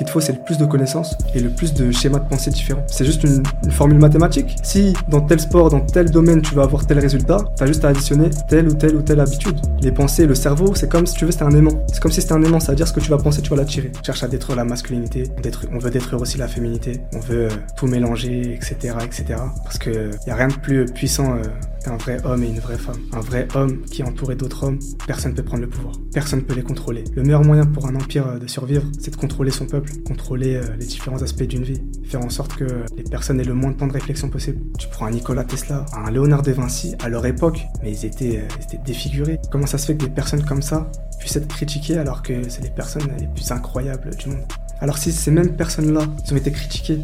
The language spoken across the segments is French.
qu'il te faut, c'est le plus de connaissances et le plus de schémas de pensée différents. C'est juste une, formule mathématique. Si dans tel sport, dans tel domaine, tu vas avoir tel résultat, t'as juste à additionner telle ou telle ou telle habitude. Les pensées, le cerveau, c'est comme si tu veux, c'était un aimant. C'est comme si c'était un aimant, c'est-à-dire ce que tu vas penser, tu vas l'attirer. On cherche à détruire la masculinité, on, veut détruire aussi la féminité, on veut euh, tout mélanger, etc., etc. Parce que y a rien de plus puissant euh, qu'un vrai homme et une vraie femme. Un vrai homme qui est entouré d'autres hommes, personne peut prendre le pouvoir. Personne peut les contrôler. Le meilleur moyen pour un empire euh, de survivre, c'est de contrôler son peuple, contrôler euh, les différents aspects d'une vie, faire en sorte que les personnes aient le moins de temps de réflexion possible. Tu prends un Nikola Tesla, un Léonard de Vinci, à leur époque, mais ils étaient, euh, défigurés. Comment ça se fait que des personnes comme ça puissent être critiquées alors que c'est les personnes les plus incroyables du monde? Alors si ces mêmes personnes-là, ont été critiquées,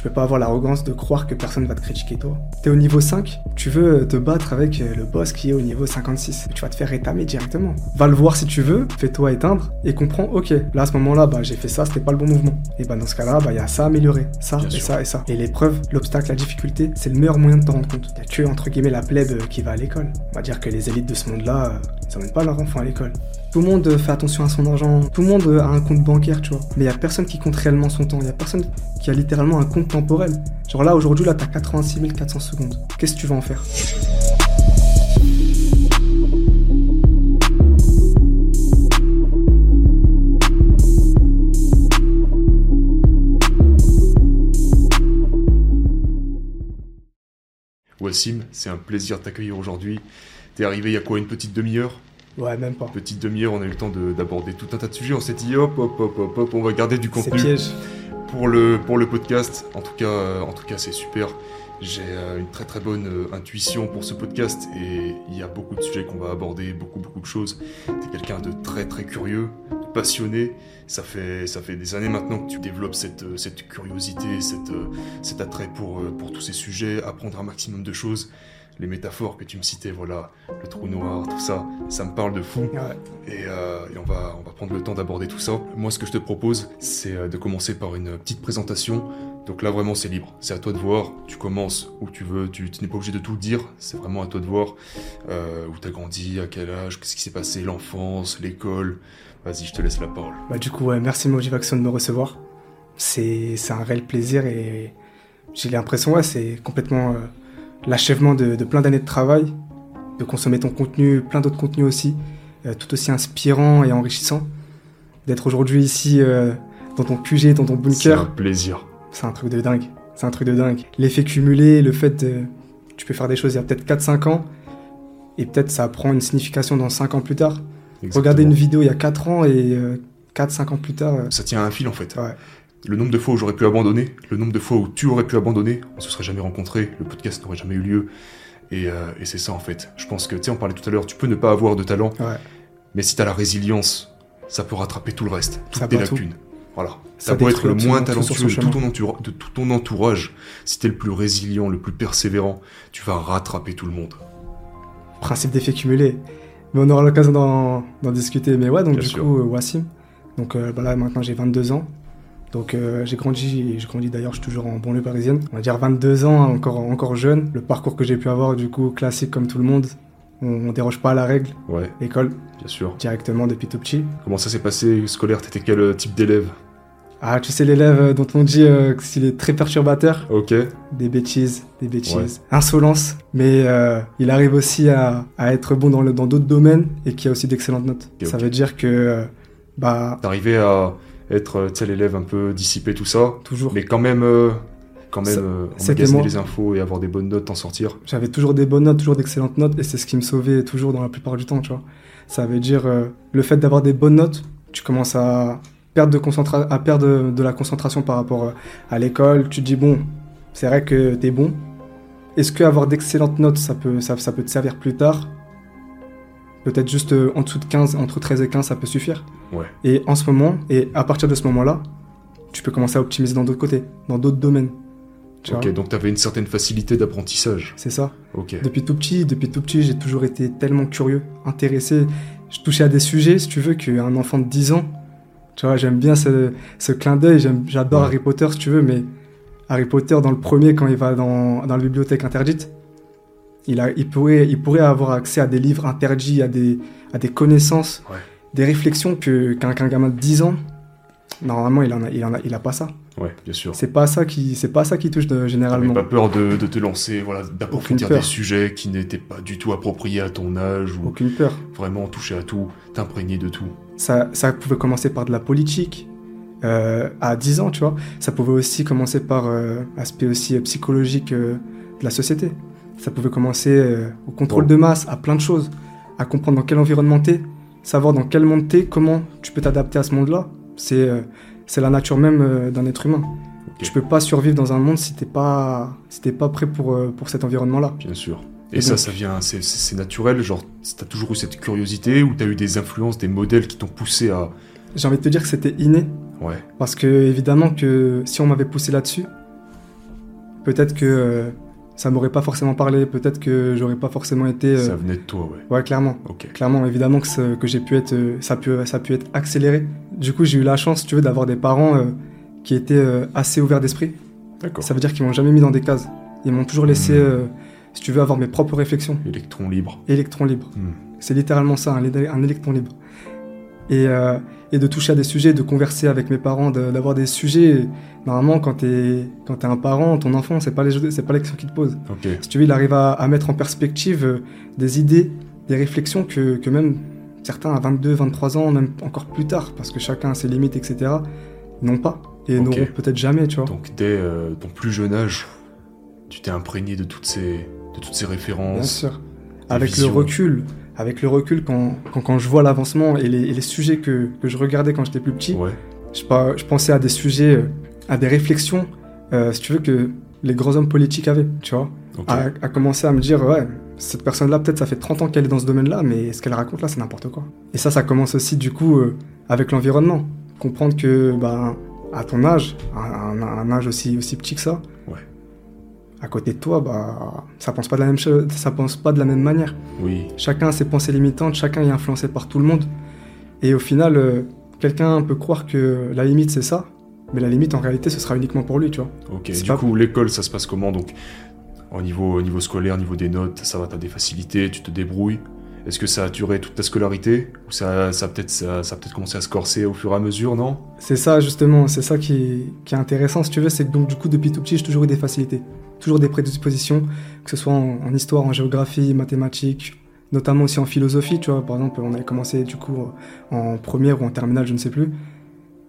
tu peux pas avoir l'arrogance de croire que personne va te critiquer toi. T'es au niveau 5, tu veux te battre avec euh, le boss qui est au niveau 56. Tu vas te faire rétamer directement. Va le voir si tu veux, fais-toi éteindre et comprends, ok, là à ce moment-là, bah j'ai fait ça, c'était pas le bon mouvement. Et bah dans ce cas-là, bah il y a ça à améliorer, ça Bien et sûr. ça et ça. Et l'épreuve, l'obstacle, la difficulté, c'est le meilleur moyen de te rendre compte. A que entre guillemets la plèbe euh, qui va à l'école. On va dire que les élites de ce monde-là, euh, ils emmènent pas leurs enfants à l'école. Tout le monde euh, fait attention à son argent, tout le monde euh, a un compte bancaire, tu vois. Mais il y a personne qui compte réellement son temps, il y a personne qui a littéralement un compte temporel. Genre là, aujourd'hui, là, t'as 86 400 secondes. Qu'est-ce que tu vas en faire? Wassim, c'est un plaisir de t'accueillir aujourd'hui. T'es arrivé il y a quoi, une petite demi-heure? Ouais, même pas. Petite demi-heure, on a eu le temps de- d'aborder tout un tas de sujets. On s'est dit hop, hop, hop, hop, hop, on va garder du contenu piège. pour le, pour le podcast. En tout cas, euh, en tout cas c'est super. J'ai euh, une très très bonne euh, intuition pour ce podcast et il y a beaucoup de sujets qu'on va aborder, beaucoup beaucoup de choses. T'es quelqu'un de très très curieux, de passionné. Ça fait, ça fait des années maintenant que tu développes cette, cette curiosité, cette, cet attrait pour, pour tous ces sujets, apprendre un maximum de choses. Les métaphores que tu me citais, voilà, le trou noir, tout ça, ça me parle de fou. Ouais. Et, euh, et on, va, on va prendre le temps d'aborder tout ça. Moi, ce que je te propose, c'est euh, de commencer par une petite présentation. Donc là, vraiment, c'est libre. C'est à toi de voir. Tu commences où tu veux. Tu, tu n'es pas obligé de tout dire. C'est vraiment à toi de voir euh, où tu as grandi, à quel âge, qu'est-ce qui s'est passé, l'enfance, l'école. Vas-y, je te laisse la parole. Bah, du coup, ouais, merci Motivation de me recevoir. C'est c'est un réel plaisir et j'ai l'impression, ouais, c'est complètement euh, l'achèvement de, de plein d'années de travail, de consommer ton contenu, plein d'autres contenus aussi, euh, tout aussi inspirant et enrichissant. D'être aujourd'hui ici euh, dans ton QG, dans ton C'est un bunker, plaisir. c'est un truc de dingue. C'est un truc de dingue. L'effet cumulé, le fait de. Tu peux faire des choses il y a peut-être 4-5 ans et peut-être ça prend une signification dans 5 ans plus tard. Regarder une Exactement. vidéo il y a 4 ans et 4-5 ans plus tard. euh, Ça tient à un fil en fait. Ouais. Le nombre de fois où j'aurais pu abandonner, le nombre de fois où tu aurais pu abandonner, on se serait jamais rencontrés, le podcast n'aurait jamais eu lieu. Et, euh, et c'est ça en fait. Je pense que, tu sais, on parlait tout à l'heure, tu peux ne pas avoir de talent, Ouais. mais si t'as la résilience, ça peut rattraper tout le reste, toutes Ça tes bat tout. lacunes. Voilà. Ça Ça peut être le moins talentueux de tout, ton entoura- de tout ton entourage. Si t'es le plus résilient, le plus persévérant, tu vas rattraper tout le monde. principe d'effet cumulé. Mais on aura l'occasion d'en d'en discuter. Mais ouais, donc Bien du sûr. coup, euh, Wassim. Donc euh, bah là, maintenant, j'ai 22 ans. Donc euh, j'ai grandi, j'ai grandi d'ailleurs, je suis toujours en banlieue parisienne. On va dire 22 ans, encore, encore jeune. Le parcours que j'ai pu avoir, du coup, classique comme tout le monde. On, on déroge pas à la règle. Ouais, École, bien sûr. directement depuis tout petit. Comment ça s'est passé scolaire? T'étais quel euh, type d'élève? Ah, tu sais, l'élève euh, dont on dit euh, qu'il est très perturbateur. Ok. Des bêtises, des bêtises. Insolence. Mais euh, il arrive aussi à, à être bon dans le- dans d'autres domaines et qui a aussi d'excellentes notes. Ça veut dire que, euh, bah, T'arrivais à être, euh, l'élève un peu dissipé, tout ça, toujours. mais quand même, euh, quand même Ça- euh, les infos et avoir des bonnes notes, t'en sortir. J'avais toujours des bonnes notes, toujours d'excellentes notes, et c'est ce qui me sauvait toujours dans la plupart du temps, tu vois. Ça veut dire, euh, le fait d'avoir des bonnes notes, tu commences à perdre de, concentra- à perdre de, de la concentration par rapport euh, à l'école. Tu te dis, bon, c'est vrai que t'es bon. Est-ce que avoir d'excellentes notes, ça peut, ça, ça peut te servir plus tard? Peut-être juste euh, en dessous de 15, entre 13 et 15, ça peut suffire. Ouais. Et en ce moment, et à partir de ce moment-là, tu peux commencer à optimiser dans d'autres côtés, dans d'autres domaines. Tu Ok, vois donc t'avais une certaine facilité d'apprentissage. C'est ça. Ok. Depuis tout petit, depuis tout petit, j'ai toujours été tellement curieux, intéressé. Je touchais à des sujets, si tu veux, qu'un enfant de 10 ans. Tu vois, j'aime bien ce, ce clin d'œil, j'adore Ouais. Harry Potter, si tu veux, mais Harry Potter, dans le premier, quand il va dans, dans la bibliothèque interdite, il, a, il, pourrait, il pourrait avoir accès à des livres interdits, à des, à des connaissances, Ouais. des réflexions que- qu'un qu'un gamin de 10 ans Normalement, il en a, il en a, il a pas ça. Ouais, bien sûr. C'est pas ça qui, c'est pas ça qui touche de- T'avais généralement. pas peur de, de te lancer, voilà, d'approfondir des sujets qui n'étaient pas du tout appropriés à ton âge ou Aucune peur. vraiment toucher à tout, t'imprégner de tout. Ça, ça pouvait commencer par de la politique. euh, à 10 ans, tu vois. Ça pouvait aussi commencer par euh, aspect aussi euh, psychologique euh, de la société. Ça pouvait commencer euh, au contrôle de masse, à plein de choses, à comprendre dans quel environnement t'es, savoir dans quel monde t'es, comment tu peux t'adapter à ce monde-là. C'est euh, c'est la nature même euh, d'un être humain. Ok. Tu peux pas survivre dans un monde si t'es pas si t'es pas prêt pour pour cet environnement-là. Bien sûr. Et, Et ça, donc- ça vient, c'est- naturel, genre, t'as toujours eu cette curiosité ou t'as eu des influences, des modèles qui t'ont poussé à... J'ai envie de te dire que c'était inné. Ouais, Parce que évidemment que si on m'avait poussé là-dessus, peut-être que ça m'aurait pas forcément parlé, peut-être que j'aurais pas forcément été. euh, ça venait de toi, ouais. Ouais, clairement. Ok. Clairement, évidemment que, que j'ai pu être, euh, ça a pu, ça a pu être accéléré. Du coup, j'ai eu la chance, tu veux, d'avoir des parents euh, qui étaient assez ouverts d'esprit. D'accord. Ça veut dire qu'ils m'ont jamais mis dans des cases. Ils m'ont toujours laissé, euh, si tu veux, avoir mes propres réflexions. Électron libre. Électron libre. Hmm. C'est littéralement ça, un électron libre. Et, euh, et de toucher à des sujets, de converser avec mes parents, de- d'avoir des sujets. Normalement, quand t'es quand t'es un parent, ton enfant, c'est pas les c'est pas les questions qu'il te pose. Ok. Si tu veux, il arrive à, à mettre en perspective euh, des idées, des réflexions que, que même certains à 22, 23 ans, même encore plus tard, parce que chacun a ses limites, etc., n'ont pas et n'auront peut-être jamais, tu vois. Donc dès euh, ton plus jeune âge, tu t'es imprégné de toutes ces, de toutes ces Bien références. sûr. Avec visions. le recul, avec le recul, quand, quand, quand je vois l'avancement et les, et les sujets que, que je regardais quand j'étais plus petit, Ouais. je, je pensais à des sujets, à des réflexions, euh, si tu veux, que les grands hommes politiques avaient, tu vois. À, à commencer à me dire, ouais, cette personne-là, peut-être ça fait 30 ans qu'elle est dans ce domaine-là, mais ce qu'elle raconte là, c'est n'importe quoi. Et ça, ça commence aussi, du coup, euh, avec l'environnement. Comprendre que, bah, à ton âge, à un, à un âge aussi, aussi petit que ça, Ouais. À côté de toi, bah, ça pense pas de la même chose, ça pense pas de la même manière. Oui. Chacun a ses pensées limitantes, chacun est influencé par tout le monde. Et au final, euh, quelqu'un peut croire que la limite c'est ça, mais la limite en réalité ce sera uniquement pour lui, tu vois. Ok. Du pas- coup, l'école, ça se passe comment Donc, au niveau, au niveau scolaire, au niveau des notes, ça va, t'as des facilités, tu te débrouilles. Est-ce que ça a duré toute ta scolarité? Ou ça, ça a peut-être ça, ça peut-être commencé à se corser au fur et à mesure, non? C'est ça justement, c'est ça qui, qui est intéressant si tu veux, c'est que donc du coup depuis tout petit j'ai toujours eu des facilités, toujours des prédispositions, que ce soit en, en histoire, en géographie, mathématiques, notamment aussi en philosophie, tu vois. Par exemple, on avait commencé du coup en première ou en terminale, je ne sais plus,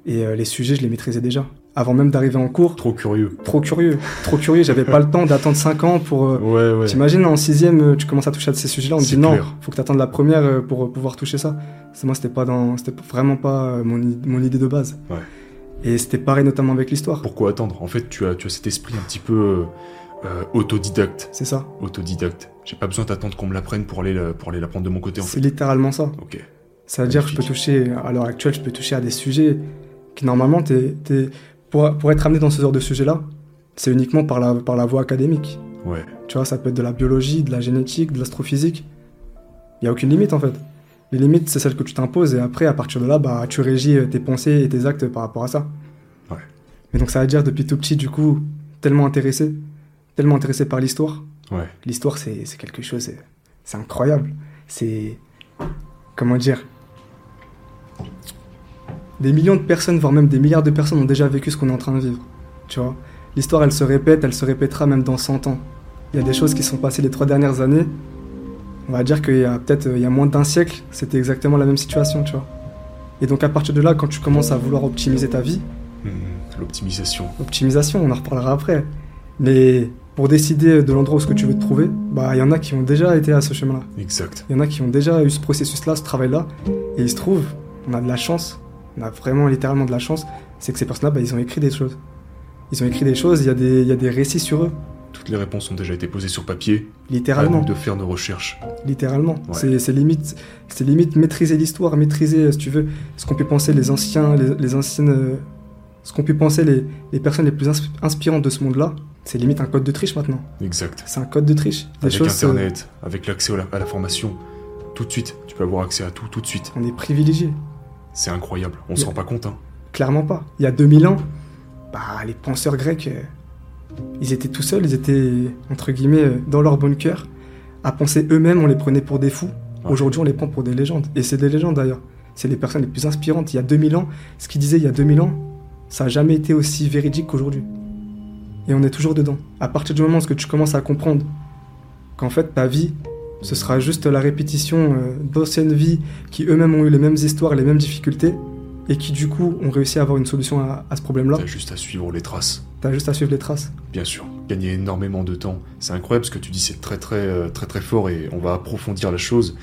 et euh, les sujets je les maîtrisais déjà. Avant même d'arriver en cours, Trop curieux. trop curieux, trop curieux, j'avais pas le temps d'attendre 5 ans pour... euh, Ouais, ouais. T'imagines en sixième, euh, tu commences à toucher à ces sujets-là, on te dit non, clair. faut que t'attendes la première euh, pour euh, pouvoir toucher ça. C'est moi, c'était pas dans, c'était vraiment pas euh, mon, idée de base. Ouais. Et c'était pareil notamment avec l'histoire. Pourquoi attendre? En fait, tu as, tu as cet esprit un petit peu euh, euh, autodidacte. C'est ça. Autodidacte. J'ai pas besoin d'attendre qu'on me l'apprenne pour aller, la- pour aller l'apprendre de mon côté, en C'est fait. littéralement ça. Ok. Ça veut dire que je peux toucher, à l'heure actuelle, je peux toucher à des sujets qui normalement, t'es, t'es- pour, pour être amené dans ce genre de sujet-là, c'est uniquement par la, par la voie académique. Ouais. Tu vois, ça peut être de la biologie, de la génétique, de l'astrophysique. Il n'y a aucune limite en fait. Les limites, c'est celles que tu t'imposes et après, à partir de là, bah, tu régis euh, tes pensées et tes actes par rapport à ça. Ouais. Mais donc ça veut dire depuis tout petit, du coup, tellement intéressé, tellement intéressé par l'histoire. Ouais. L'histoire, c'est c'est quelque chose, c'est- c'est incroyable. C'est. Comment dire? Des millions de personnes, voire même des milliards de personnes ont déjà vécu ce qu'on est en train de vivre. Tu vois? L'histoire, elle se répète, elle se répétera même dans 100 ans. Il y a des choses qui sont passées les trois dernières années. On va dire qu'il y a peut-être euh, il y a moins d'un siècle, c'était exactement la même situation, tu vois? Et donc à partir de là, quand tu commences à vouloir optimiser ta vie, Hmm, L'optimisation. optimisation, on en reparlera après. Mais pour décider de l'endroit où ce que tu veux te trouver, bah il y en a qui ont déjà été à ce chemin-là. Exact. Il y en a qui ont déjà eu ce processus-là, ce travail-là, et il se trouve, on a de la chance, on a vraiment littéralement de la chance, c'est que ces personnes-là, bah, ils ont écrit des choses. Ils ont écrit des choses, il y, a des, il y a des récits sur eux, Toutes les réponses ont déjà été posées sur papier. À littéralement. nous de faire nos recherches. Littéralement. Ouais. C'est- limite, c'est limite maîtriser l'histoire, maîtriser, euh, si tu veux, ce qu'ont pu penser les anciens, les, les anciennes, euh, ce qu'ont pu penser les, les personnes les plus ins- inspirantes de ce monde-là. C'est limite un code de triche maintenant. Exact. C'est un code de triche. Des Avec choses, euh, Internet, avec l'accès à la, à la formation, tout de suite, tu peux avoir accès à tout, tout de suite. on est privilégié. C'est incroyable. On Mais- se rend pas compte, hein. Clairement pas. Il y a 2000 ans, bah, les penseurs grecs, euh, ils étaient tout seuls, ils étaient, entre guillemets, euh, dans leur bunker, à penser eux-mêmes, on les prenait pour des fous. Ouais. Aujourd'hui, on les prend pour des légendes. Et c'est des légendes d'ailleurs. c'est les personnes les plus inspirantes. Il y a 2000 ans, ce qu'ils disaient il y a 2000 ans, ça n'a jamais été aussi véridique qu'aujourd'hui. Et on est toujours dedans. À partir du moment où tu commences à comprendre qu'en fait ta vie, ce sera juste la répétition euh, d'anciennes vies qui eux-mêmes ont eu les mêmes histoires, les mêmes difficultés, et qui du coup ont réussi à avoir une solution à, à ce problème-là. T'as juste à suivre les traces. T'as juste à suivre les traces. Bien sûr, gagner énormément de temps. C'est incroyable ce que tu dis, c'est très très euh, très très fort et on va approfondir la chose.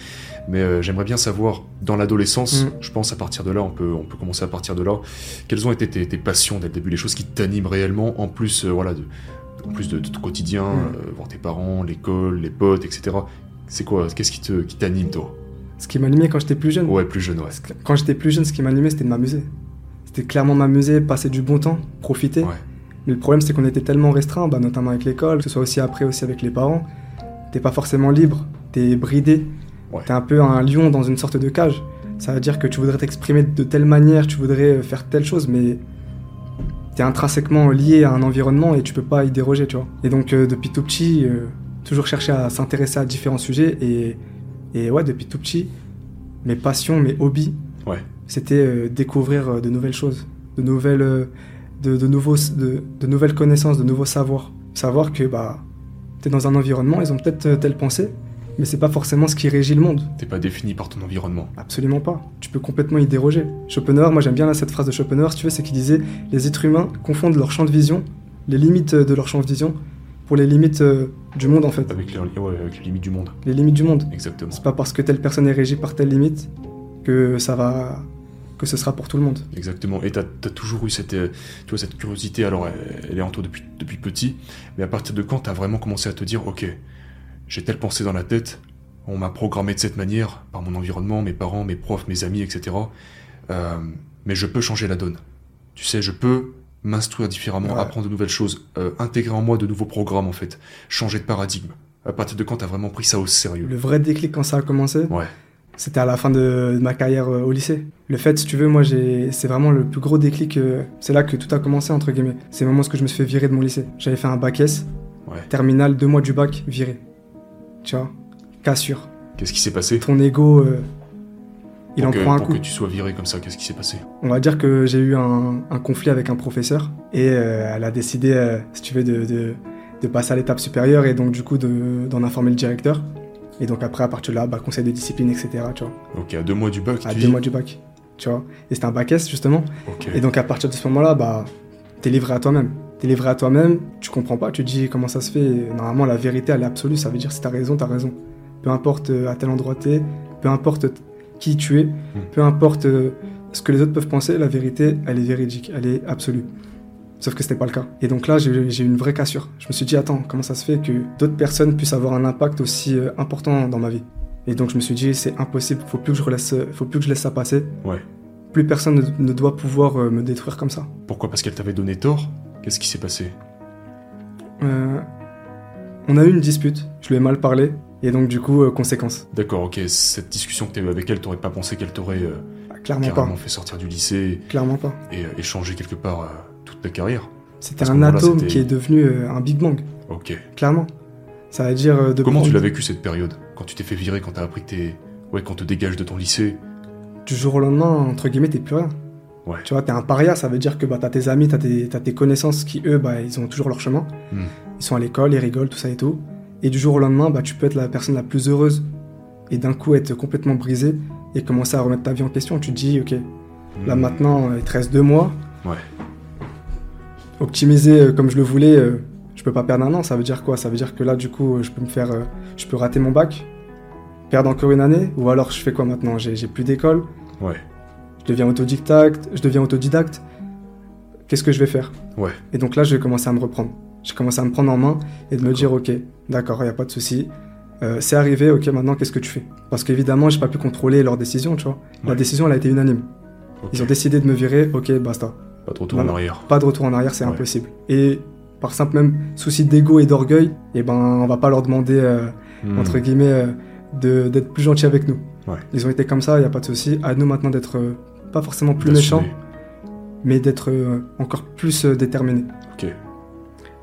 Mais euh, j'aimerais bien savoir, dans l'adolescence, Mm. je pense à partir de là, on peut, on peut commencer à partir de là, quelles ont été tes, tes passions dès le début, les choses qui t'animent réellement, en plus, euh, voilà, de, en plus de, de ton quotidien, Mm. euh, voir tes parents, l'école, les potes, etc. C'est quoi Qu'est-ce qui te qui t'anime, toi? Ce qui m'animait quand j'étais plus jeune. Ouais, plus jeune, ouais. Quand j'étais plus jeune, ce qui m'animait, c'était de m'amuser. C'était clairement m'amuser, passer du bon temps, profiter. Ouais. Mais le problème, c'est qu'on était tellement restreint, bah, notamment avec l'école, que ce soit aussi après, aussi avec les parents. T'es pas forcément libre, t'es bridé. Ouais. T'es un peu un lion dans une sorte de cage. Ça veut dire que tu voudrais t'exprimer de telle manière, tu voudrais euh, faire telle chose, mais t'es intrinsèquement lié à un environnement et tu peux pas y déroger, tu vois. Et donc, euh, depuis tout petit, euh, toujours chercher à s'intéresser à différents sujets. Et, et ouais, depuis tout petit, mes passions, mes hobbies, Ouais. c'était euh, découvrir de nouvelles choses, de nouvelles, de, de nouveaux, de, de nouvelles connaissances, de nouveaux savoirs. Savoir que bah, tu es dans un environnement, ils ont peut-être telle pensée, mais c'est pas forcément ce qui régit le monde. T'es pas défini par ton environnement. Absolument pas. Tu peux complètement y déroger. Schopenhauer, moi j'aime bien là, cette phrase de Schopenhauer, si tu veux, c'est qu'il disait les êtres humains confondent leur champ de vision, les limites euh, de leur champ de vision, pour les limites euh, du monde en fait. Avec les, ouais, avec les limites du monde. Les limites du monde. Exactement. C'est pas parce que telle personne est régie par telle limite que ça va. que ce sera pour tout le monde. Exactement. Et t'as as toujours eu cette, euh, tu vois, cette curiosité. Alors, elle, elle est en toi depuis, depuis petit. Mais à partir de quand t'as vraiment commencé à te dire, ok, j'ai telle pensée dans la tête, on m'a programmé de cette manière par mon environnement, mes parents, mes profs, mes amis, etc. Euh, mais je peux changer la donne. Tu sais, je peux m'instruire différemment, Ouais. apprendre de nouvelles choses, euh, intégrer en moi de nouveaux programmes en fait, changer de paradigme. À partir de quand t'as vraiment pris ça au sérieux? Le vrai déclic quand ça a commencé, Ouais. c'était à la fin de, de ma carrière euh, au lycée. Le fait, si tu veux, moi, c'est vraiment le plus gros déclic. c'est là que tout a commencé, entre guillemets. C'est le moment où je me suis fait virer de mon lycée. J'avais fait un bac S, Ouais. terminal, deux mois du bac, viré. Tu vois Cassure. Qu'est-ce qui s'est passé? Ton ego, euh, il pour en que, prend un pour coup. que tu sois viré comme ça, qu'est-ce qui s'est passé? On va dire que j'ai eu un, un conflit avec un professeur et euh, elle a décidé, euh, si tu veux, de, de, de passer à l'étape supérieure et donc du coup de- d'en informer le directeur. Et donc après, à partir de là, bah, conseil de discipline, etc. Tu vois, Ok, à deux mois du bac, à tu deux dis? mois du bac. Tu vois, et c'était un bac S justement. Et donc à partir de ce moment-là, bah, t'es livré à toi-même. T'es livré à toi-même, tu comprends pas, tu te dis comment ça se fait. Et Normalement, la vérité, elle est absolue, ça veut dire si t'as raison, t'as raison. Peu importe euh, à quel endroit t'es, peu importe t- qui tu es, peu importe euh, ce que les autres peuvent penser, la vérité, elle est véridique, elle est absolue. Sauf que c'était pas le cas. Et donc là, j'ai eu une vraie cassure. Je me suis dit, attends, comment ça se fait que d'autres personnes puissent avoir un impact aussi euh, important dans ma vie? Et donc je me suis dit, c'est impossible, faut plus que je relaisse, faut plus que je laisse ça passer. Ouais. Plus personne ne, ne doit pouvoir euh, me détruire comme ça. Pourquoi? Parce qu'elle t'avait donné tort? Qu'est-ce qui s'est passé Euh, on a eu une dispute, je lui ai mal parlé, et donc du coup, euh, conséquence. D'accord, ok, cette discussion que t'as eue avec elle, t'aurais pas pensé qu'elle t'aurait euh, Ah, Clairement pas. fait sortir du lycée Clairement pas. et euh, échanger quelque part euh, toute ta carrière C'était un atome qui est devenu un Big Bang, Ok. clairement. Ça veut dire de Comment tu l'as vécu cette période Quand tu t'es fait virer, quand t'as appris que t'es. Ouais, qu'on te dégage de ton lycée? Du jour au lendemain, entre guillemets, t'es plus rien. Ouais. Tu vois, t'es un paria, ça veut dire que bah, t'as tes amis, t'as tes, t'as tes connaissances qui, eux, bah, ils ont toujours leur chemin. Hmm. Ils sont à l'école, ils rigolent, tout ça et tout. Et du jour au lendemain, bah, tu peux être la personne la plus heureuse et d'un coup être complètement brisé et commencer à remettre ta vie en question. Tu te dis, ok, là Hmm. maintenant, euh, il te reste deux mois. Ouais. Optimiser euh, comme je le voulais, euh, je peux pas perdre un an. Ça veut dire quoi? Ça veut dire que là, du coup, je peux me faire, je peux rater mon bac, perdre encore une année, ou alors je fais quoi maintenant? J'ai j'ai plus d'école, Ouais. Je deviens autodidacte, je deviens autodidacte. Qu'est-ce que je vais faire? Ouais. Et donc là, je vais commencer à me reprendre. J'ai commencé à me prendre en main et de me dire, ok, d'accord, il y a pas de souci. Euh, c'est arrivé, ok, maintenant qu'est-ce que tu fais? Parce qu'évidemment, j'ai pas pu contrôler leur décision, tu vois. La Ouais. décision, elle a été unanime. Ils ont décidé de me virer, ok, basta. Pas de retour en arrière. Pas de retour en arrière, c'est Ouais. impossible. Et par simple même souci d'ego et d'orgueil, eh ben, on va pas leur demander, euh, Hmm. entre guillemets, euh, d'être plus gentils avec nous. Ouais. Ils ont été comme ça, il y a pas de souci. À nous maintenant d'être euh, pas forcément plus méchants, mais d'être euh, encore plus euh, déterminés. Ok.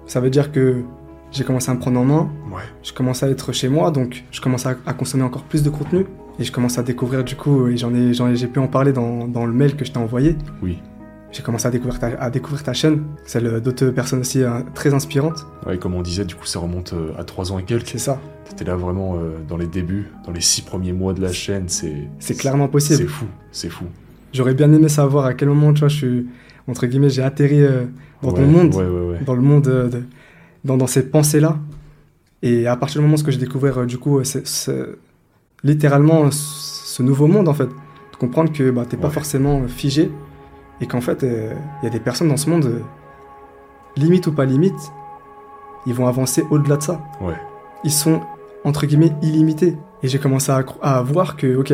Ça veut dire que j'ai commencé à me prendre en main, Ouais. je commençais à être chez moi, donc je commençais à, à consommer encore plus de contenu. Et je commence à découvrir du coup, et j'en ai, j'en j'ai pu en parler dans, dans le mail que je t'ai envoyé. Oui. J'ai commencé à découvrir ta, à découvrir ta chaîne, celle d'autres personnes aussi euh, très inspirantes. Ouais, comme on disait, du coup, ça remonte euh, à 3 ans et quelques. C'est ça, T'étais là vraiment euh, dans les débuts, dans les 6 premiers mois de la chaîne, c'est... c'est clairement C'est possible. fou, c'est fou. J'aurais bien aimé savoir à quel moment, tu vois, je suis, entre guillemets, j'ai atterri euh, dans Ouais, ton monde, Ouais, ouais, ouais. dans le monde, euh, de- dans, dans ces pensées-là. Et à partir du moment où j'ai découvert, euh, du coup, euh, littéralement ce nouveau monde, en fait. De comprendre que bah, t'es pas forcément figé et qu'en fait, il y a des personnes dans ce monde, limite ou pas limite, ils vont avancer au-delà de ça. Ils sont, entre guillemets, illimités. Et j'ai commencé à, à voir que, ok,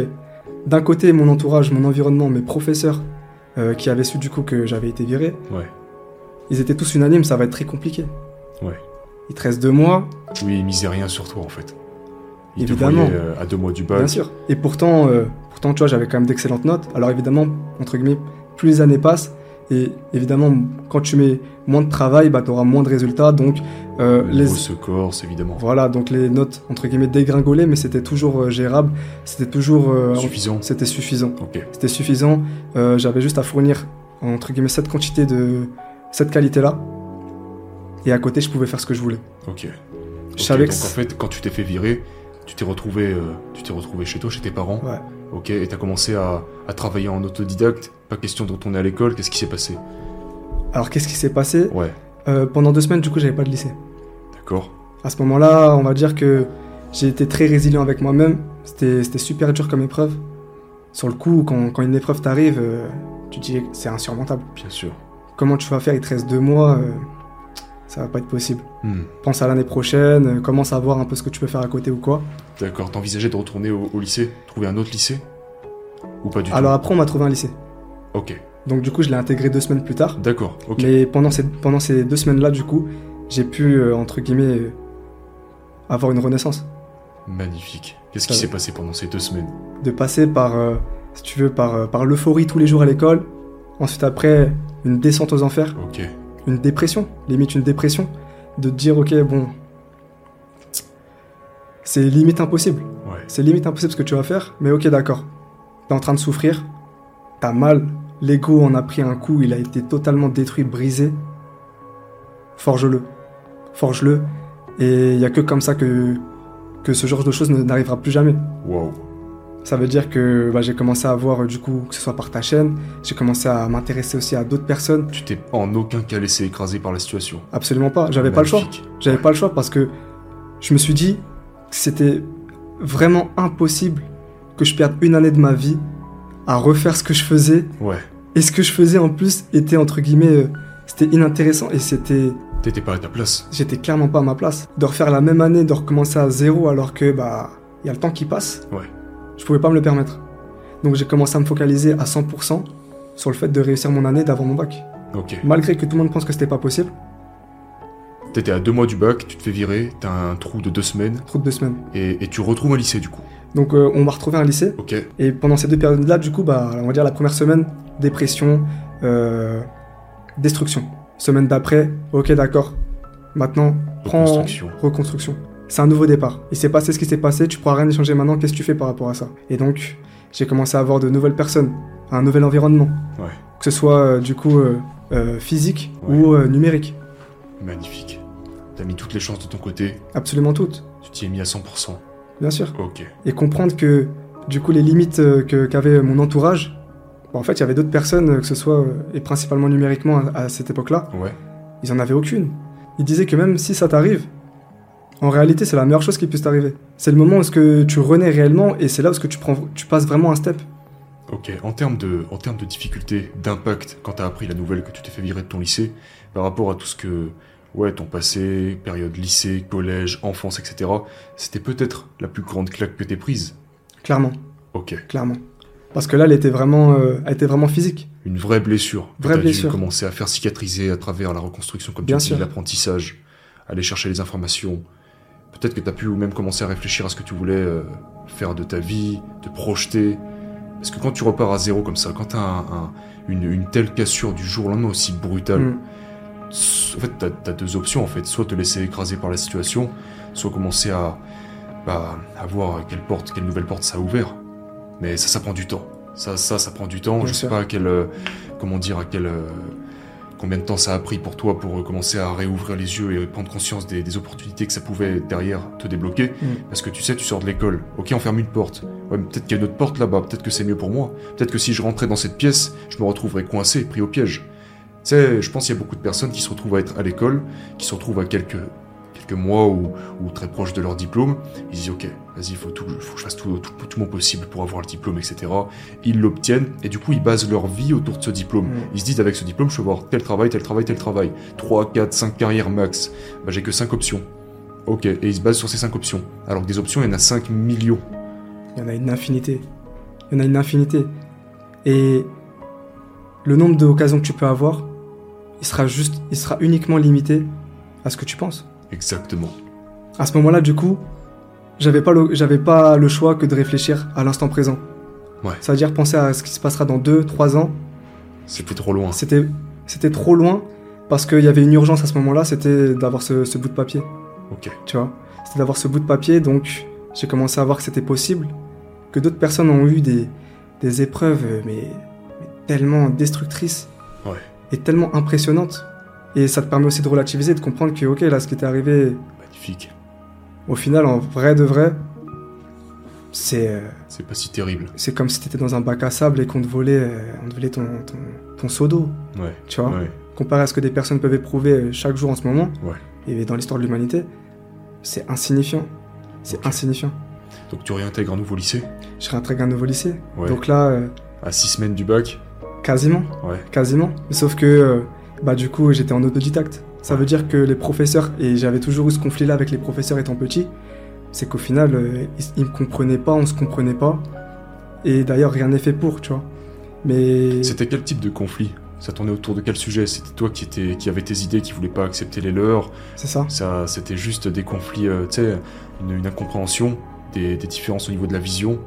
d'un côté, mon entourage, mon environnement, mes professeurs, euh, qui avaient su du coup que j'avais été viré, Ouais. ils étaient tous unanimes, ça va être très compliqué. Ouais. Il te reste deux mois, Oui, il misait rien sur toi, en fait. Il Évidemment. te voyait euh, à deux mois du bac. bien sûr. Et pourtant, euh, pourtant, tu vois, j'avais quand même d'excellentes notes. Alors évidemment, entre guillemets, plus les années passent, et évidemment, quand tu mets moins de travail, bah, tu auras moins de résultats. Donc, euh, Le les... se corse, évidemment. Voilà, donc les notes, entre guillemets, dégringolaient, mais c'était toujours euh, gérable, c'était toujours... euh, Suffisant. C'était suffisant. C'était suffisant. J'avais juste à fournir, entre guillemets, cette quantité de... cette qualité-là. Et à côté, je pouvais faire ce que je voulais. Ok. Je savais donc que en fait, quand tu t'es fait virer, tu t'es retrouvé, tu t'es retrouvé chez toi, chez tes parents. Ouais. Ok. Et t'as commencé à, à travailler en autodidacte. Pas question de retourner à l'école. Qu'est-ce qui s'est passé? Alors, qu'est-ce qui s'est passé? Ouais. Euh, Pendant deux semaines, du coup, j'avais pas de lycée. D'accord. À ce moment-là, on va dire que j'ai été très résilient avec moi-même. C'était super dur comme épreuve. Sur le coup, quand, quand une épreuve t'arrive, euh, tu te dis que c'est insurmontable. Bien sûr. Comment tu vas faire? Il te reste deux mois, euh, ça va pas être possible. Hmm. Pense à l'année prochaine, euh, commence à voir un peu ce que tu peux faire à côté ou quoi. D'accord. T'envisageais de retourner au, au lycée, trouver un autre lycée, ou pas du Alors après, on m'a trouvé un lycée. tout Ok. Donc du coup, je l'ai intégré deux semaines plus tard. D'accord. Ok. Mais pendant ces, pendant ces deux semaines-là, du coup, j'ai pu, euh, entre guillemets, euh, avoir une renaissance. Magnifique. Qu'est-ce qui s'est passé pendant ces deux semaines? De passer par, euh, si tu veux, par, par l'euphorie tous les jours à l'école. Ensuite, après, une descente aux enfers. Ok. Une dépression, limite une dépression. De te dire, ok, bon, c'est limite impossible. Ouais. C'est limite impossible ce que tu vas faire, mais ok, d'accord. T'es en train de souffrir, t'as mal, l'ego en a pris un coup, il a été totalement détruit, brisé. Forge-le. Forge-le. Et il y a que comme ça que, que ce genre de choses n'arrivera plus jamais. Waouh. Ça veut dire que bah, j'ai commencé à voir, euh, du coup, que ce soit par ta chaîne, j'ai commencé à m'intéresser aussi à d'autres personnes. Tu t'es en aucun cas laissé écraser par la situation. Absolument pas, j'avais pas le choix. J'avais Ouais. pas le choix parce que je me suis dit que c'était vraiment impossible que je perde une année de ma vie à refaire ce que je faisais. Ouais. Et ce que je faisais en plus était entre guillemets, euh, c'était inintéressant et c'était, T'étais pas à ta place. j'étais clairement pas à ma place. De refaire la même année, de recommencer à zéro alors que bah il y a le temps qui passe. Ouais. Je pouvais pas me le permettre. Donc j'ai commencé à me focaliser à 100% sur le fait de réussir mon année d'avoir mon bac. Ok. Malgré que tout le monde pense que c'était pas possible, T'étais à deux mois du bac, tu te fais virer, t'as un trou de deux semaines, trop de deux semaines. et, et tu retrouves un lycée du coup. Donc euh, on m'a retrouvé un lycée. Ok. Et pendant ces deux périodes-là, du coup, bah, on va dire la première semaine, dépression, euh, destruction. Semaine d'après, ok, d'accord. Maintenant, prends Reconstruction. reconstruction. C'est un nouveau départ. Il s'est passé ce qui s'est passé, tu pourras rien échanger maintenant, qu'est-ce que tu fais par rapport à ça? Et donc, j'ai commencé à avoir de nouvelles personnes, un nouvel environnement. Ouais. Que ce soit, euh, du coup, euh, euh, physique Ouais. ou numérique. Magnifique. T'as mis toutes les chances de ton côté, Absolument toutes, tu t'y es mis à 100%. bien sûr. Ok. et comprendre que du coup les limites que- qu'avait mon entourage, bon, en fait il y avait d'autres personnes, que ce soit et principalement numériquement à, à cette époque-là, Ouais. ils en avaient aucune. Ils disaient que même si ça t'arrive, en réalité c'est la meilleure chose qui puisse t'arriver. C'est le moment où que tu renais réellement et c'est là où que tu, prends, tu passes vraiment un step. Ok. En termes de, en termes de difficulté, d'impact, quand t'as appris la nouvelle que tu t'es fait virer de ton lycée, par rapport à tout ce que, ouais, ton passé, période lycée, collège, enfance, etc., c'était peut-être la plus grande claque que t'aies prise? Clairement, Ok. clairement. Parce que là elle était vraiment, euh, elle était vraiment physique. Une vraie blessure. Vraie blessure. dû commencer à faire cicatriser à travers la reconstruction, comme Bien tu dis, l'apprentissage, aller chercher les informations. Peut-être que t'as pu même commencer à réfléchir à ce que tu voulais euh, faire de ta vie, te projeter. Parce que quand tu repars à zéro comme ça, quand t'as un, un- une, une telle cassure du jour au lendemain aussi brutale, Mm. en fait, t'as as deux options en fait. Soit te laisser écraser par la situation, soit commencer à, bah, à voir quelle porte, quelle nouvelle porte ça a ouvert. Mais ça, ça prend du temps. Ça, ça, ça prend du temps. Bien je sûr. sais pas à quel, euh, comment dire, à quel, euh, combien de temps ça a pris pour toi pour euh, commencer à réouvrir les yeux et prendre conscience des, des opportunités que ça pouvait derrière te débloquer. Mm. Parce que tu sais, tu sors de l'école. Ok, on ferme une porte. Ouais, peut-être qu'il y a une autre porte là-bas. Peut-être que c'est mieux pour moi. Peut-être que si je rentrais dans cette pièce, je me retrouverais coincé, pris au piège. Tu sais, je pense qu'il y a beaucoup de personnes qui se retrouvent à être à l'école, qui se retrouvent à quelques, quelques mois ou, ou très proches de leur diplôme. Ils se disent, ok, vas-y, il faut, tout, faut que je fasse tout, tout, tout mon possible pour avoir le diplôme, etc. Ils l'obtiennent et du coup, ils basent leur vie autour de ce diplôme. Mm. Ils se disent, avec ce diplôme, je peux avoir tel travail, tel travail, tel travail. 3, 4, 5 carrières max. Bah, j'ai que 5 options. Ok, et ils se basent sur ces 5 options. Alors que des options, il y en a 5 millions. Il y en a une infinité. Il y en a une infinité. Et le nombre d'occasions que tu peux avoir, il sera juste, il sera uniquement limité à ce que tu penses. Exactement. À ce moment-là, du coup, j'avais pas le, j'avais pas le choix que de réfléchir à l'instant présent. Ouais. C'est-à-dire penser à ce qui se passera dans 2, 3 ans. C'était trop loin. C'était, c'était trop loin parce qu'il y avait une urgence à ce moment-là, c'était d'avoir ce, ce bout de papier. Ok. tu vois? C'était d'avoir ce bout de papier, donc j'ai commencé à voir que c'était possible, que d'autres personnes ont eu des, des épreuves, mais, mais tellement destructrices Ouais. et tellement impressionnantes. Et ça te permet aussi de relativiser, de comprendre que, ok, là, ce qui t'est arrivé, Magnifique. au final, en vrai de vrai, c'est euh, C'est pas si terrible. c'est comme si t'étais dans un bac à sable et qu'on te volait, euh, on te volait ton, ton, ton seau d'eau, Ouais. tu vois. Ouais. Comparé à ce que des personnes peuvent éprouver euh, chaque jour en ce moment, Ouais. et dans l'histoire de l'humanité, c'est insignifiant. C'est insignifiant. Donc tu réintègres un nouveau lycée? Je réintègre un nouveau lycée. Ouais. Donc là, euh, À 6 semaines du bac? quasiment, Ouais. quasiment. Sauf que, euh, bah du coup, j'étais en autodidacte. Ça veut dire que les professeurs, et j'avais toujours eu ce conflit-là avec les professeurs étant petit, c'est qu'au final, euh, ils, ils me comprenaient pas, on se comprenait pas. Et d'ailleurs, rien n'est fait pour, tu vois. Mais C'était quel type de conflit? Ça tournait autour de quel sujet? C'était toi qui, étais, qui avais tes idées, qui voulais pas accepter les leurs? C'est ça. Ça, C'était juste des conflits, euh, tu sais, une, une incompréhension, des, des différences au niveau de la vision?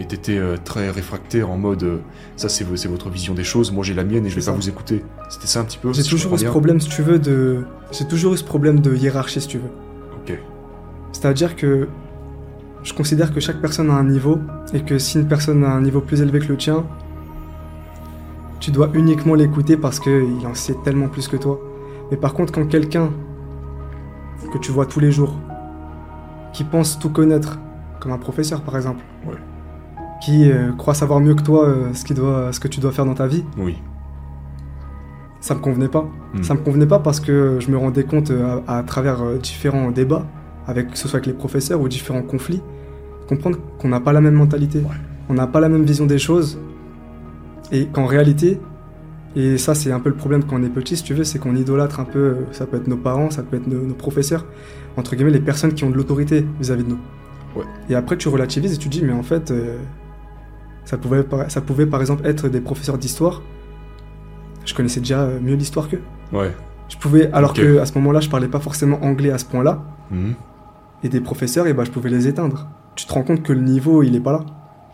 Et t'étais euh, très réfractaire en mode euh, ça c'est vo- c'est votre vision des choses, moi j'ai la mienne et je vais pas vous écouter. C'était ça un petit peu J'ai si toujours eu ce bien problème, si tu veux, de. J'ai toujours eu ce problème de hiérarchie, si tu veux. Ok, C'est-à-dire que je considère que chaque personne a un niveau et que si une personne a un niveau plus élevé que le tien, tu dois uniquement l'écouter parce qu'il en sait tellement plus que toi. Mais par contre, quand quelqu'un que tu vois tous les jours, qui pense tout connaître, comme un professeur par exemple, Ouais. Qui euh, croit savoir mieux que toi euh, ce, qu'il doit, ce que tu dois faire dans ta vie, oui. ça me convenait pas. Hmm. Ça me convenait pas parce que je me rendais compte euh, à, à travers différents débats, avec que ce soit avec les professeurs ou différents conflits, comprendre qu'on n'a pas la même mentalité, Ouais. on n'a pas la même vision des choses, et qu'en réalité, et ça c'est un peu le problème quand on est petit, si tu veux, c'est qu'on idolâtre un peu, ça peut être nos parents, ça peut être nos, nos professeurs, entre guillemets les personnes qui ont de l'autorité vis-à-vis de nous. Ouais. Et après tu relativises et tu te dis mais en fait, euh, ça pouvait, par- ça pouvait par exemple être des professeurs d'histoire. Je connaissais déjà euh, mieux l'histoire qu'eux. Ouais. Je pouvais, alors Ok. que à ce moment-là, je parlais pas forcément anglais à ce point-là, Mhm. et des professeurs, et bah, je pouvais les éteindre. Tu te rends compte que le niveau, il est pas là.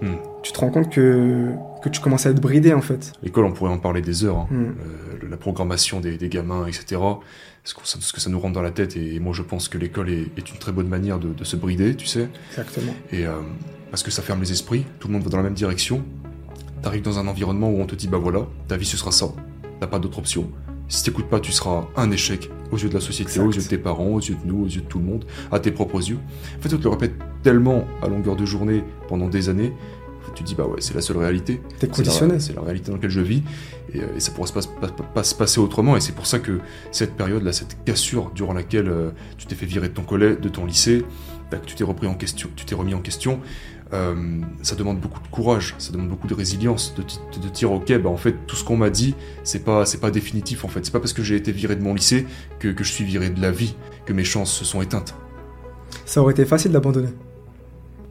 Hmm. Tu te rends compte que, que tu commences à être bridé, en fait. L'école, on pourrait en parler des heures. hein. Hmm. Le- la programmation des, des gamins, etc. Ce, que ça nous rentre dans la tête. Et moi, je pense que l'école est, est une très bonne manière de, de se brider, tu sais. Exactement. Et euh, parce que ça ferme les esprits, tout le monde va dans la même direction. T'arrives dans un environnement où on te dit bah voilà, ta vie ce sera ça. T'as pas d'autre option. Si t'écoutes pas, tu seras un échec aux yeux de la société, Exact. aux yeux de tes parents, aux yeux de nous, aux yeux de tout le monde, à tes propres yeux. En fait, on te le répète tellement à longueur de journée pendant des années. que Tu te dis bah ouais, c'est la seule réalité. T'es C'est la- conditionné. C'est la, réalité dans laquelle je vis et, euh, et ça pourra se pas, pas- pas- pas se passer autrement. Et c'est pour ça que cette période-là, cette cassure durant laquelle euh, tu t'es fait virer de ton collège, de ton lycée, bah, que tu t'es repris en question, tu t'es remis en question, euh, ça demande beaucoup de courage, ça demande beaucoup de résilience, de, de, dire ok, bah en fait tout ce qu'on m'a dit, c'est pas c'est pas définitif en fait. C'est pas parce que j'ai été viré de mon lycée que, que je suis viré de la vie, que mes chances se sont éteintes. Ça aurait été facile d'abandonner.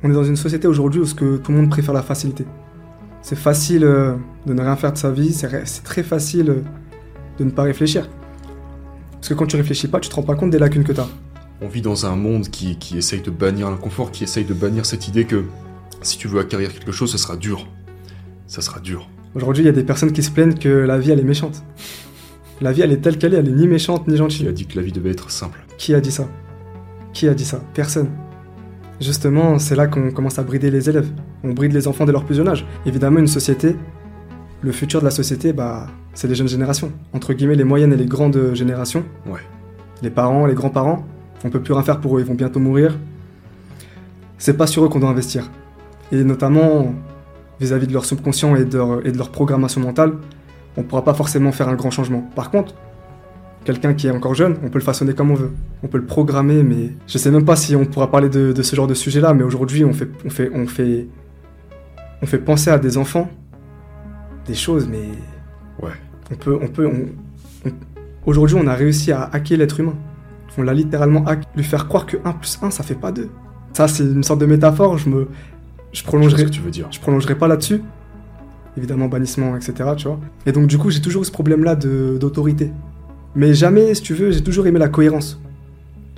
On est dans une société aujourd'hui où ce que tout le monde préfère la facilité. C'est facile euh, de ne rien faire de sa vie, c'est très facile euh, de ne pas réfléchir. Parce que quand tu réfléchis pas, tu te rends pas compte des lacunes que tu as. On vit dans un monde qui, qui essaye de bannir l'inconfort, qui essaye de bannir cette idée que si tu veux acquérir quelque chose, ça sera dur. Ça sera dur. Aujourd'hui, il y a des personnes qui se plaignent que la vie, elle est méchante. La vie, elle est telle qu'elle est, elle est ni méchante ni Qui gentille. a dit que la vie devait être simple Qui a dit ça? Qui a dit ça? Personne. Justement, c'est là qu'on commence à brider les élèves. On bride les enfants dès leur plus jeune âge. Évidemment, une société, le futur de la société, bah, c'est les jeunes générations. Entre guillemets, les moyennes et les grandes générations. Ouais. Les parents, les grands-parents, on peut plus rien faire pour eux, ils vont bientôt mourir. C'est pas sur eux qu'on doit investir. Et notamment vis-à-vis de leur subconscient et de leur, et de leur programmation mentale, on pourra pas forcément faire un grand changement. Par contre, quelqu'un qui est encore jeune, on peut le façonner comme on veut. On peut le programmer, mais je sais même pas si on pourra parler de, de ce genre de sujet-là, mais aujourd'hui, on fait, on, fait, on, fait, on fait penser à des enfants des choses, mais Ouais. on peut, on peut, on- on- aujourd'hui, on a réussi à hacker l'être humain. On l'a littéralement hack, lui faire croire que 1 plus 1, ça fait pas 2. Ça, c'est une sorte de métaphore, je me, je Je prolongerai, ce que tu veux dire. je prolongerai pas là-dessus. Évidemment, bannissement, etc., tu vois. Et donc, du coup, j'ai toujours eu ce problème-là d'autorité. Mais jamais, si tu veux, j'ai toujours aimé la cohérence.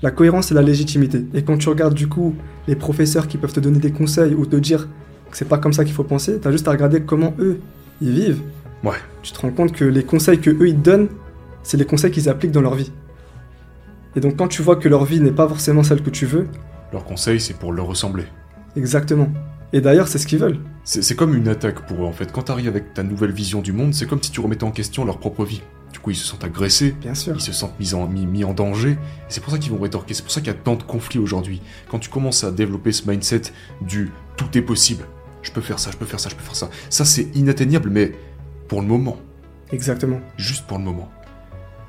La cohérence et la légitimité. Et quand tu regardes, du coup, les professeurs qui peuvent te donner des conseils ou te dire que c'est pas comme ça qu'il faut penser, t'as juste à regarder comment eux, ils vivent. Ouais. Tu te rends compte que les conseils que eux, ils te donnent, c'est les conseils qu'ils appliquent dans leur vie. Et donc, quand tu vois que leur vie n'est pas forcément celle que tu veux, Leur conseil, c'est pour leur ressembler. exactement. Et d'ailleurs, c'est ce qu'ils veulent. C'est comme une attaque pour eux en fait. Quand t'arrives avec ta nouvelle vision du monde, c'est comme si tu remettais en question leur propre vie. Du coup, ils se sentent agressés, Bien sûr. ils se sentent mis en, mis, mis en danger. C'est pour ça qu'ils vont rétorquer. C'est pour ça qu'il y a tant de conflits aujourd'hui. Quand tu commences à développer ce mindset du tout est possible, je peux faire ça, je peux faire ça, je peux faire ça. Ça, c'est inatteignable, mais pour le moment. Exactement. Juste pour le moment.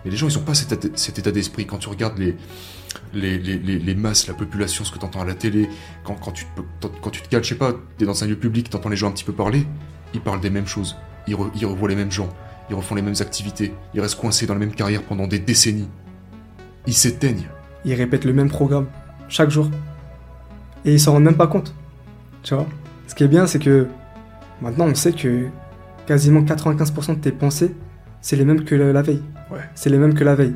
Mais les gens, ils ont pas cet, état- d'esprit. Quand tu regardes les, masses, la population, ce que tu entends à la télé, quand, tu, te- quand je sais pas, tu es dans un lieu public, tu entends les gens un petit peu parler, ils parlent des mêmes choses. Ils revoient les mêmes gens. Ils refont les mêmes activités. Ils restent coincés dans la même carrière pendant des décennies. Ils s'éteignent. ils répètent le même programme chaque jour. Et ils s'en rendent même pas compte. Tu vois? Ce qui est bien, c'est que maintenant on sait que quasiment 95% de tes pensées, c'est les mêmes que la veille. Ouais. C'est les mêmes que la veille.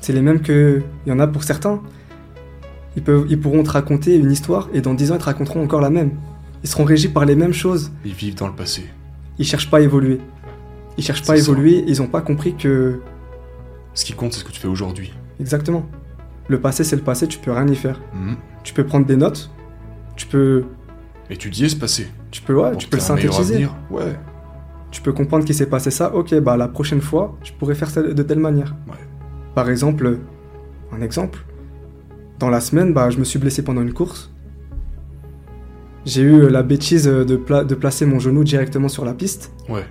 C'est les mêmes que. Il y en a pour certains. Ils, peuvent, ils pourront te raconter une histoire et dans 10 ans ils te raconteront encore la même. Ils seront régis par les mêmes choses. Ils vivent dans le passé. Ils cherchent pas à évoluer. Ils cherchent pas à ça. évoluer. Ils ont pas compris que. Ce qui compte, c'est ce que tu fais aujourd'hui. Exactement. Le passé, c'est le passé, tu peux rien y faire. Mhm. Tu peux prendre des notes. Tu peux Étudier ce passé. Tu peux, ouais, Pour tu peux le synthétiser. Ouais. Tu peux comprendre qu'il s'est passé ça. Ok, bah la prochaine fois, je pourrais faire ça de telle manière. Ouais. Par exemple, un exemple. Dans la semaine, bah, je me suis blessé pendant une course. J'ai eu la bêtise de, pla- de placer mon genou directement sur la piste. Ouais.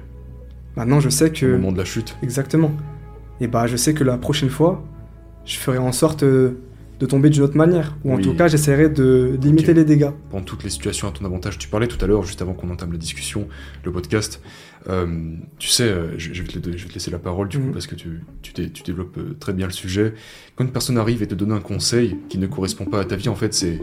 Maintenant, je sais Au que. moment de la chute. Exactement. Et bah, je sais que la prochaine fois, je ferai en sorte euh, de tomber d'une autre manière. Ou en Oui. tout cas, j'essaierai de limiter les dégâts. prendre toutes les situations à ton avantage. Tu parlais tout à l'heure, juste avant qu'on entame la discussion, le podcast. euh, tu sais, euh, je, je vais te, la- je vais te laisser la parole du coup Mhm. parce que tu, tu, dé- tu développes euh, très bien le sujet. Quand une personne arrive et te donne un conseil qui ne correspond pas à ta vie, en fait, c'est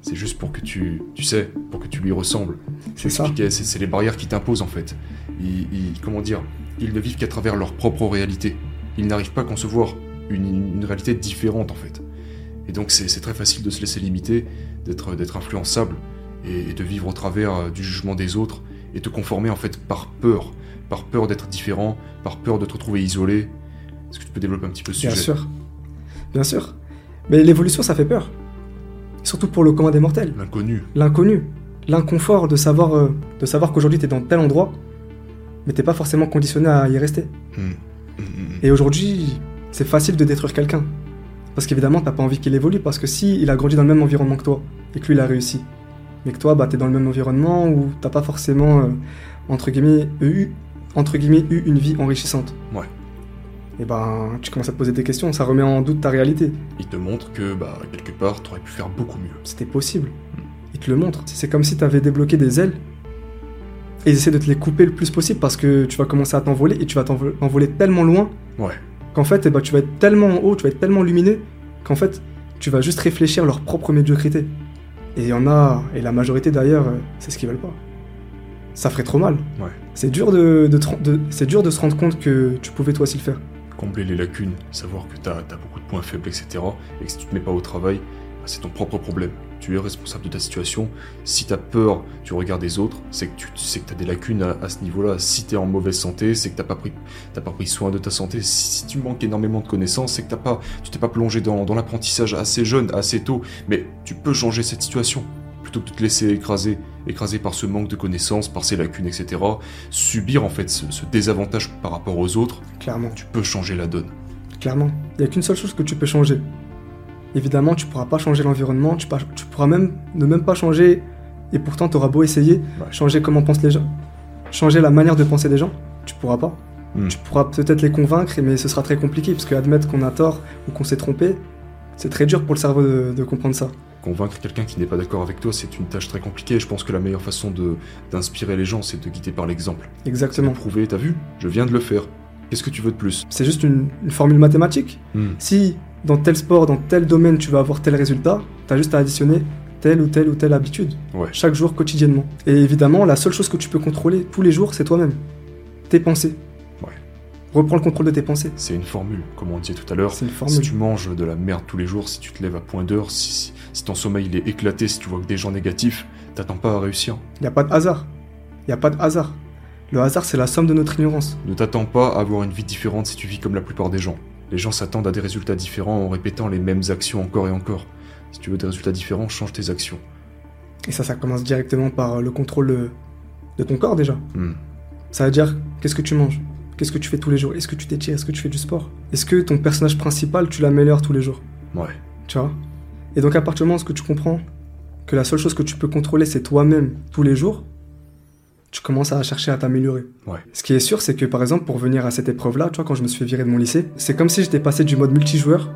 c'est juste pour que tu, tu sais, pour que tu lui ressembles. C'est ça. C'est c'est les barrières qui t'imposent en fait. Ils, ils- comment dire Ils ne vivent qu'à travers leur propre réalité. Ils n'arrivent pas à concevoir une, une réalité différente en fait. Et donc c'est très facile de se laisser limiter, d'être influençable et, et de vivre au travers euh, du jugement des autres et te conformer en fait par peur, par peur d'être différent, par peur de te retrouver isolé. Est-ce que tu peux développer un petit peu ce Bien sujet? sûr. Bien sûr. Mais l'évolution, ça fait peur. Surtout pour le commun des mortels. L'inconnu. L'inconnu. L'inconfort de savoir, euh, de savoir qu'aujourd'hui t'es dans tel endroit, mais t'es pas forcément conditionné à y rester. Hmm, hmm, hmm. Et aujourd'hui, c'est facile de détruire quelqu'un. Parce qu'évidemment, t'as pas envie qu'il évolue, parce que si il a grandi dans le même environnement que toi, et que lui il a réussi, mais que toi, bah, t'es dans le même environnement où t'as pas forcément, euh, entre, guillemets, eu, entre guillemets, eu une vie enrichissante. Ouais. Et ben, tu commences à te poser des questions, ça remet en doute ta réalité. Il te montre que bah quelque part t'aurais pu faire beaucoup mieux. C'était possible. Il te le montre. C'est comme si tu avais débloqué des ailes et ils essaient de te les couper le plus possible parce que tu vas commencer à t'envoler et tu vas t'envo- t'envoler tellement loin Ouais. Qu'en fait, eh ben, tu vas être tellement en haut, tu vas être tellement lumineux qu'en fait, tu vas juste réfléchir leur propre médiocrité. Et il y en a, et la majorité d'ailleurs, euh, c'est ce qu'ils veulent pas. Ça ferait trop mal. Ouais. C'est dur de, de c'est dur de se rendre compte que tu pouvais toi aussi le faire. Combler les lacunes, savoir que t'as as beaucoup de points faibles, etc. Et que si tu te mets pas au travail, bah, c'est ton propre problème. Tu es responsable de ta situation. Si tu as peur tu regardes les autres, c'est que tu sais que as des lacunes à, ce niveau-là. Si tu es en mauvaise santé, c'est que tu pas, pris, pas pris soin de ta santé. Si, tu manques énormément de connaissances, c'est que t'as pas, tu t'es pas plongé dans, dans l'apprentissage assez jeune, assez tôt. Mais tu peux changer cette situation plutôt que de te laisser écraser, écraser par ce manque de connaissances, par ces lacunes, etc. Subir en fait ce, désavantage par rapport aux autres. Clairement. Tu peux changer la donne. Clairement. Il n'y a qu'une seule chose que tu peux changer. Évidemment, tu pourras pas changer l'environnement, tu, tu, pourras même ne même pas changer, et pourtant tu auras beau essayer, changer comment pensent les gens, changer la manière de penser des gens, tu pourras pas. Hmm. Tu pourras peut-être les convaincre, mais ce sera très compliqué, parce que admettre qu'on a tort ou qu'on s'est trompé, c'est très dur pour le cerveau de comprendre ça convaincre quelqu'un qui n'est pas d'accord avec toi, c'est une tâche très compliquée. Je pense que la meilleure façon d'inspirer les gens, c'est de guider par l'exemple. Exactement. Prouver, t'as vu? Je viens de le faire. Qu'est-ce que tu veux de plus? C'est juste une, formule mathématique. Hmm. Si dans tel sport, dans tel domaine, tu vas avoir tel résultat, t'as juste à additionner telle ou telle ou telle habitude. Chaque jour, quotidiennement. Et évidemment, la seule chose que tu peux contrôler tous les jours, c'est toi-même. Tes pensées. Reprends le contrôle de tes pensées. C'est une formule, comme on disait tout à l'heure. C'est une formule. Si tu manges de la merde tous les jours, si tu te lèves à point d'heure, si, si, ton sommeil il est éclaté, si tu vois que des gens négatifs, t'attends pas à réussir. Il n'y a pas de hasard. Il n'y a pas de hasard. Le hasard, c'est la somme de notre ignorance. Ne t'attends pas à avoir une vie différente si tu vis comme la plupart des gens. Les gens s'attendent à des résultats différents en répétant les mêmes actions encore et encore. Si tu veux des résultats différents, change tes actions. Et ça, ça commence directement par le contrôle de ton corps déjà. Hmm. Ça veut dire, qu'est-ce que tu manges? Qu'est-ce que tu fais tous les jours? Est-ce que tu t'étires? Est-ce que tu fais du sport? Est-ce que ton personnage principal, tu l'améliores tous les jours? Ouais. Tu vois? Et donc à partir du moment où tu comprends que la seule chose que tu peux contrôler, c'est toi-même tous les jours, tu commences à chercher à t'améliorer. Ouais. Ce qui est sûr, c'est que par exemple, pour venir à cette épreuve-là, tu vois, quand je me suis fait virer de mon lycée, c'est comme si j'étais passé du mode multijoueur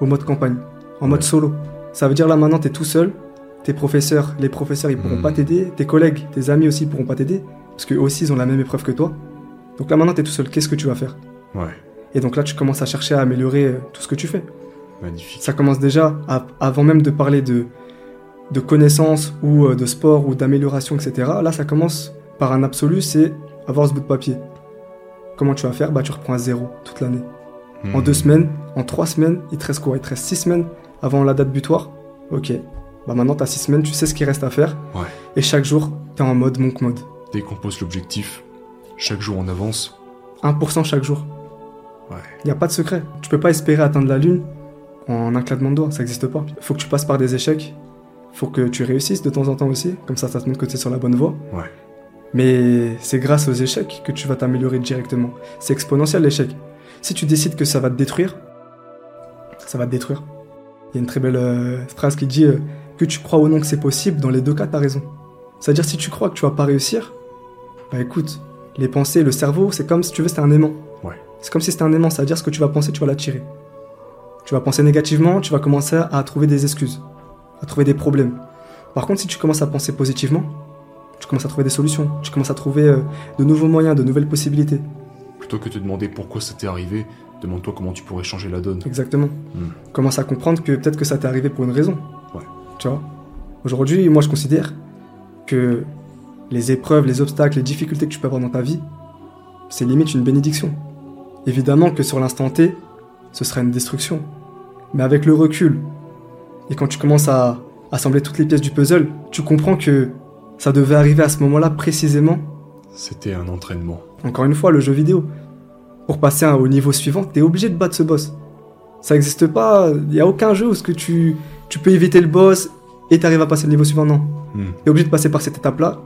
au mode campagne, en mode solo. Ça veut dire là maintenant, t'es tout seul, tes professeurs, les professeurs, ils pourront hmm. pas t'aider, tes collègues, tes amis aussi, ils pourront pas t'aider, parce qu'eux aussi, ils ont la même épreuve que toi. Donc là maintenant, tu es tout seul, qu'est-ce que tu vas faire? Ouais. Et donc là, tu commences à chercher à améliorer euh, tout ce que tu fais. Magnifique. Ça commence déjà, avant même de parler de, de connaissances ou euh, de sport ou d'amélioration, etc. Là, ça commence par un absolu, c'est avoir ce bout de papier. Comment tu vas faire? Bah, tu reprends à zéro toute l'année. En hmm. deux semaines, en trois semaines, il te reste quoi? Il te reste six semaines avant la date butoir? Ok. Bah maintenant, tu as six semaines, tu sais ce qu'il reste à faire. Ouais. Et chaque jour, tu es en mode monk mode. Décompose l'objectif, chaque jour on avance 1% chaque jour. Ouais. Il n'y a pas de secret. Tu peux pas espérer atteindre la lune en un claquement de doigts, ça n'existe pas. Il faut que tu passes par des échecs. Il faut que tu réussisses de temps en temps aussi, comme ça ça te montre que tu es sur la bonne voie. Ouais. Mais c'est grâce aux échecs que tu vas t'améliorer directement. C'est exponentiel l'échec. Si tu décides que ça va te détruire, ça va te détruire. Il y a une très belle euh, phrase qui dit euh, que tu crois ou non que c'est possible, dans les deux cas, tu as raison. C'est-à-dire si tu crois que tu vas pas réussir, bah écoute, les pensées, le cerveau, c'est comme si tu veux, c'était un aimant. Ouais. C'est comme si c'était un aimant, c'est-à-dire ce que tu vas penser, tu vas l'attirer. Tu vas penser négativement, tu vas commencer à trouver des excuses, à trouver des problèmes. Par contre, si tu commences à penser positivement, tu commences à trouver des solutions, tu commences à trouver euh, de nouveaux moyens, de nouvelles possibilités. Plutôt que de te demander pourquoi ça t'est arrivé, demande-toi comment tu pourrais changer la donne. Exactement. Hmm. Commence à comprendre que peut-être que ça t'est arrivé pour une raison. Ouais. Tu vois? Aujourd'hui, moi je considère que les épreuves, les obstacles, les difficultés que tu peux avoir dans ta vie, c'est limite une bénédiction. Évidemment que sur l'instant T, ce sera une destruction. Mais avec le recul, et quand tu commences à assembler toutes les pièces du puzzle, tu comprends que ça devait arriver à ce moment-là précisément. C'était un entraînement. Encore une fois, le jeu vidéo. Pour passer au niveau suivant, t'es obligé de battre ce boss. Ça n'existe pas, il n'y a aucun jeu où ce que tu, tu peux éviter le boss et t'arrives à passer le niveau suivant, non. Hmm. T'es obligé de passer par cette étape-là,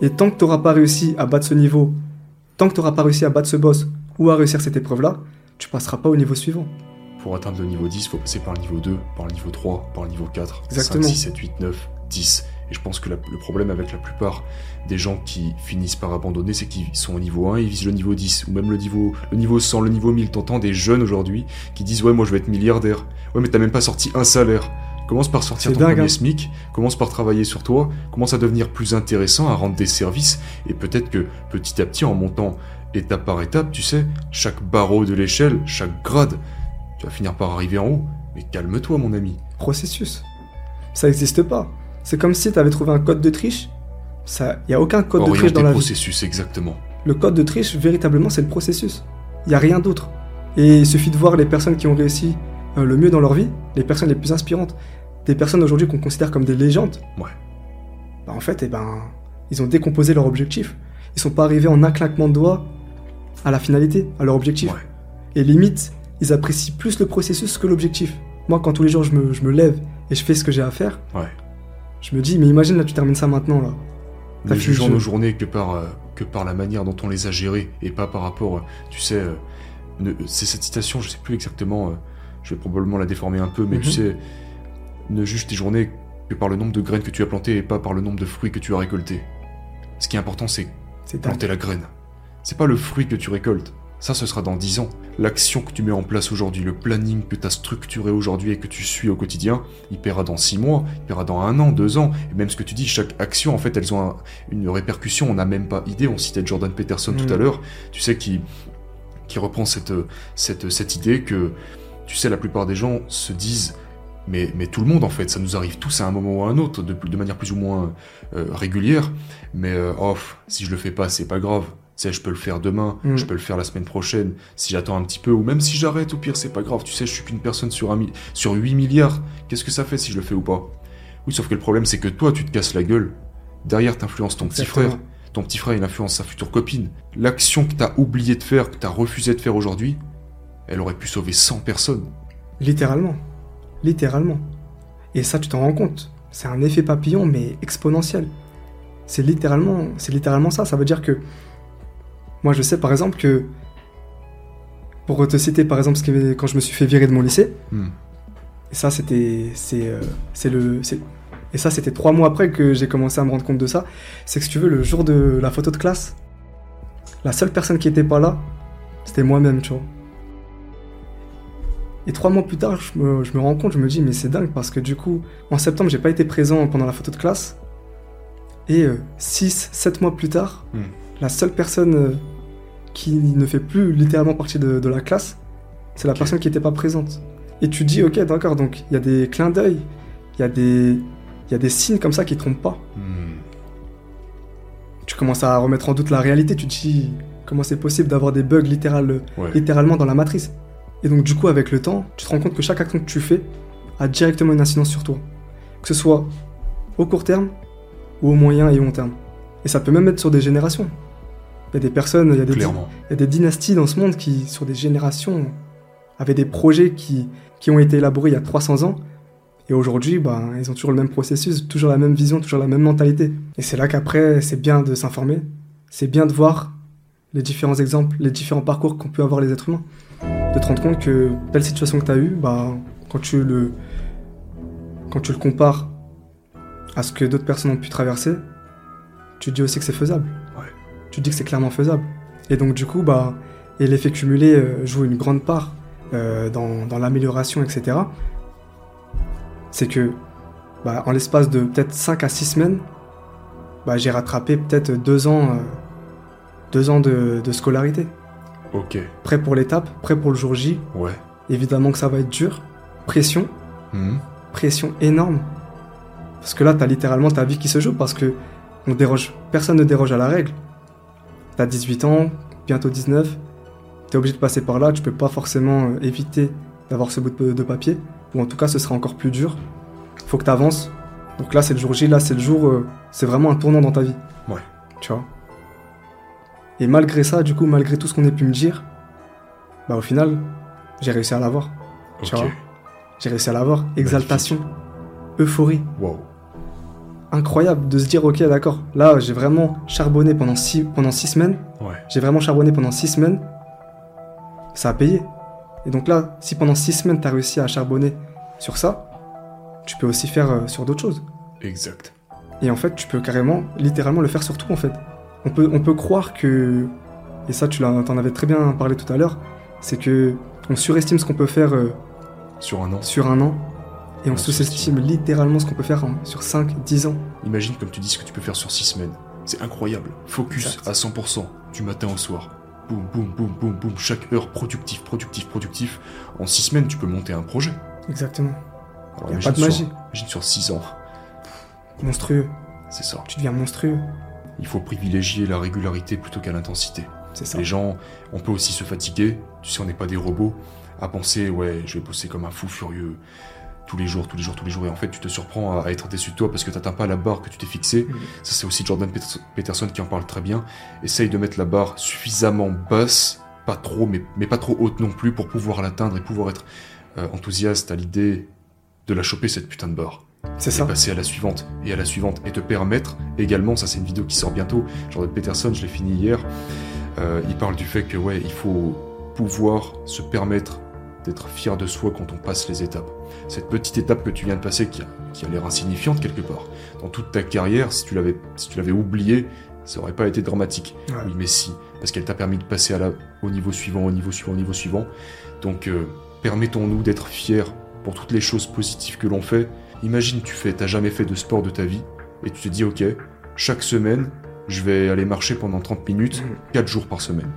et tant que tu n'auras pas réussi à battre ce niveau, tant que tu n'auras pas réussi à battre ce boss ou à réussir cette épreuve-là, tu passeras pas au niveau suivant. Pour atteindre le niveau 10, il faut passer par le niveau 2, par le niveau 3, par le niveau 4, Exactement. 5, 6, 7, 8, 9, 10. Et je pense que le problème avec la plupart des gens qui finissent par abandonner, c'est qu'ils sont au niveau 1, ils visent le niveau 10, ou même le niveau, le niveau 100, le niveau 1000. T'entends des jeunes aujourd'hui qui disent Ouais, moi je vais être milliardaire. Ouais, mais t'as même pas sorti un salaire. Commence par sortir ton premier hein. SMIC, commence par travailler sur toi, commence à devenir plus intéressant, à rendre des services, et peut-être que petit à petit, en montant étape par étape, tu sais, chaque barreau de l'échelle, chaque grade, tu vas finir par arriver en haut. Mais calme-toi, mon ami. Processus. Ça n'existe pas. C'est comme si tu avais trouvé un code de triche. Il n'y a aucun code de triche dans la processus, exactement. Le code de triche, véritablement, c'est le processus. Il n'y a rien d'autre. Et il suffit de voir les personnes qui ont réussi euh, le mieux dans leur vie, les personnes les plus inspirantes, des personnes aujourd'hui qu'on considère comme des légendes, Ouais. bah, en fait, eh ben, ils ont décomposé leur objectif. Ils sont pas arrivés en un claquement de doigts à la finalité, à leur objectif. Ouais. Et limite, ils apprécient plus le processus que l'objectif. Moi, quand tous les jours je me, je me lève et je fais ce que j'ai à faire, Ouais. Je me dis, mais imagine là, tu termines ça maintenant là. T'as Ne fini jugeons nos journées que par, euh, que par la manière dont on les a gérées et pas par rapport, euh, tu sais, euh, ne- c'est cette citation, je sais plus exactement, je vais probablement la déformer un peu, mais tu Mhm. sais, ne juge tes journées que par le nombre de graines que tu as plantées et pas par le nombre de fruits que tu as récoltés. Ce qui est important, c'est C'est planter la graine. C'est pas le fruit que tu récoltes. Ça, ce sera dans 10 ans. L'action que tu mets en place aujourd'hui, le planning que tu as structuré aujourd'hui et que tu suis au quotidien, il paiera dans 6 mois, il paiera dans un an, deux ans. Et même ce que tu dis, chaque action, en fait, elles ont un- une répercussion. On n'a même pas idée. On citait Jordan Peterson tout à Mm. l'heure, tu sais, qui, qui reprend cette, cette, cette idée que, tu sais, la plupart des gens se disent mais, mais tout le monde en fait, ça nous arrive tous à un moment ou à un autre, de, de manière plus ou moins euh, régulière. Mais euh, oh, si je le fais pas, c'est pas grave. Tu sais, je peux le faire demain, Mm. je peux le faire la semaine prochaine, si j'attends un petit peu, ou même si j'arrête, au pire, c'est pas grave. Tu sais, je suis qu'une personne sur, un mi- sur 8 milliards. Qu'est-ce que ça fait si je le fais ou pas? Oui, sauf que le problème, c'est que toi, tu te casses la gueule. Derrière, t'influences ton petit frère. Ton petit frère, il influence sa future copine. L'action que t'as oublié de faire, que t'as refusé de faire aujourd'hui, elle aurait pu sauver 100 personnes. Littéralement. Littéralement. Et ça, tu t'en rends compte. C'est un effet papillon, mais exponentiel. C'est littéralement, c'est littéralement ça. Ça veut dire que moi, je sais par exemple que pour te citer par exemple ce qui quand je me suis fait virer de mon lycée, Hmm. et ça c'était c'est euh, c'est le c'est- et ça c'était trois mois après que j'ai commencé à me rendre compte de ça. C'est que si tu veux le jour de la photo de classe, la seule personne qui était pas là, c'était moi-même, tu vois. Et trois mois plus tard, je me, je me rends compte, je me dis, mais c'est dingue parce que du coup, en septembre, j'ai pas été présent pendant la photo de classe. Et 6, 7 mois plus tard, Hmm. la seule personne euh, qui ne fait plus littéralement partie de, de la classe, c'est la personne qui n'était pas présente. Et tu dis, ok, d'accord, donc il y a des clins d'œil, il y, a des- y a des signes comme ça qui trompent pas. Hmm. Tu commences à remettre en doute la réalité, tu te dis, comment c'est possible d'avoir des bugs littéral- Ouais. littéralement dans la matrice? Et donc du coup, avec le temps, tu te rends compte que chaque action que tu fais a directement une incidence sur toi. Que ce soit au court terme ou au moyen et long terme. Et ça peut même être sur des générations. Il y a des personnes, il y a des, il y a des dynasties dans ce monde qui, sur des générations, avaient des projets qui, qui ont été élaborés il y a 300 ans. Et aujourd'hui, bah, ils ont toujours le même processus, toujours la même vision, toujours la même mentalité. Et c'est là qu'après, c'est bien de s'informer. C'est bien de voir les différents exemples, les différents parcours qu'ont pu avoir les êtres humains. De te rendre compte que telle situation que tu as eue, bah, quand, tu le, quand tu le compares à ce que d'autres personnes ont pu traverser, tu te dis aussi que c'est faisable. Tu te dis que c'est clairement faisable. Et donc, du coup, bah, et l'effet cumulé euh, joue une grande part euh, dans, dans l'amélioration, etc. C'est que, bah, en l'espace de peut-être 5 à 6 semaines, bah, j'ai rattrapé peut-être 2 ans, euh, deux ans de, de scolarité. Ok. Prêt pour l'étape, prêt pour le jour J. Ouais. Évidemment que ça va être dur. Pression, Hmm. pression énorme. Parce que là, t'as littéralement ta vie qui se joue parce que on déroge, personne ne déroge à la règle. T'as 18 ans, bientôt 19, t'es obligé de passer par là, tu peux pas forcément euh, éviter d'avoir ce bout de, papier, ou en tout cas ce sera encore plus dur. Faut que t'avances. Donc là, c'est le jour J, là, c'est le jour, euh, c'est vraiment un tournant dans ta vie. Ouais. Tu vois. Et malgré ça, du coup, malgré tout ce qu'on ait pu me dire, bah au final, j'ai réussi à l'avoir. Tu vois. J'ai réussi à l'avoir. Exaltation, euphorie. Wow. Incroyable de se dire, ok, d'accord, là, j'ai vraiment charbonné pendant six, pendant six semaines. Ouais. J'ai vraiment charbonné pendant six semaines. Ça a payé. Et donc là, si pendant six semaines, tu as réussi à charbonner sur ça, tu peux aussi faire euh, sur d'autres choses. Exact. Et en fait, tu peux carrément, littéralement, le faire sur tout, en fait. On peut, on peut croire que, et ça, tu t'en avais très bien parlé tout à l'heure, c'est que on surestime ce qu'on peut faire euh, Sur un an. sur un an, et on On sous-estime littéralement ce qu'on peut faire en- sur 5, 10 ans. Imagine comme tu dis ce que tu peux faire sur 6 semaines. C'est incroyable. Focus Exact. à 100%, du matin au soir. Boum, boum, boum, boum, boum. Chaque heure productif, productif, productif. En 6 semaines, tu peux monter un projet. Exactement. Alors, a imagine pas de magie. Sur, imagine sur 6 ans. Monstrueux. C'est ça. Tu deviens monstrueux. Il faut privilégier la régularité plutôt qu'à l'intensité. C'est ça. Les gens, on peut aussi se fatiguer. Tu sais, on n'est pas des robots. À penser, ouais, je vais bosser comme un fou furieux. Tous les jours, tous les jours, tous les jours, et en fait tu te surprends à, être déçu de toi parce que tu n'atteins pas la barre que tu t'es fixée. Mhm. Ça c'est aussi Jordan Peterson qui en parle très bien. Essaye de mettre la barre suffisamment basse, pas trop, mais, mais pas trop haute non plus pour pouvoir l'atteindre et pouvoir être euh, enthousiaste à l'idée de la choper cette putain de barre. C'est ça. passer à la suivante et à la suivante et te permettre également, ça c'est une vidéo qui sort bientôt, Jordan Peterson, je l'ai fini hier, euh, il parle du fait que ouais, il faut pouvoir se permettre d'être fier de soi quand on passe les étapes. Cette petite étape que tu viens de passer qui a, qui a l'air insignifiante quelque part. Dans toute ta carrière, si tu l'avais si tu l'avais oublié, ça aurait pas été dramatique. Ouais. Oui, mais si, parce qu'elle t'a permis de passer à la, au niveau suivant, au niveau suivant, au niveau suivant. Donc, euh, permettons-nous d'être fiers pour toutes les choses positives que l'on fait. Imagine, tu fais, t'as jamais fait de sport de ta vie, et tu te dis, ok, chaque semaine, je vais aller marcher pendant 30 minutes, Mhm. 4 jours par semaine.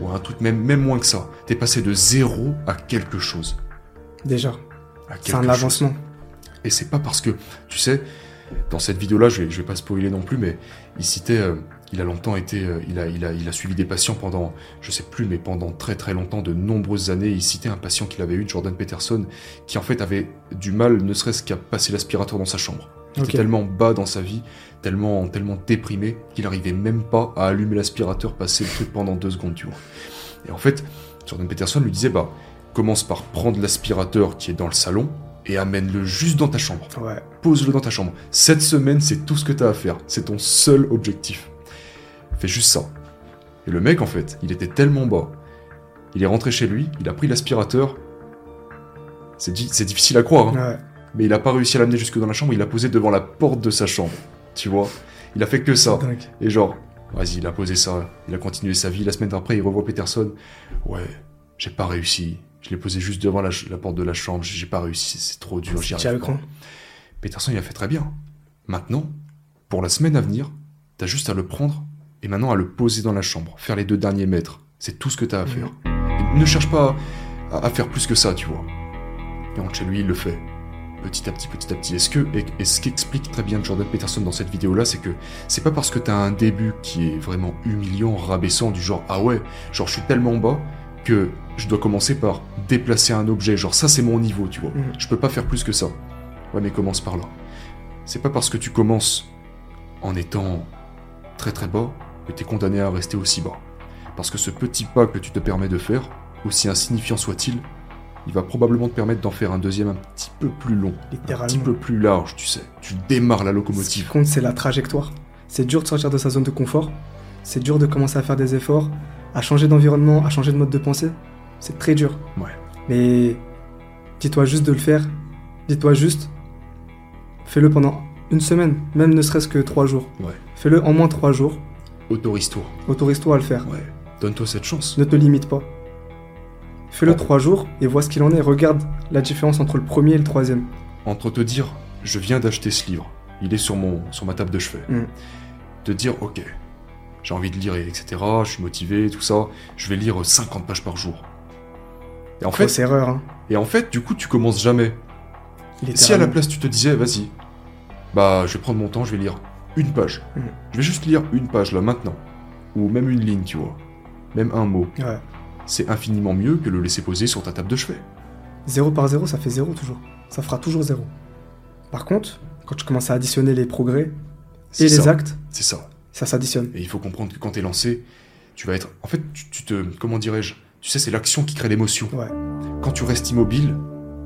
Ou un truc même, même moins que ça. T'es passé de zéro à quelque chose. Déjà. C'est un chose. avancement. Et c'est pas parce que, tu sais, dans cette vidéo-là, je vais, je vais pas spoiler non plus, mais il citait, euh, il a longtemps été, euh, il, a, il, a, il a suivi des patients pendant, je sais plus, mais pendant très très longtemps, de nombreuses années. Il citait un patient qu'il avait eu, Jordan Peterson, qui en fait avait du mal, ne serait-ce qu'à passer l'aspirateur dans sa chambre. Il était tellement bas dans sa vie, tellement, tellement déprimé, qu'il arrivait même pas à allumer l'aspirateur, passer le truc pendant deux secondes, tu vois. Et en fait, Jordan Peterson lui disait, bah, commence par prendre l'aspirateur qui est dans le salon et amène-le juste dans ta chambre Ouais. pose-le dans ta chambre. Cette semaine, c'est tout ce que tu as à faire. C'est ton seul objectif. Fais juste ça. Et le mec, en fait, il était tellement bas. Il est rentré chez lui, il a pris l'aspirateur. C'est di- c'est difficile à croire, hein. Ouais. Mais il a pas réussi à l'amener jusque dans la chambre, il l'a posé devant la porte de sa chambre. Tu vois Il a fait que ça. Et genre, vas-y, il a posé ça, il a continué sa vie. La semaine d'après, il revoit Peterson. Ouais, j'ai pas réussi. Je l'ai posé juste devant la, porte de la chambre, j'ai pas réussi, c'est trop dur, j'y arrive le pas. Peterson, il a fait très bien. Maintenant, pour la semaine à venir, t'as juste à le prendre et maintenant à le poser dans la chambre, faire les deux derniers mètres. C'est tout ce que t'as à Mhm. faire. Et ne cherche pas à, à faire plus que ça, tu vois. Et rentre chez lui, il le fait. Petit à petit, petit à petit. Et ce que, et, ce qu'explique très bien Jordan Peterson dans cette vidéo-là, c'est que c'est pas parce que t'as un début qui est vraiment humiliant, rabaissant, du genre ah ouais, genre je suis tellement bas que je dois commencer par déplacer un objet. Genre ça c'est mon niveau, tu vois. Mhm. Je peux pas faire plus que ça. Ouais, mais commence par là. C'est pas parce que tu commences en étant très très bas que t'es condamné à rester aussi bas. Parce que ce petit pas que tu te permets de faire, aussi insignifiant soit-il, il va probablement te permettre d'en faire un deuxième un petit peu plus long, un petit peu plus large, tu sais. Tu démarres la Ce qui locomotive. compte, c'est la trajectoire. C'est dur de sortir de sa zone de confort. C'est dur de commencer à faire des efforts, à changer d'environnement, à changer de mode de pensée. C'est très dur. Ouais. Mais dis-toi juste de le faire. Dis-toi juste, fais-le pendant une semaine, même ne serait-ce que trois jours. Ouais. Fais-le en moins trois jours. Autorise-toi. Autorise-toi à le faire. Ouais. Donne-toi cette chance. Ne te limite pas. Fais-le trois jours et vois ce qu'il en est. Regarde la différence entre le premier et le troisième. Entre te dire, je viens d'acheter ce livre, il est sur, mon, sur ma table de chevet. Mm. Te dire, ok, j'ai envie de lire, etc., je suis motivé, tout ça, je vais lire 50 pages par jour. Et en fait, erreur, hein. et en fait, du coup, tu commences jamais. Si à la place tu te disais, vas-y, bah je vais prendre mon temps, je vais lire une page. Mhm. Je vais juste lire une page là maintenant. Ou même une ligne, tu vois. Même un mot. Ouais. C'est infiniment mieux que le laisser poser sur ta table de chevet. 0 par 0, ça fait 0 toujours. Ça fera toujours 0. Par contre, quand tu commences à additionner les progrès et les ça. actes, C'est ça. ça s'additionne. Et il faut comprendre que quand t'es lancé, tu vas être. En fait, tu, tu te. Comment dirais-je Tu sais, c'est l'action qui crée l'émotion. Ouais. Quand tu restes immobile,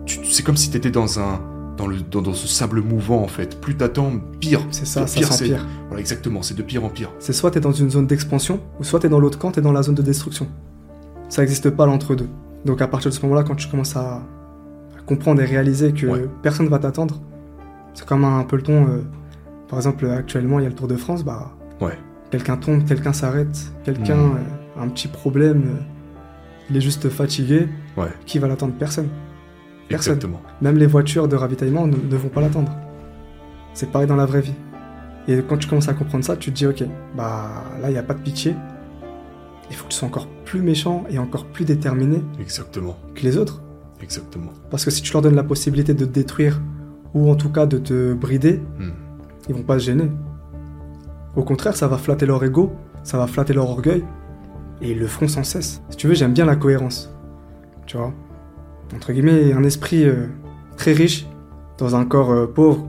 tu- c'est comme si t'étais dans un. Dans, le, dans, dans ce sable mouvant en fait. Plus t'attends, pire. C'est ça, Pire, ça pire, s'empire. Voilà, exactement, c'est de pire en pire. C'est soit t'es dans une zone d'expansion, ou soit t'es dans l'autre camp, t'es dans la zone de destruction. Ça n'existe pas l'entre-deux. Donc à partir de ce moment-là, quand tu commences à, à comprendre et réaliser que Ouais. personne va t'attendre, c'est comme un peloton. euh, par exemple, actuellement, il y a le Tour de France, bah. Ouais. Quelqu'un tombe, quelqu'un s'arrête, quelqu'un Mhm. euh, a un petit problème, euh, il est juste fatigué. Ouais. Qui va l'attendre? Personne. Personne. Exactement. Même les voitures de ravitaillement ne, ne vont pas l'attendre. C'est pareil dans la vraie vie. Et quand tu commences à comprendre ça, tu te dis, ok, bah là, il n'y a pas de pitié. Il faut que tu sois encore plus méchant et encore plus déterminé Exactement. que les autres. Exactement. Parce que si tu leur donnes la possibilité de te détruire, ou en tout cas de te brider, Hmm. ils vont pas se gêner. Au contraire, ça va flatter leur ego, ça va flatter leur orgueil, et ils le feront sans cesse. Si tu veux, j'aime bien la cohérence. Tu vois? Entre guillemets, un esprit euh, très riche dans un corps euh, pauvre,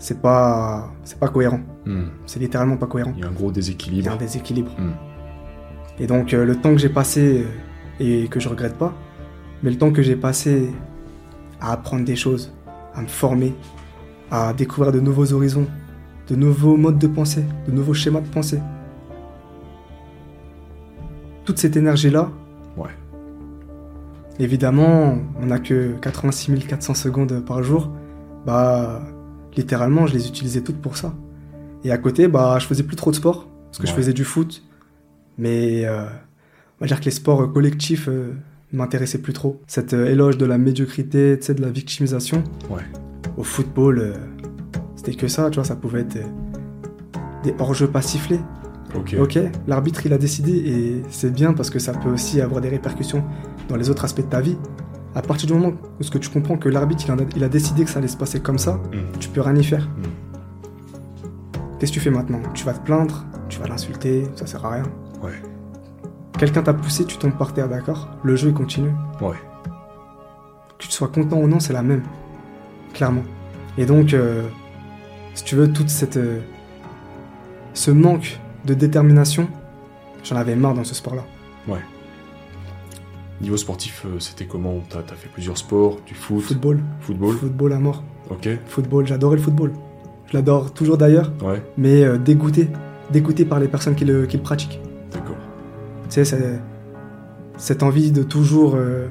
c'est pas, c'est pas cohérent. Hmm. C'est littéralement pas cohérent. Il y a un gros Il y a déséquilibre. un déséquilibre. Hmm. Et donc euh, le temps que j'ai passé, euh, et que je regrette pas, mais le temps que j'ai passé à apprendre des choses, à me former, à découvrir de nouveaux horizons, de nouveaux modes de pensée, de nouveaux schémas de pensée. Toute cette énergie-là, Ouais. évidemment, on n'a que 86 400 secondes par jour, bah littéralement, je les utilisais toutes pour ça. Et à côté, bah je faisais plus trop de sport, parce que je faisais du foot, mais euh, on va dire que les sports euh, collectifs euh, ne m'intéressaient plus trop. Cette euh, éloge de la médiocrité, de la victimisation, Ouais. au football, c'était que ça, tu vois, ça pouvait être des hors-jeux pas sifflés. Ok. Ok, l'arbitre il a décidé et c'est bien parce que ça peut aussi avoir des répercussions dans les autres aspects de ta vie. À partir du moment où ce que tu comprends que l'arbitre il, a- il a décidé que ça allait se passer comme ça, Hmm. tu peux rien y faire. Hmm. Qu'est-ce que tu fais maintenant? Tu vas te plaindre, tu vas l'insulter, ça sert à rien. Ouais. Quelqu'un t'a poussé, tu tombes par terre, d'accord? Le jeu il continue. Ouais. Que tu sois content ou non, c'est la même. Clairement. Et donc, euh, si tu veux, toute cette. euh, ce manque de détermination, j'en avais marre dans ce sport-là. Niveau sportif, euh, c'était comment? T'as as fait plusieurs sports, du foot, Football. football? Football à mort. Ok. Football, j'adorais le football. Je l'adore toujours d'ailleurs, Ouais. mais euh, dégoûté. Dégoûté par les personnes qui le, qui le pratiquent. D'accord. Tu sais, c'est- cette envie de toujours euh,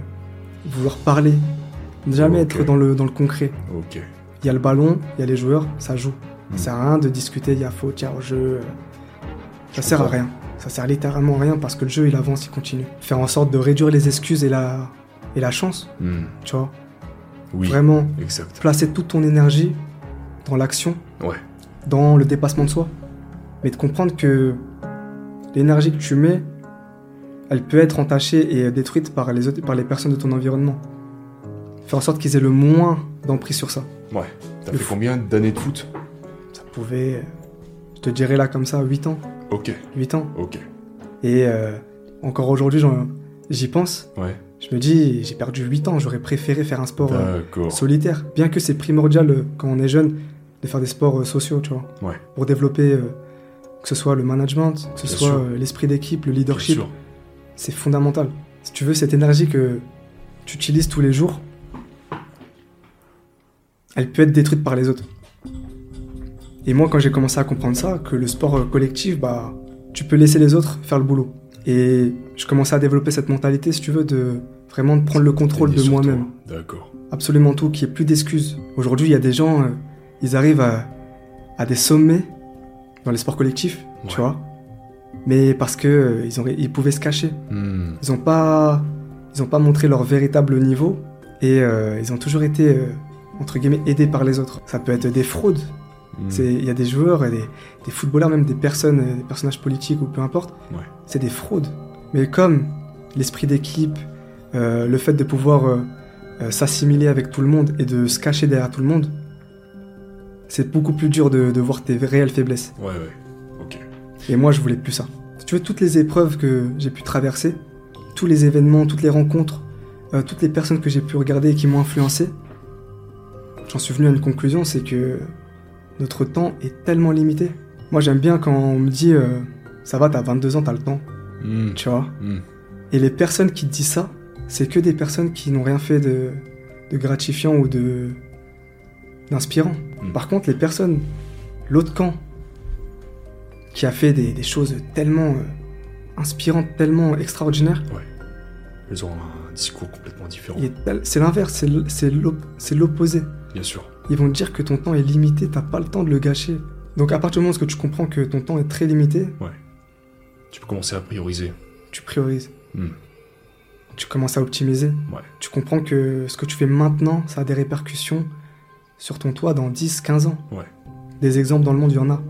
vouloir parler, ne jamais être dans le, dans le concret. Ok. Il y a le ballon, il y a les joueurs, ça joue. Mm. Ça sert à rien de discuter, il y a faute, il y a jeu. Ça Je sert à rien. Ça sert littéralement à rien parce que le jeu il avance, il continue. Faire en sorte de réduire les excuses et la, et la chance, Hmm. tu vois. Oui. Vraiment Exact. placer toute ton énergie dans l'action, Ouais. dans le dépassement de soi. Mais de comprendre que l'énergie que tu mets, elle peut être entachée et détruite par les, autres, par les personnes de ton environnement. Faire en sorte qu'ils aient le moins d'emprise sur ça. Ouais. T'as fait fou- combien d'années de foot? Ça pouvait, je te dirais là comme ça, 8 ans. Ok. 8 ans. Ok. Et euh, encore aujourd'hui, j'y pense. Ouais. Je me dis, j'ai perdu 8 ans, j'aurais préféré faire un sport euh, solitaire. Bien que c'est primordial euh, quand on est jeune de faire des sports sociaux, tu vois. Ouais. Pour développer que ce soit le management, que ce Bien soit l'esprit d'équipe, le leadership. C'est fondamental. Si tu veux, cette énergie que tu utilises tous les jours, elle peut être détruite par les autres. Et moi, quand j'ai commencé à comprendre ça, que le sport euh, collectif, bah, tu peux laisser les autres faire le boulot. Et je commençais à développer cette mentalité, si tu veux, de vraiment de prendre le contrôle de moi-même. D'accord. Absolument tout, qu'il n'y ait plus d'excuses. Aujourd'hui, il y a des gens, euh, ils arrivent à, à des sommets dans les sports collectifs, tu vois. Mais parce que euh, ils, ont, ils pouvaient se cacher. Hmm. Ils n'ont pas, ils ont pas montré leur véritable niveau et euh, ils ont toujours été entre guillemets aidés par les autres. Ça peut être des fraudes. C'est- Il y a des joueurs, et des, des footballeurs, même des personnes, des personnages politiques ou peu importe. Ouais. C'est des fraudes. Mais comme l'esprit d'équipe, euh, le fait de pouvoir euh, euh, s'assimiler avec tout le monde et de se cacher derrière tout le monde, c'est beaucoup plus dur de, de voir tes réelles faiblesses. Ouais, ouais. Ok. Et moi, je voulais plus ça. Si tu veux, toutes les épreuves que j'ai pu traverser, tous les événements, toutes les rencontres, toutes les personnes que j'ai pu regarder et qui m'ont influencé, j'en suis venu à une conclusion, c'est que notre temps est tellement limité. Moi, j'aime bien quand on me dit, euh, ça va, t'as 22 ans, t'as le temps, Hmm. tu vois. Hmm. Et les personnes qui te disent ça, c'est que des personnes qui n'ont rien fait de, de gratifiant ou de d'inspirant. Mm. Par contre, les personnes, l'autre camp, qui a fait des, des choses tellement euh, inspirantes, tellement extraordinaires, Ils ont un discours complètement différent. c'est l'inverse, c'est l'opposé. Bien sûr. Ils vont te dire que ton temps est limité, t'as pas le temps de le gâcher. Donc à partir du moment où tu comprends que ton temps est très limité, Tu peux commencer à prioriser. tu priorises. Hmm. Tu commences à optimiser. Ouais. Tu comprends que ce que tu fais maintenant, ça a des répercussions sur ton toit dans 10, 15 ans. Ouais. Des exemples dans le monde, il y en a.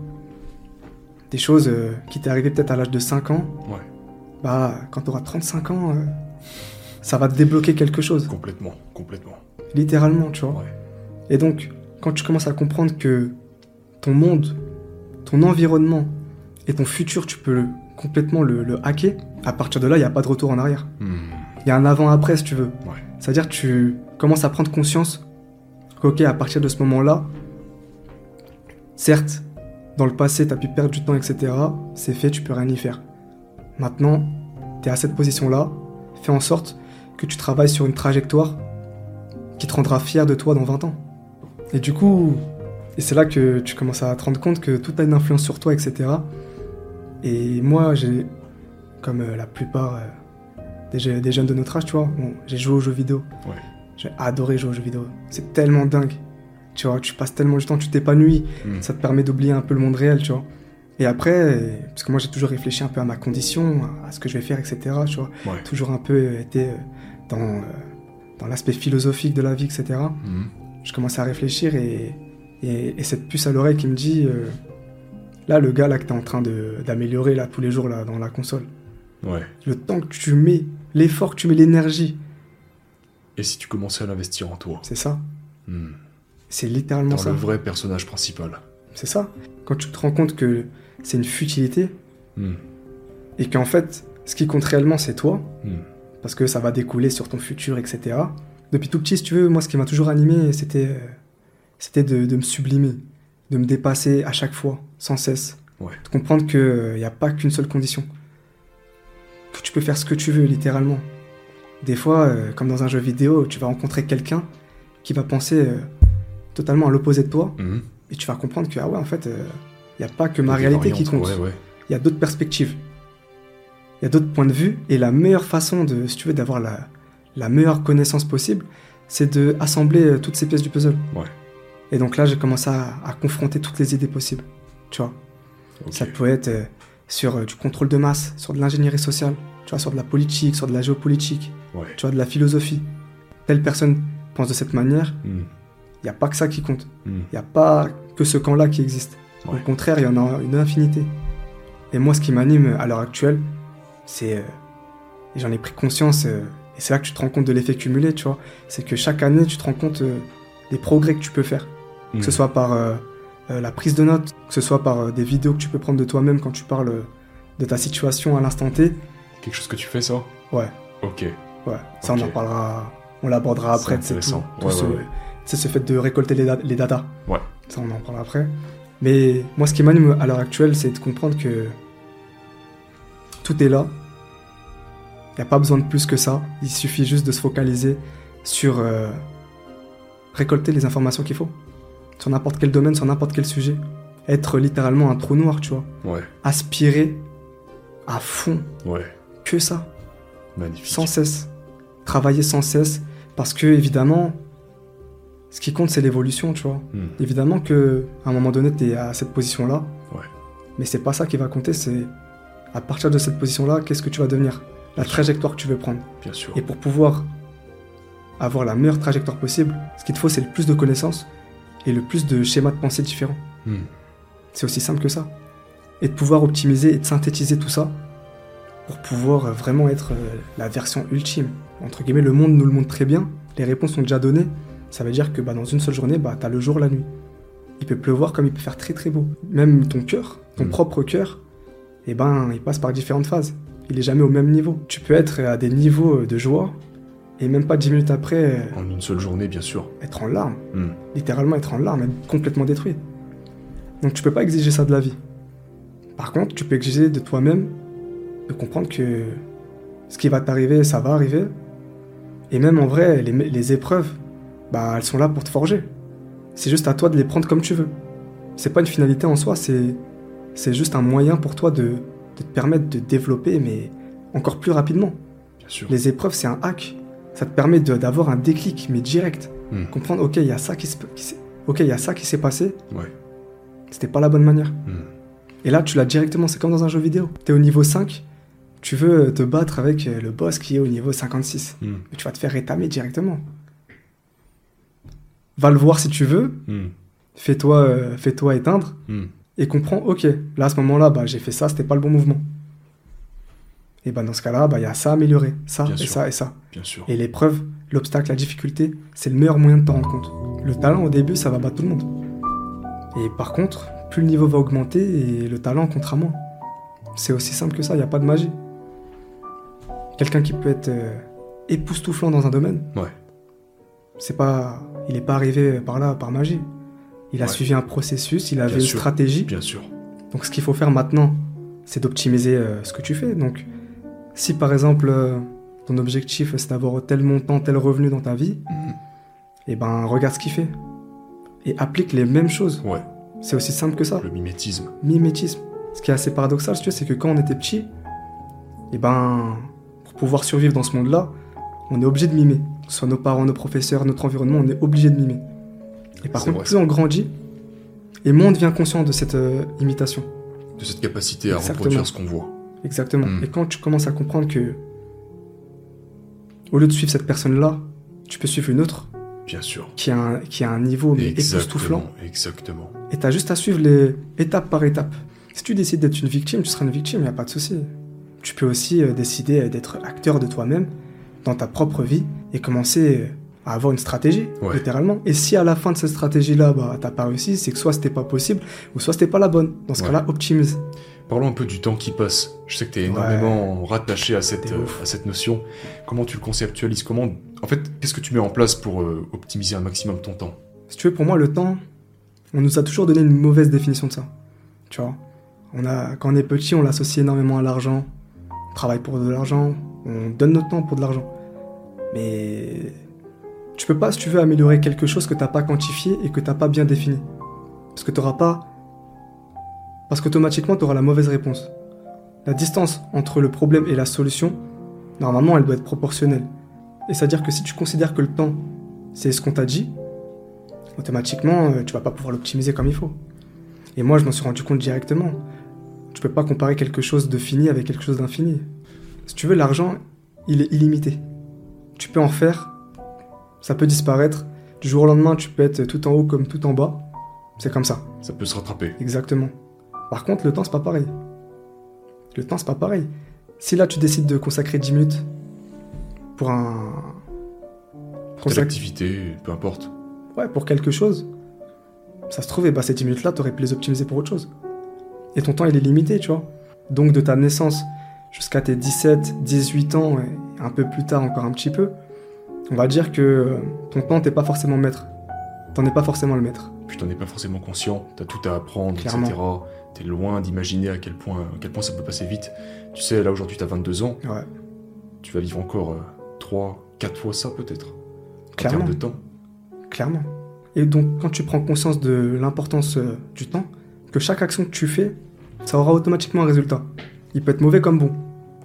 Des choses euh, qui t'est arrivé peut-être à l'âge de 5 ans. Ouais. Bah, quand tu auras 35 ans, euh, ça va te débloquer quelque chose. Complètement. Complètement. Littéralement, tu vois. Ouais. Et donc, quand tu commences à comprendre que ton monde, ton environnement et ton futur, tu peux le- complètement le, le hacker, à partir de là, il n'y a pas de retour en arrière. Hmm. Il y a un avant-après, si tu veux. Ouais. C'est-à-dire, tu, commences à prendre conscience qu'ok, à partir de ce moment-là, certes, dans le passé, tu as pu perdre du temps, etc. C'est fait, tu peux rien y faire. Maintenant, tu es à cette position-là, fais en sorte que tu travailles sur une trajectoire qui te rendra fier de toi dans 20 ans. Et du coup, et c'est là que tu commences à te rendre compte que tout a une influence sur toi, etc. Et moi, j'ai, comme euh, la plupart euh, des, des, jeunes de notre âge, tu vois, j'ai joué aux jeux vidéo. Ouais. J'ai adoré jouer aux jeux vidéo. C'est tellement dingue. Tu vois, tu passes tellement de temps, tu t'épanouis. Mm. Ça te permet d'oublier un peu le monde réel, tu vois. Et après, parce que moi j'ai toujours réfléchi un peu à ma condition, à ce que je vais faire, etc. Tu vois. Ouais. Toujours un peu été euh, dans, dans l'aspect philosophique de la vie, etc. Je commence à réfléchir et, et, et cette puce à l'oreille qui me dit euh, là, le gars là que t'es en train d'améliorer là tous les jours là dans la console, Ouais. le temps que tu mets, l'effort que tu mets, l'énergie, Et si tu commençais à l'investir en toi c'est ça. Hmm. C'est littéralement Dans ça. le vrai personnage principal. C'est ça. Quand tu te rends compte que c'est une futilité Hmm. et qu'en fait, ce qui compte réellement, c'est toi, Hmm. parce que ça va découler sur ton futur, etc. Depuis tout petit, si tu veux, moi, ce qui m'a toujours animé, c'était euh, c'était de, de me sublimer, de me dépasser à chaque fois, sans cesse. Ouais. De comprendre qu'il n'y a pas qu'une seule condition. Que tu peux faire ce que tu veux, littéralement. Des fois, euh, comme dans un jeu vidéo, tu vas rencontrer quelqu'un qui va penser euh, totalement à l'opposé de toi, Mhm. et tu vas comprendre que, ah ouais, en fait, il n'y a pas que ma réalité qui compte Ouais, ouais. il y a d'autres perspectives. Il y a d'autres points de vue. Et la meilleure façon, de, si tu veux, d'avoir la, la meilleure connaissance possible, c'est de assembler euh, toutes ces pièces du puzzle. Ouais. Et donc là, j'ai commencé à, à confronter toutes les idées possibles. Tu vois, ça peut être euh, sur euh, du contrôle de masse, sur de l'ingénierie sociale, tu vois, sur de la politique, sur de la géopolitique, Ouais. tu vois, de la philosophie. Telle personne pense de cette manière, Hmm. il n'y a pas que ça qui compte. Hmm. Il n'y a pas que ce camp-là qui existe. Ouais. Au contraire, il y en a une infinité. Et moi, ce qui m'anime à l'heure actuelle, c'est. euh, et j'en ai pris conscience, et c'est là que tu te rends compte de l'effet cumulé, tu vois. C'est que chaque année, tu te rends compte euh, des progrès que tu peux faire. Que ce Hmm. soit par euh, euh, la prise de notes, que ce soit par des vidéos que tu peux prendre de toi-même quand tu parles de ta situation à l'instant T. Quelque chose que tu fais, ça? Ouais, Ok. ouais. Ça, on en parlera. On l'abordera après. C'est tout, intéressant. tout Ouais, ce, ouais, ouais. c'est ce fait de récolter les, da- les datas. Ouais. Ça, on en parlera après. Mais moi, ce qui m'anime à l'heure actuelle, c'est de comprendre que tout est là. Il n'y a pas besoin de plus que ça. Il suffit juste de se focaliser sur euh, récolter les informations qu'il faut. Sur n'importe quel domaine, sur n'importe quel sujet. Être littéralement un trou noir, tu vois. Ouais. Aspirer à fond Ouais. que ça Magnifique. sans cesse. Travailler sans cesse. Parce que, évidemment, ce qui compte, c'est l'évolution, tu vois. Hmm. Évidemment que à un moment donné, tu es à cette position-là. Ouais. Mais c'est pas ça qui va compter, c'est à partir de cette position-là, qu'est-ce que tu vas devenir? La trajectoire que tu veux prendre. Bien sûr. Et pour pouvoir avoir la meilleure trajectoire possible, ce qu'il te faut, c'est le plus de connaissances et le plus de schémas de pensée différents. Hmm. C'est aussi simple que ça. Et de pouvoir optimiser et de synthétiser tout ça pour pouvoir vraiment être euh, la version ultime. Entre guillemets, le monde nous le montre très bien, les réponses sont déjà données. Ça veut dire que bah, dans une seule journée, bah, tu as le jour, la nuit. Il peut pleuvoir comme il peut faire très très beau. Même ton cœur, ton Mm. propre cœur, eh ben, il passe par différentes phases. Il est jamais au même niveau. Tu peux être à des niveaux euh, de joie et même pas dix minutes après euh, En une seule journée, bien sûr. être en larmes Hmm. littéralement être en larmes, être complètement détruit. Donc tu peux pas exiger ça de la vie. Par contre, tu peux exiger de toi-même de comprendre que ce qui va t'arriver, ça va arriver. Et même en vrai, les, les épreuves, bah elles sont là pour te forger. C'est juste à toi de les prendre comme tu veux. C'est pas une finalité en soi, c'est c'est juste un moyen pour toi de, de te permettre de développer, mais encore plus rapidement. Bien sûr. Les épreuves, c'est un hack. Ça te permet d'avoir un déclic, mais direct Hmm. comprendre ok il y a ça qui se qui s'est- passé Ouais. c'était pas la bonne manière Hmm. et là tu l'as directement c'est comme dans un jeu vidéo t'es au niveau 5 tu veux te battre avec le boss qui est au niveau 56 Hmm. mais tu vas te faire rétamer directement va le voir si tu veux Hmm. fais-toi euh, fais-toi éteindre. Et comprends ok là à ce moment là bah j'ai fait ça c'était pas le bon mouvement et bah dans ce cas là bah il y a ça à améliorer ça Bien et sûr. ça et ça Bien sûr. et l'épreuve, l'obstacle, la difficulté, c'est le meilleur moyen de t'en rendre compte. Le talent, au début, ça va battre tout le monde. Et par contre, plus le niveau va augmenter et le talent comptera moins. C'est aussi simple que ça, il n'y a pas de magie. Quelqu'un qui peut être euh, époustouflant dans un domaine, Ouais. c'est pas, il n'est pas arrivé par là par magie. Il a Ouais. suivi un processus, il avait Bien une sûr. stratégie. Bien sûr. Donc ce qu'il faut faire maintenant, c'est d'optimiser euh, ce que tu fais. Donc si par exemple euh, ton objectif c'est d'avoir tel montant, tel revenu dans ta vie, Mhm. eh ben regarde ce qu'il fait et applique les mêmes choses. Ouais, C'est aussi simple que ça. le mimétisme. Mimétisme. Ce qui est assez paradoxal, si tu veux, c'est que quand on était petit, eh ben pour pouvoir survivre dans ce monde-là, on est obligé de mimer. Que ce soit nos parents, nos professeurs, notre environnement, on est obligé de mimer. Et par contre, vrai, plus on grandit, et moins on devient conscient de cette euh, imitation. De cette capacité à Exactement. reproduire ce qu'on voit. Exactement. Mm. Et quand tu commences à comprendre que, au lieu de suivre cette personne-là, tu peux suivre une autre Bien sûr. qui a un, qui a un niveau mais époustouflant. Exactement. Exactement. Et t'as juste à suivre les étape par étape. Si tu décides d'être une victime, tu seras une victime, y a pas de souci. Tu peux aussi euh, décider d'être acteur de toi-même dans ta propre vie et commencer euh, à avoir une stratégie, Ouais. littéralement. Et si à la fin de cette stratégie-là, bah, t'as pas réussi, c'est que soit c'était pas possible, ou soit c'était pas la bonne. Dans ce Ouais. cas-là, optimise. Parlons un peu du temps qui passe. Je sais que tu es Ouais. énormément rattaché à cette, euh, à cette notion. Comment tu le conceptualises? Comment, En fait, qu'est-ce que tu mets en place pour euh, optimiser un maximum ton temps? Si tu veux, pour moi, le temps, on nous a toujours donné une mauvaise définition de ça. Tu vois? On a, Quand on est petit, on l'associe énormément à l'argent. On travaille pour de l'argent. On donne notre temps pour de l'argent. Mais tu peux pas, si tu veux, améliorer quelque chose que t'as pas quantifié et que t'as pas bien défini. Parce que t'auras pas... Parce qu'automatiquement, tu auras la mauvaise réponse. La distance entre le problème et la solution, normalement, elle doit être proportionnelle. Et c'est-à-dire que si tu considères que le temps, c'est ce qu'on t'a dit, automatiquement, euh, tu vas pas pouvoir l'optimiser comme il faut. Et moi, je m'en suis rendu compte directement. Tu peux pas comparer quelque chose de fini avec quelque chose d'infini. Si tu veux, l'argent, il est illimité. Tu peux en faire, ça peut disparaître. Du jour au lendemain, tu peux être tout en haut comme tout en bas. C'est comme ça, Ça peut se rattraper. exactement. Par contre, le temps, c'est pas pareil. Le temps, c'est pas pareil. Si là, tu décides de consacrer 10 minutes pour un. Telle Consac- activité, peu importe. Ouais, pour quelque chose. Ça se trouve, eh ben, ces 10 minutes-là, t'aurais pu les optimiser pour autre chose. Et ton temps, il est limité, tu vois. Donc, de ta naissance jusqu'à tes 17, 18 ans, et un peu plus tard encore un petit peu, on va dire que euh, ton temps, t'es pas forcément maître. T'en es pas forcément le maître. Puis t'en es pas forcément conscient, t'as tout à apprendre, Clairement. etc. T'es loin d'imaginer à quel point, à quel point ça peut passer vite. Tu sais, là aujourd'hui t'as 22 ans, Ouais, tu vas vivre encore 3, 4 fois ça peut-être. En Clairement. termes de temps. clairement. Et donc, quand tu prends conscience de l'importance euh, du temps, que chaque action que tu fais, ça aura automatiquement un résultat. Il peut être mauvais comme bon.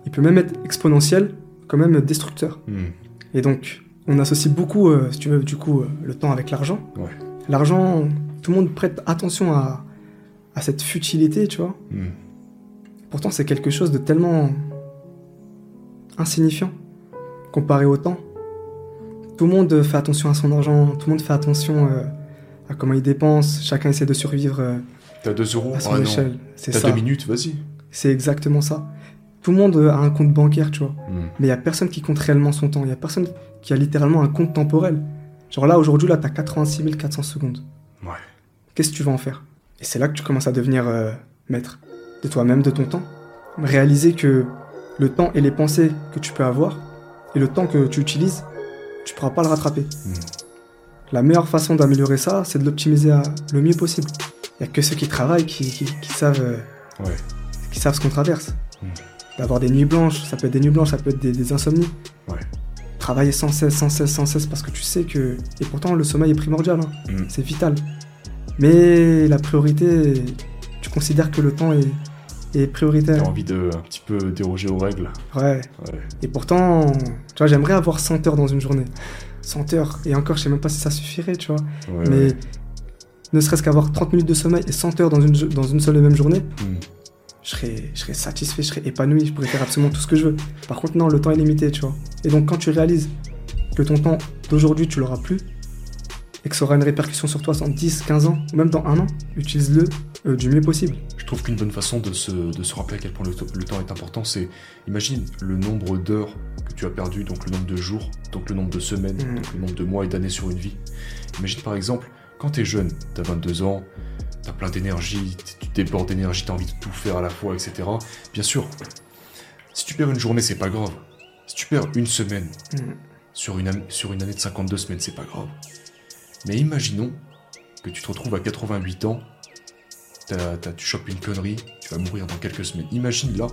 Il peut même être exponentiel, comme même destructeur. Hmm. Et donc, on associe beaucoup, euh, si tu veux, du coup, euh, le temps avec l'argent. Ouais. L'argent, tout le monde prête attention à, à cette futilité, tu vois. Hmm. Pourtant, c'est quelque chose de tellement insignifiant comparé au temps. Tout le monde fait attention à son argent, tout le monde fait attention euh, à comment il dépense, chacun essaie de survivre T'as 2 euros à son Ah échelle. C'est T'as ça. 2 minutes, vas-y. C'est exactement ça. Tout le monde a un compte bancaire, tu vois. Hmm. Mais il y a personne qui compte réellement son temps. Il y a personne qui a littéralement un compte temporel. Genre là, aujourd'hui, là, t'as 86 400 secondes. Ouais. Qu'est-ce que tu vas en faire? Et c'est là que tu commences à devenir euh, maître de toi-même, de ton temps. Réaliser que le temps et les pensées que tu peux avoir, et le temps que tu utilises, tu pourras pas le rattraper. Hmm. La meilleure façon d'améliorer ça, c'est de l'optimiser le mieux possible. Il y a que ceux qui travaillent qui, qui- qui savent, euh, Ouais. qui savent ce qu'on traverse. Hmm. D'avoir des nuits blanches, ça peut être des nuits blanches, ça peut être des, des insomnies. Ouais. Travailler sans cesse, sans cesse, sans cesse, parce que tu sais que... Et pourtant, le sommeil est primordial, hein. Hmm. c'est vital. Mais la priorité, tu considères que le temps est, est prioritaire. T'as envie de un petit peu déroger aux règles. Ouais. Ouais. Et pourtant, tu vois, j'aimerais avoir 100 heures dans une journée. 100 heures. Et encore, je sais même pas si ça suffirait, tu vois. Ouais, Mais ne serait-ce qu'avoir 30 minutes de sommeil et 100 heures dans une, dans une seule et même journée, Hmm. Je serais, je serais satisfait, je serais épanoui, je pourrais faire absolument tout ce que je veux. Par contre, non, le temps est limité, tu vois. Et donc, quand tu réalises que ton temps d'aujourd'hui, tu l'auras plus, et que ça aura une répercussion sur toi dans 10, 15 ans, ou même dans un an, utilise-le euh, du mieux possible. Je trouve qu'une bonne façon de se, de se rappeler à quel point le, temps est important, c'est imagine le nombre d'heures que tu as perdu, donc le nombre de jours, donc le nombre de semaines, Mhm. donc le nombre de mois et d'années sur une vie. Imagine par exemple, quand t'es jeune, t'as 22 ans, t'as plein d'énergie, tu débordes d'énergie, t'as envie de tout faire à la fois, etc. Bien sûr, si tu perds une journée, c'est pas grave. Si tu perds une semaine, Mhm. sur une, an- sur une année de 52 semaines, c'est pas grave. Mais imaginons que tu te retrouves à 88 ans, t'as- t'as- tu chopes une connerie, tu vas mourir dans quelques semaines. Imagine là,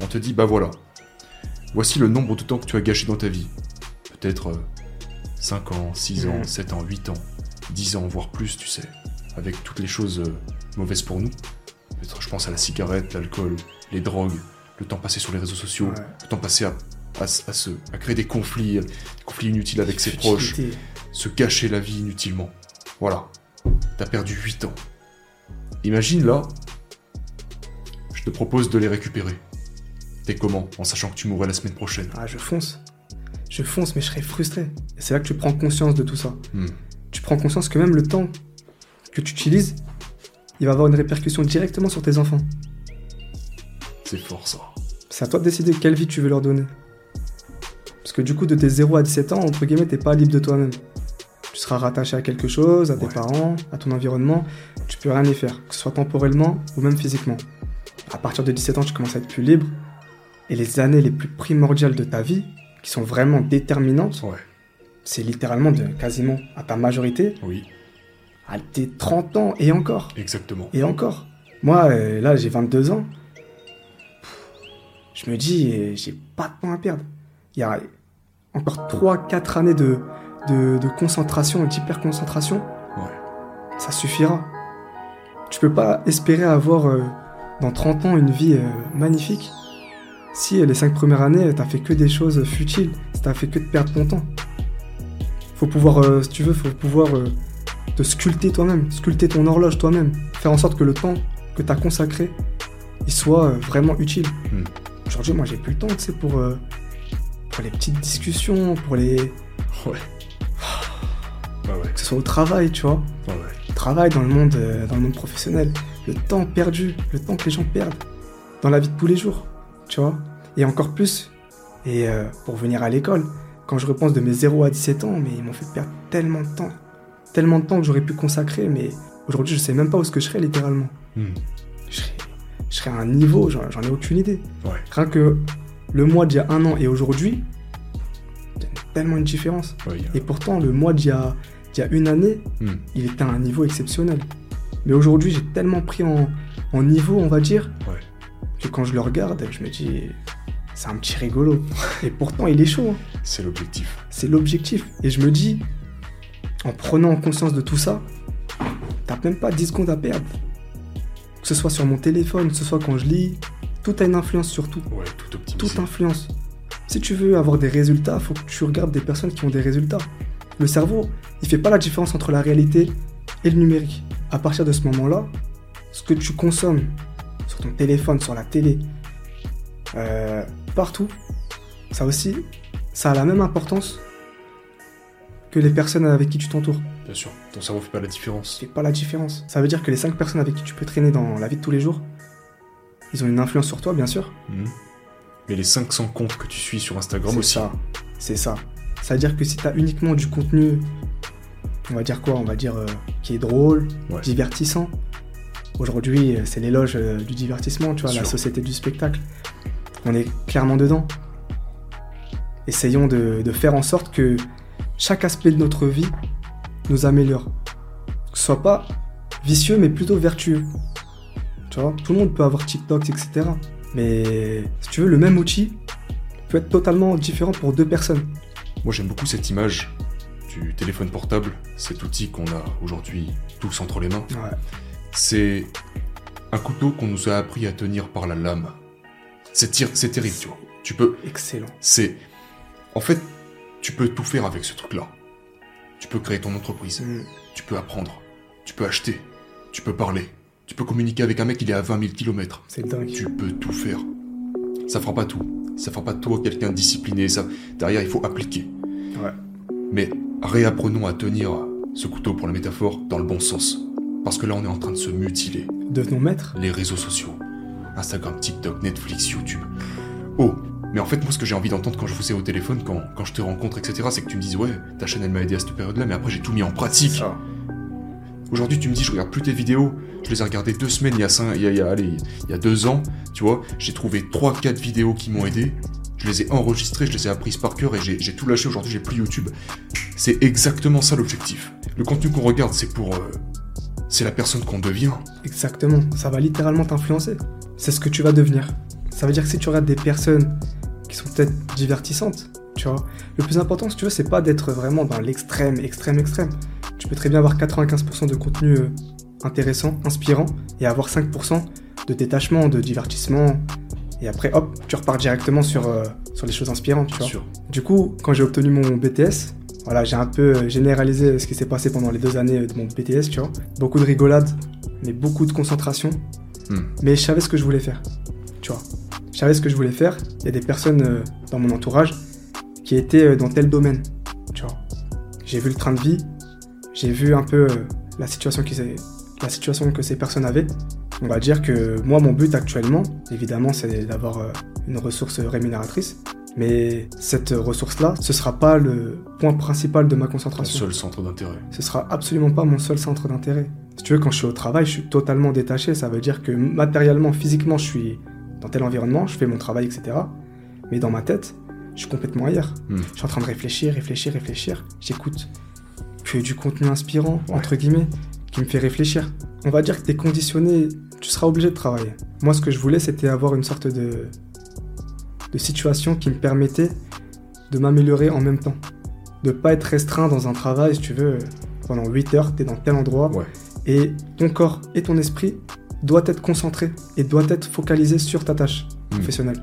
on te dit, bah voilà, voici le nombre de temps que tu as gâché dans ta vie. Peut-être 5 ans, 6 ans, Mhm. 7 ans, 8 ans, 10 ans, voire plus, tu sais, avec toutes les choses euh, mauvaises pour nous. Je pense à la cigarette, l'alcool, les drogues, le temps passé sur les réseaux sociaux, Ouais. le temps passé à, à, se, à créer des conflits, euh, des conflits inutiles avec ses proches, se gâcher la vie inutilement. Voilà. T'as perdu 8 ans. Imagine là, je te propose de les récupérer. T'es comment En sachant que tu mourrais la semaine prochaine? Ah, je fonce. Je fonce, mais je serais frustré. Et c'est là que tu prends conscience de tout ça. Hmm. Tu prends conscience que même le temps que tu utilises, il va avoir une répercussion directement sur tes enfants. C'est fort ça. C'est à toi de décider quelle vie tu veux leur donner. Parce que du coup, de tes 0 à 17 ans, entre guillemets, t'es pas libre de toi-même. Tu seras rattaché à quelque chose, à tes Ouais. parents, à ton environnement. Tu peux rien y faire, que ce soit temporellement ou même physiquement. À partir de 17 ans, tu commences à être plus libre. Et les années les plus primordiales de ta vie, qui sont vraiment déterminantes, Ouais. c'est littéralement de quasiment à ta majorité, Oui, à tes 30 ans et encore. exactement. Et encore. Moi, euh, là, j'ai 22 ans. Je me dis, euh, j'ai pas de temps à perdre. Il y a encore 3-4 années de, de, de concentration et d'hyperconcentration. Ouais. Ça suffira. Tu peux pas espérer avoir euh, dans 30 ans une vie magnifique si les 5 premières années, t'as fait que des choses futiles, si t'as fait que de perdre ton temps. Faut pouvoir, si tu veux, faut pouvoir te sculpter toi-même, sculpter ton horloge toi-même, faire en sorte que le temps que t'as consacré, il soit euh, vraiment utile. Hmm. Aujourd'hui, moi, j'ai plus le temps, tu sais, pour, euh, pour les petites discussions, pour les... Ouais. Ouais, ouais. que ce soit au travail, tu vois. Ouais, ouais. travail dans le monde, euh, dans le monde professionnel, le temps perdu, le temps que les gens perdent dans la vie de tous les jours, tu vois. Et encore plus, et euh, pour venir à l'école, quand je repense de mes 0 à 17 ans, mais ils m'ont fait perdre tellement de temps, tellement de temps que j'aurais pu consacrer, mais aujourd'hui je sais même pas où est-ce que je serais littéralement. Hmm. Je serais, je serais à un niveau, j'en ai aucune idée. Ouais. Rien que le mois d'il y a un an et aujourd'hui, il y a tellement une différence. Ouais, y a- Et pourtant, le mois d'il y a, d'il y a une année, Hmm. il était à un niveau exceptionnel. Mais aujourd'hui, j'ai tellement pris en, en niveau, on va dire, Ouais. que quand je le regarde, je me dis, c'est un petit rigolo. Et pourtant, il est chaud. hein. C'est l'objectif. C'est l'objectif. Et je me dis, en prenant conscience de tout ça, t'as même pas 10 secondes à perdre. Que ce soit sur mon téléphone, que ce soit quand je lis, tout a une influence sur tout. Ouais, tout influence. Si tu veux avoir des résultats, faut que tu regardes des personnes qui ont des résultats. Le cerveau, il fait pas la différence entre la réalité et le numérique. À partir de ce moment-là, ce que tu consommes sur ton téléphone, sur la télé, euh, partout, ça aussi, ça a la même importance que les personnes avec qui tu t'entoures. Bien sûr. Ton cerveau fait pas la différence. C'est pas la différence. Ça veut dire que les 5 personnes avec qui tu peux traîner dans la vie de tous les jours, ils ont une influence sur toi, bien sûr. Hmm. Mais les 500 comptes que tu suis sur Instagram C'est aussi. ça. C'est ça. Ça veut dire que si t'as uniquement du contenu, on va dire quoi? On va dire euh, qui est drôle, Ouais. divertissant. Aujourd'hui, euh, c'est l'éloge euh, du divertissement, tu vois, la Sûr. société du spectacle. On est clairement dedans. Essayons de, de faire en sorte que chaque aspect de notre vie nous améliore. Que ce soit pas vicieux, mais plutôt vertueux. Tu vois, tout le monde peut avoir TikTok, etc. Mais si tu veux, le même outil peut être totalement différent pour deux personnes. Moi, j'aime beaucoup cette image du téléphone portable, cet outil qu'on a aujourd'hui tous entre les mains. Ouais. C'est un couteau qu'on nous a appris à tenir par la lame. C'est c'est terrible, tu vois. Tu peux, Excellent. c'est, en fait, tu peux tout faire avec ce truc-là. Tu peux créer ton entreprise, Mm. tu peux apprendre, tu peux acheter, tu peux parler, tu peux communiquer avec un mec il est à 20 000 km. C'est dingue. Tu peux tout faire. Ça fera pas tout. Ça fera pas de toi quelqu'un discipliné. Ça, derrière, il faut appliquer. Ouais. Mais réapprenons à tenir ce couteau pour la métaphore dans le bon sens. Parce que là, on est en train de se mutiler. Devenons maîtres. Les réseaux sociaux. Instagram, TikTok, Netflix, YouTube. Oh, mais en fait, moi, ce que j'ai envie d'entendre quand je vous ai au téléphone, quand, quand je te rencontre, etc., c'est que tu me dises, ouais, ta chaîne, elle m'a aidé à cette période-là, mais après, j'ai tout mis en pratique. Aujourd'hui, tu me dis, je regarde plus tes vidéos. Je les ai regardées deux semaines, il y a, cinq, il y a, il y a- allez, il y a deux ans, tu vois. J'ai trouvé trois, quatre vidéos qui m'ont aidé. Je les ai enregistrées, je les ai apprises par cœur et j'ai j'ai tout lâché. Aujourd'hui, j'ai plus YouTube. C'est exactement ça l'objectif. Le contenu qu'on regarde, c'est pour. euh, c'est la personne qu'on devient. Exactement, ça va littéralement t'influencer. C'est ce que tu vas devenir. Ça veut dire que si tu regardes des personnes qui sont peut-être divertissantes, tu vois, le plus important, si tu veux, c'est pas d'être vraiment dans l'extrême, extrême, extrême. Tu peux très bien avoir 95% de contenu euh, intéressant, inspirant, et avoir 5% de détachement, de divertissement. Et après, hop, tu repars directement sur, euh, sur les choses inspirantes, tu vois. Du coup, quand j'ai obtenu mon BTS, voilà, j'ai un peu euh, généralisé ce qui s'est passé pendant les deux années de mon BTS, tu vois. Beaucoup de rigolade, mais beaucoup de concentration. Hmm. Mais je savais ce que je voulais faire. Je savais ce que je voulais faire. Il y a des personnes euh, dans mon entourage qui étaient euh, dans tel domaine, tu vois. J'ai vu le train de vie, j'ai vu un peu euh, la situation qui s'est- la situation que ces personnes avaient. On va dire que moi, mon but actuellement, évidemment, c'est d'avoir une ressource rémunératrice. Mais cette ressource-là, ce sera pas le point principal de ma concentration. seul centre d'intérêt. Ce sera absolument pas mon seul centre d'intérêt. Si tu veux, quand je suis au travail, je suis totalement détaché. Ça veut dire que matériellement, physiquement, je suis dans tel environnement, je fais mon travail, etc. Mais dans ma tête, je suis complètement ailleurs. Hmm. Je suis en train de réfléchir, réfléchir, réfléchir. J'écoute que du contenu inspirant, Ouais. entre guillemets, qui me fait réfléchir. On va dire que t'es conditionné, tu seras obligé de travailler. Moi, ce que je voulais, c'était avoir une sorte de, de situation qui me permettait de m'améliorer en même temps. De pas être restreint dans un travail, si tu veux, pendant 8 heures, t'es dans tel endroit. Ouais. Et ton corps et ton esprit doit être concentré et doit être focalisé sur ta tâche Hmm. professionnelle.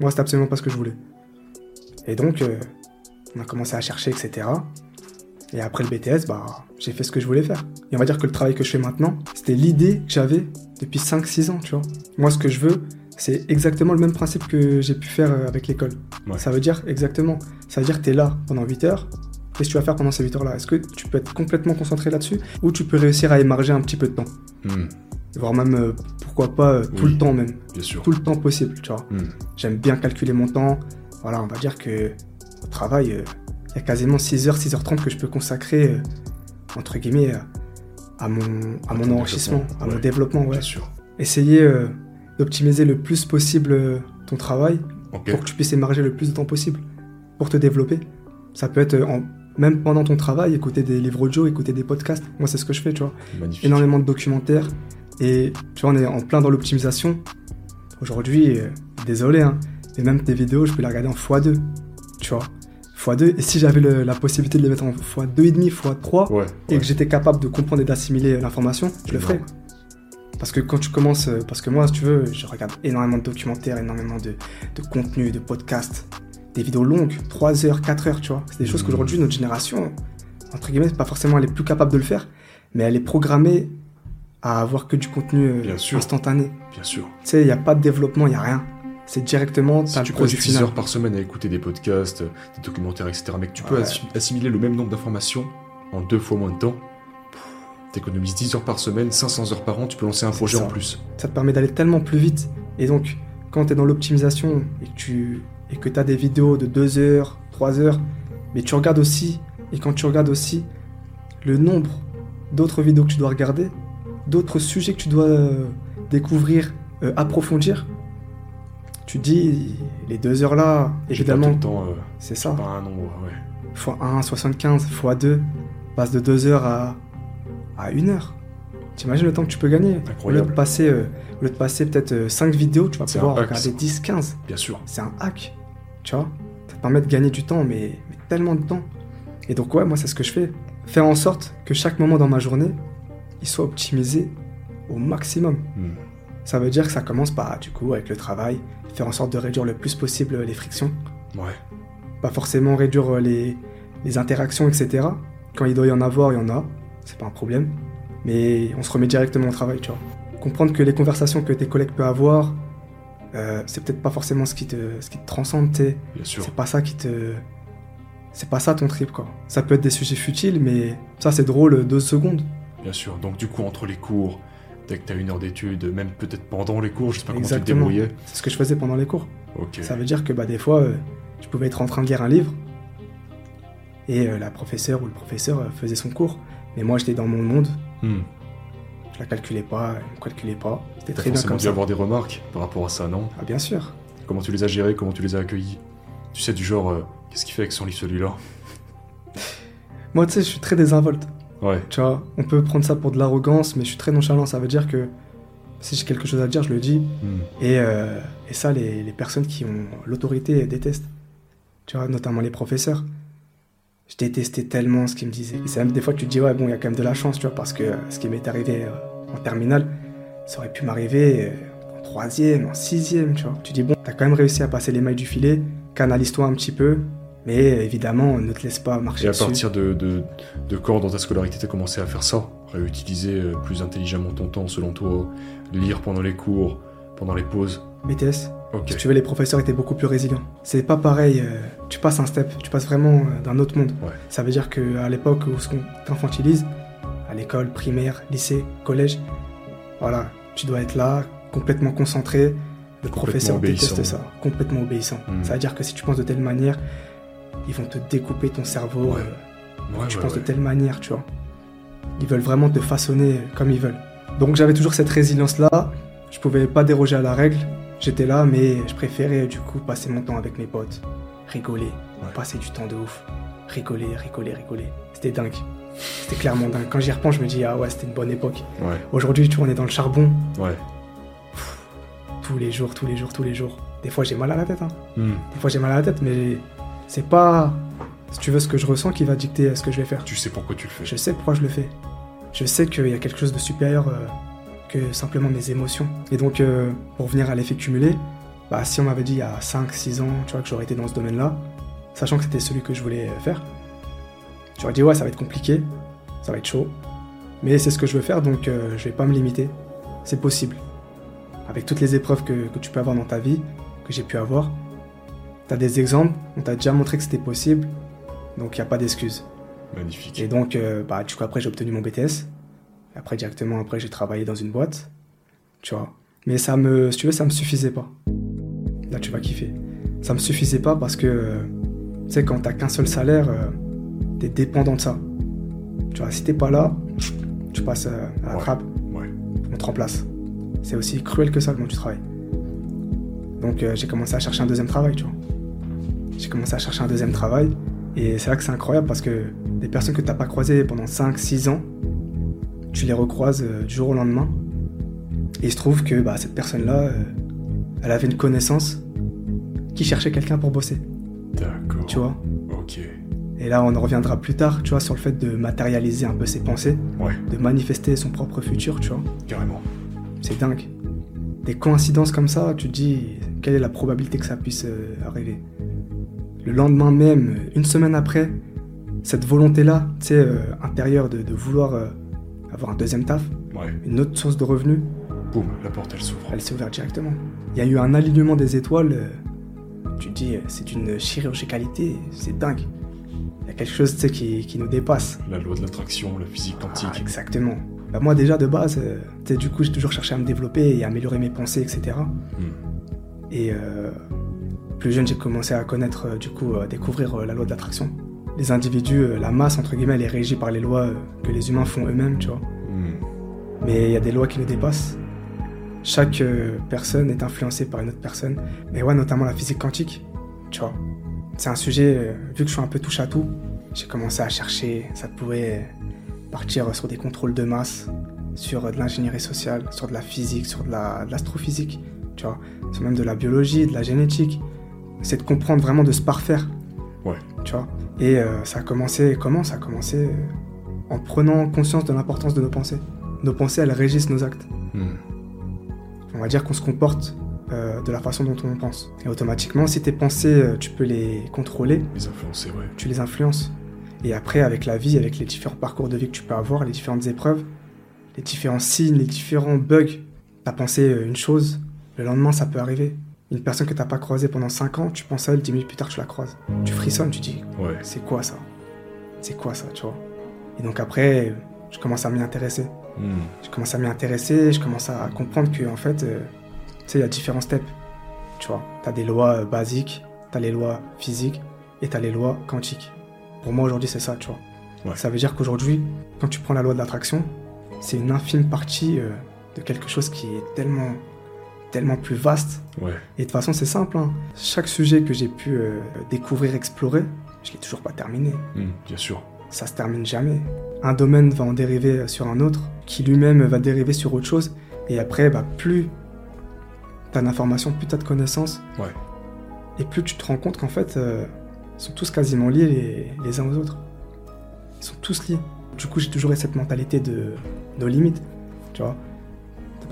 Moi, c'était absolument pas ce que je voulais. Et donc, euh, on a commencé à chercher, etc. Et après le BTS, bah, j'ai fait ce que je voulais faire. Et on va dire que le travail que je fais maintenant, c'était l'idée que j'avais depuis 5-6 ans, tu vois. Moi, ce que je veux, c'est exactement le même principe que j'ai pu faire euh, avec l'école. Ouais. Ça veut dire exactement. Ça veut dire que tu es là pendant 8 heures. Qu'est-ce que tu vas faire pendant ces 8 heures-là? Est-ce que tu peux être complètement concentré là-dessus Ou tu peux réussir à émarger un petit peu de temps? Hmm. Voire même, euh, pourquoi pas, euh, tout Oui. le temps même. Bien sûr. Tout le temps possible, tu vois. Hmm. J'aime bien calculer mon temps. Voilà, on va dire que au travail, euh, il y a quasiment 6h, 6h30 que je peux consacrer, euh, entre guillemets, à, mon, à À mon enrichissement, à mon développement. Ouais. Bien sûr. Essayer euh, d'optimiser le plus possible ton travail pour que tu puisses émarger le plus de temps possible pour te développer. Ça peut être, en- même pendant ton travail, écouter des livres audio, écouter des podcasts. Moi, c'est ce que je fais, tu vois Magnifique. énormément de documentaires. Et tu vois, on est en plein dans l'optimisation. Aujourd'hui, euh, désolé, hein, mais même tes vidéos, je peux les regarder en x2. Tu vois x2. Et si j'avais la possibilité de les mettre en x2,5, x3, Ouais. et que j'étais capable de comprendre et d'assimiler l'information, je le ferais. Parce que quand tu commences, euh, parce que moi, si tu veux, je regarde énormément de documentaires, énormément de, de contenu, de podcasts, des vidéos longues, 3 heures, 4 heures, tu vois. C'est des choses Mhm. qu'aujourd'hui, notre génération, entre guillemets, pas forcément elle est plus capable de le faire, mais elle est programmée à avoir que du contenu euh, Bien sûr. instantané. Bien sûr. Tu sais, il n'y a pas de développement, il n'y a rien. C'est directement, Si tu le passes produit 10 final. heures par semaine à écouter des podcasts, des documentaires, etc., mais que tu peux Ouais. assimiler le même nombre d'informations en deux fois moins de temps, t'économises 10 heures par semaine, 500 heures par an, tu peux lancer un projet ça. en plus. ça te permet d'aller tellement plus vite. Et donc, quand tu es dans l'optimisation et que tu et que as des vidéos de 2 heures, 3 heures, mais tu regardes aussi, et quand tu regardes aussi le nombre d'autres vidéos que tu dois regarder, d'autres sujets que tu dois euh, découvrir, euh, approfondir, tu dis, les 2 heures là, évidemment, euh, c'est ça, pas un nombre, ouais. x1, 75, x2, passe de 2 heures à, à 1 heure. T'imagines le temps que tu peux gagner Au lieu Incroyable. de passer, euh, au lieu de passer peut-être 5 vidéos, tu vas pouvoir hack, regarder ça. 10, 15. Bien sûr. C'est un hack, tu vois. Ça te permet de gagner du temps, mais, mais tellement de temps. Et donc, ouais, moi, c'est ce que je fais. Faire en sorte que chaque moment dans ma journée, il soit optimisé au maximum. Hmm. Ça veut dire que ça commence par, du coup, avec le travail, faire en sorte de réduire le plus possible les frictions. Ouais. Pas forcément réduire euh, les, les interactions, etc. Quand il doit y en avoir, il y en a. C'est pas un problème. Mais on se remet directement au travail, tu vois. Comprendre que les conversations que tes collègues peuvent avoir, euh, c'est peut-être pas forcément ce qui te, ce qui te transcende, tu sais. Bien sûr. C'est pas ça qui te. C'est pas ça ton trip, quoi. Ça peut être des sujets futiles, mais ça, c'est drôle euh, deux secondes. Bien sûr. Donc du coup, entre les cours, dès que t'as une heure d'études, même peut-être pendant les cours, je sais pas comment tu te débrouillais. C'est ce que je faisais pendant les cours. Ça veut dire que bah, des fois, euh, tu pouvais être en train de lire un livre et euh, la professeure ou le professeur euh, faisait son cours. Mais moi, j'étais dans mon monde, Hmm. je la calculais pas, elle me calculait pas. C'était très bien comme dû ça. avoir des remarques par rapport à ça, non? Ah, bien sûr. Comment tu les as gérées, comment tu les as accueillies? Tu sais, du genre, euh, qu'est-ce qu'il fait avec son livre celui-là? Moi, tu sais, je suis très désinvolte. Ouais. Tu vois, on peut prendre ça pour de l'arrogance, mais je suis très nonchalant. Ça veut dire que si j'ai quelque chose à dire, je le dis. Hmm. Et, euh, et ça, les, les personnes qui ont l'autorité détestent. Tu vois, notamment les professeurs. Je détestais tellement ce qu'ils me disaient. Et c'est même des fois que tu te dis, ouais, bon, il y a quand même de la chance, tu vois, parce que euh, ce qui m'est arrivé euh, en terminale, ça aurait pu m'arriver en troisième, en sixième, tu vois. Tu dis, bon, t'as quand même réussi à passer les mailles du filet, canalise-toi un petit peu, mais évidemment, ne te laisse pas marcher Et à dessus. partir de, de, de quand dans ta scolarité t'as commencé à faire ça? Réutiliser euh, plus intelligemment ton temps selon toi Lire pendant les cours, pendant les pauses? BTS, Ok. Si tu veux, les professeurs étaient beaucoup plus résilients. C'est pas pareil, euh, tu passes un step, tu passes vraiment euh, d'un autre monde. Ouais. Ça veut dire qu'à l'époque où qu'on t'infantilise, à l'école, primaire, lycée, collège, voilà, tu dois être là, complètement concentré. Le professeur déteste ça, complètement obéissant. Mm. Ça veut dire que si tu penses de telle manière, ils vont te découper ton cerveau. Ouais. euh, Ouais, tu ouais, penses de telle manière, tu vois. Ils veulent vraiment te façonner comme ils veulent. Donc j'avais toujours cette résilience-là. Je pouvais pas déroger à la règle. J'étais là, mais je préférais du coup passer mon temps avec mes potes, rigoler, passer du temps de ouf, rigoler, rigoler, rigoler. C'était dingue. C'était clairement dingue. Quand j'y repense, je me dis ah ouais, c'était une bonne époque. Aujourd'hui, tu vois, on est dans le charbon ouais. tous les jours, tous les jours, tous les jours. Des fois, j'ai mal à la tête. Hein. Hmm. Des fois, j'ai mal à la tête, mais c'est pas, si tu veux, ce que je ressens qui va dicter ce que je vais faire. Tu sais pourquoi tu le fais. Je sais pourquoi je le fais. Je sais qu'il y a quelque chose de supérieur euh, que simplement mes émotions. Et donc, euh, pour venir à l'effet cumulé, bah, si on m'avait dit il y a 5-6 ans tu vois, que j'aurais été dans ce domaine-là, sachant que c'était celui que je voulais euh, faire, j'aurais dit ouais, ça va être compliqué, ça va être chaud, mais c'est ce que je veux faire, donc euh, je vais pas me limiter. C'est possible. Avec toutes les épreuves que, que tu peux avoir dans ta vie, que j'ai pu avoir, tu as des exemples, on t'a déjà montré que c'était possible, donc il n'y a pas d'excuse. Magnifique. Et donc, euh, bah, du coup, après, j'ai obtenu mon BTS. Après, directement, après, j'ai travaillé dans une boîte. Tu vois. Mais ça me, si tu veux, ça me suffisait pas. Là, tu vas kiffer. Ça me suffisait pas parce que, euh, tu sais, quand t'as qu'un seul salaire, euh, t'es dépendant de ça. Tu vois, si t'es pas là, tu passes euh, à la trappe, Ouais. on te remplace. C'est aussi cruel que ça le monde du travail. Donc, j'ai commencé à chercher un deuxième travail, tu vois. J'ai commencé à chercher un deuxième travail. Et c'est là que c'est incroyable parce que des personnes que tu n'as pas croisées pendant 5-6 ans, tu les recroises euh, du jour au lendemain. Et il se trouve que bah, cette personne-là, euh, elle avait une connaissance qui cherchait quelqu'un pour bosser, D'accord. tu vois? Ok. Et là, on en reviendra plus tard, tu vois, sur le fait de matérialiser un peu ses pensées, Ouais, de manifester son propre futur, tu vois. carrément. C'est dingue. Des coïncidences comme ça, tu te dis, quelle est la probabilité que ça puisse euh, arriver? Le lendemain même, une semaine après, cette volonté-là, tu sais, euh, intérieure de, de vouloir euh, avoir un deuxième taf, Ouais. une autre source de revenus, Boum, la porte elle s'ouvre. elle s'est ouverte directement. Il y a eu un alignement des étoiles, euh, tu te dis, euh, c'est une chirurgicalité, c'est dingue. Il y a quelque chose, tu sais, qui, qui nous dépasse. La loi de l'attraction, la physique Ah, quantique. exactement. Bah, moi déjà de base, euh, tu sais, du coup j'ai toujours cherché à me développer et à améliorer mes pensées, etc. Et euh, plus jeune, j'ai commencé à connaître, euh, du coup, à découvrir euh, la loi de l'attraction. Les individus, euh, la masse, entre guillemets, elle est régie par les lois euh, que les humains font eux-mêmes, tu vois. Hmm. Mais il y a des lois qui nous dépassent. Chaque euh, personne est influencée par une autre personne. Mais ouais, notamment la physique quantique, tu vois. C'est un sujet, euh, vu que je suis un peu touche à tout, j'ai commencé à chercher, ça pouvait partir sur des contrôles de masse, sur euh, de l'ingénierie sociale, sur de la physique, sur de la- de l'astrophysique, tu vois, sur même de la biologie, de la génétique. C'est de comprendre vraiment, de se parfaire. Ouais. Tu vois? Et euh, ça a commencé, comment? Ça a commencé euh, en prenant conscience de l'importance de nos pensées. Nos pensées, elles régissent nos actes. Hmm. On va dire qu'on se comporte euh, de la façon dont on pense. Et automatiquement, si tes pensées, tu peux les contrôler, Les influencer, ouais. tu les influences. Et après, avec la vie, avec les différents parcours de vie que tu peux avoir, les différentes épreuves, les différents signes, les différents bugs, t'as pensé une chose, le lendemain, ça peut arriver. Une personne que t'as pas croisée pendant 5 ans, tu penses à elle, 10 minutes plus tard, tu la croises. Tu frissonnes, tu dis, Ouais. c'est quoi ça? C'est quoi ça, tu vois? Et donc après, je commence à m'y intéresser. Hmm. Je commence à m'y intéresser, je commence à comprendre que en fait, euh, tu sais, il y a différents steps. Tu vois, t'as des lois euh, basiques, t'as les lois physiques et t'as les lois quantiques. Pour moi aujourd'hui, c'est ça, tu vois. Ouais. Ça veut dire qu'aujourd'hui, quand tu prends la loi de l'attraction, c'est une infime partie euh, de quelque chose qui est tellement tellement plus vaste. Ouais. Et de toute façon, c'est simple. hein. Chaque sujet que j'ai pu euh, découvrir, explorer, je l'ai toujours pas terminé. Hmm, bien sûr. Ça se termine jamais. Un domaine va en dériver sur un autre, qui lui-même va dériver sur autre chose. Et après, bah, plus t'as d'informations, plus t'as de connaissances. Ouais. Et plus tu te rends compte qu'en fait, euh, ils sont tous quasiment liés les, les uns aux autres. Ils sont tous liés. Du coup, j'ai toujours eu cette mentalité de nos limites. Tu vois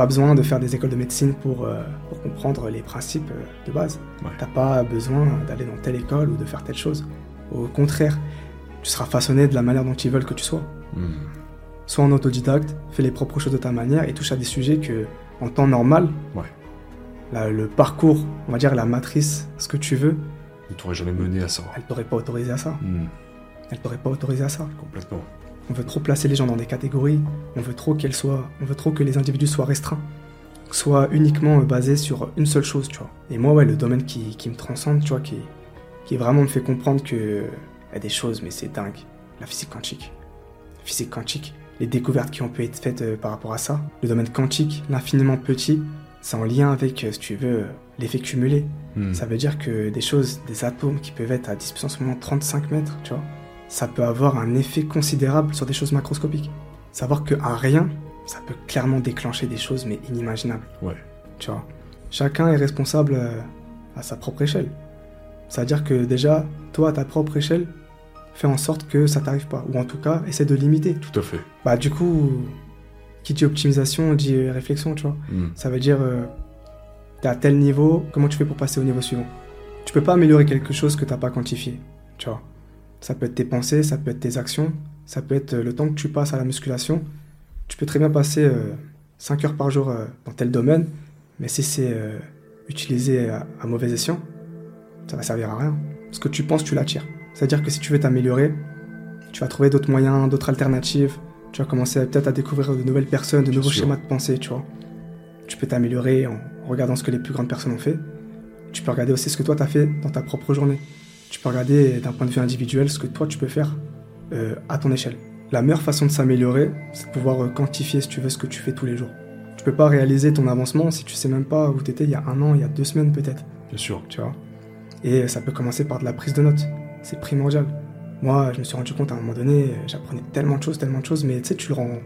pas besoin de faire des écoles de médecine pour, euh, pour comprendre les principes euh, de base. Ouais. T'as pas besoin d'aller dans telle école ou de faire telle chose. Au contraire, tu seras façonné de la manière dont ils veulent que tu sois. Hmm, Sois en autodidacte, fais les propres choses de ta manière et touche à des sujets que, en temps normal, Ouais. la- le parcours, on va dire la matrice, ce que tu veux, Ne t'aurais jamais mené à ça. elle t'aurait pas autorisé à ça. Hmm, Elle t'aurait pas autorisé à ça. complètement. On veut trop placer les gens dans des catégories, on veut trop qu'elles soient, on veut trop que les individus soient restreints, soient uniquement euh, basés sur une seule chose, tu vois. Et moi, ouais, le domaine qui, qui me transcende, tu vois, qui, qui vraiment me fait comprendre que y a des choses, mais c'est dingue. La physique quantique. La physique quantique, les découvertes qui ont pu être faites euh, par rapport à ça, le domaine quantique, l'infiniment petit, c'est en lien avec, euh, si tu veux, l'effet cumulé. Hmm, Ça veut dire que des choses, des atomes qui peuvent être à 10 puissance moins 35 mètres, tu vois, ça peut avoir un effet considérable sur des choses macroscopiques. Savoir qu'un rien, ça peut clairement déclencher des choses, mais inimaginables. Ouais. Tu vois. Chacun est responsable euh, à sa propre échelle. C'est-à-dire que déjà, toi, à ta propre échelle, fais en sorte que ça t'arrive pas. Ou en tout cas, essaie de limiter. Tout à fait. Bah, du coup, qui dit optimisation dit euh, réflexion, tu vois. Hmm, Ça veut dire, euh, t'es à tel niveau, comment tu fais pour passer au niveau suivant? Tu peux pas améliorer quelque chose que t'as pas quantifié, tu vois. Ça peut être tes pensées, ça peut être tes actions, ça peut être euh, le temps que tu passes à la musculation. Tu peux très bien passer 5 heures par jour euh, dans tel domaine, mais si c'est euh, utilisé à, à mauvais escient, ça va servir à rien. Ce que tu penses, tu l'attires. C'est-à-dire que si tu veux t'améliorer, tu vas trouver d'autres moyens, d'autres alternatives. Tu vas commencer peut-être à découvrir de nouvelles personnes, de nouveaux schémas de pensée, tu vois. Tu peux t'améliorer en regardant ce que les plus grandes personnes ont fait. Tu peux regarder aussi ce que toi t'as fait dans ta propre journée. Tu peux regarder d'un point de vue individuel ce que toi tu peux faire euh, à ton échelle. La meilleure façon de s'améliorer, c'est de pouvoir euh, quantifier, si tu veux, ce que tu fais tous les jours. Tu peux pas réaliser ton avancement si tu sais même pas où t'étais il y a un an, il y a deux semaines peut-être bien sûr. tu vois? Et ça peut commencer par de la prise de notes. C'est primordial. Moi, je me suis rendu compte à un moment donné, euh, j'apprenais tellement de choses, tellement de choses, mais tu sais, tu le rends,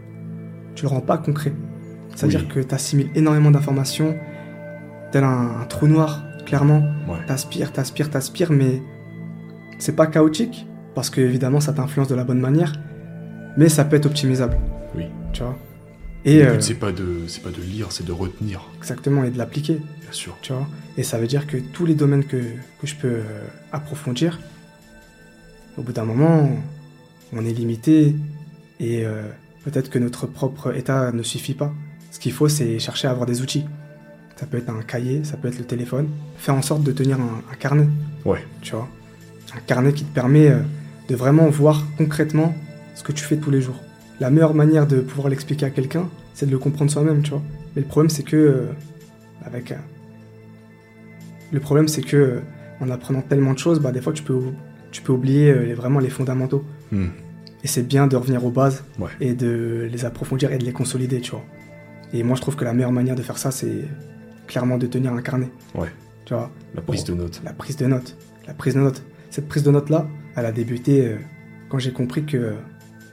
tu le rends pas concret. C'est-à-dire Oui. que tu assimiles énormément d'informations, tel un, un trou noir, clairement. Ouais. T'aspires, t'aspires, t'aspires, mais c'est pas chaotique, parce que évidemment, ça t'influence de la bonne manière, mais ça peut être optimisable, Oui. tu vois? Et Le euh, but, c'est pas de, c'est pas de lire, c'est de retenir. exactement, et de l'appliquer. Bien sûr. tu vois? Et ça veut dire que tous les domaines que, que je peux euh, approfondir, au bout d'un moment, on est limité et euh, peut-être que notre propre état ne suffit pas. Ce qu'il faut, c'est chercher à avoir des outils. Ça peut être un cahier, ça peut être le téléphone. Faire en sorte de tenir un, un carnet, Ouais. tu vois? Un carnet qui te permet euh, de vraiment voir concrètement ce que tu fais tous les jours. La meilleure manière de pouvoir l'expliquer à quelqu'un, c'est de le comprendre soi-même, tu vois. Mais le problème, c'est que, euh, avec. euh, le problème, c'est que, euh, en apprenant tellement de choses, bah, des fois, tu peux, tu peux oublier les- vraiment les fondamentaux. Hmm, Et c'est bien de revenir aux bases Ouais. et de les approfondir et de les consolider, tu vois. Et moi, je trouve que la meilleure manière de faire ça, c'est clairement de tenir un carnet. Ouais. Tu vois, La prise de notes. la prise de notes. La prise de notes. Cette prise de notes-là, elle a débuté euh, quand j'ai compris que euh,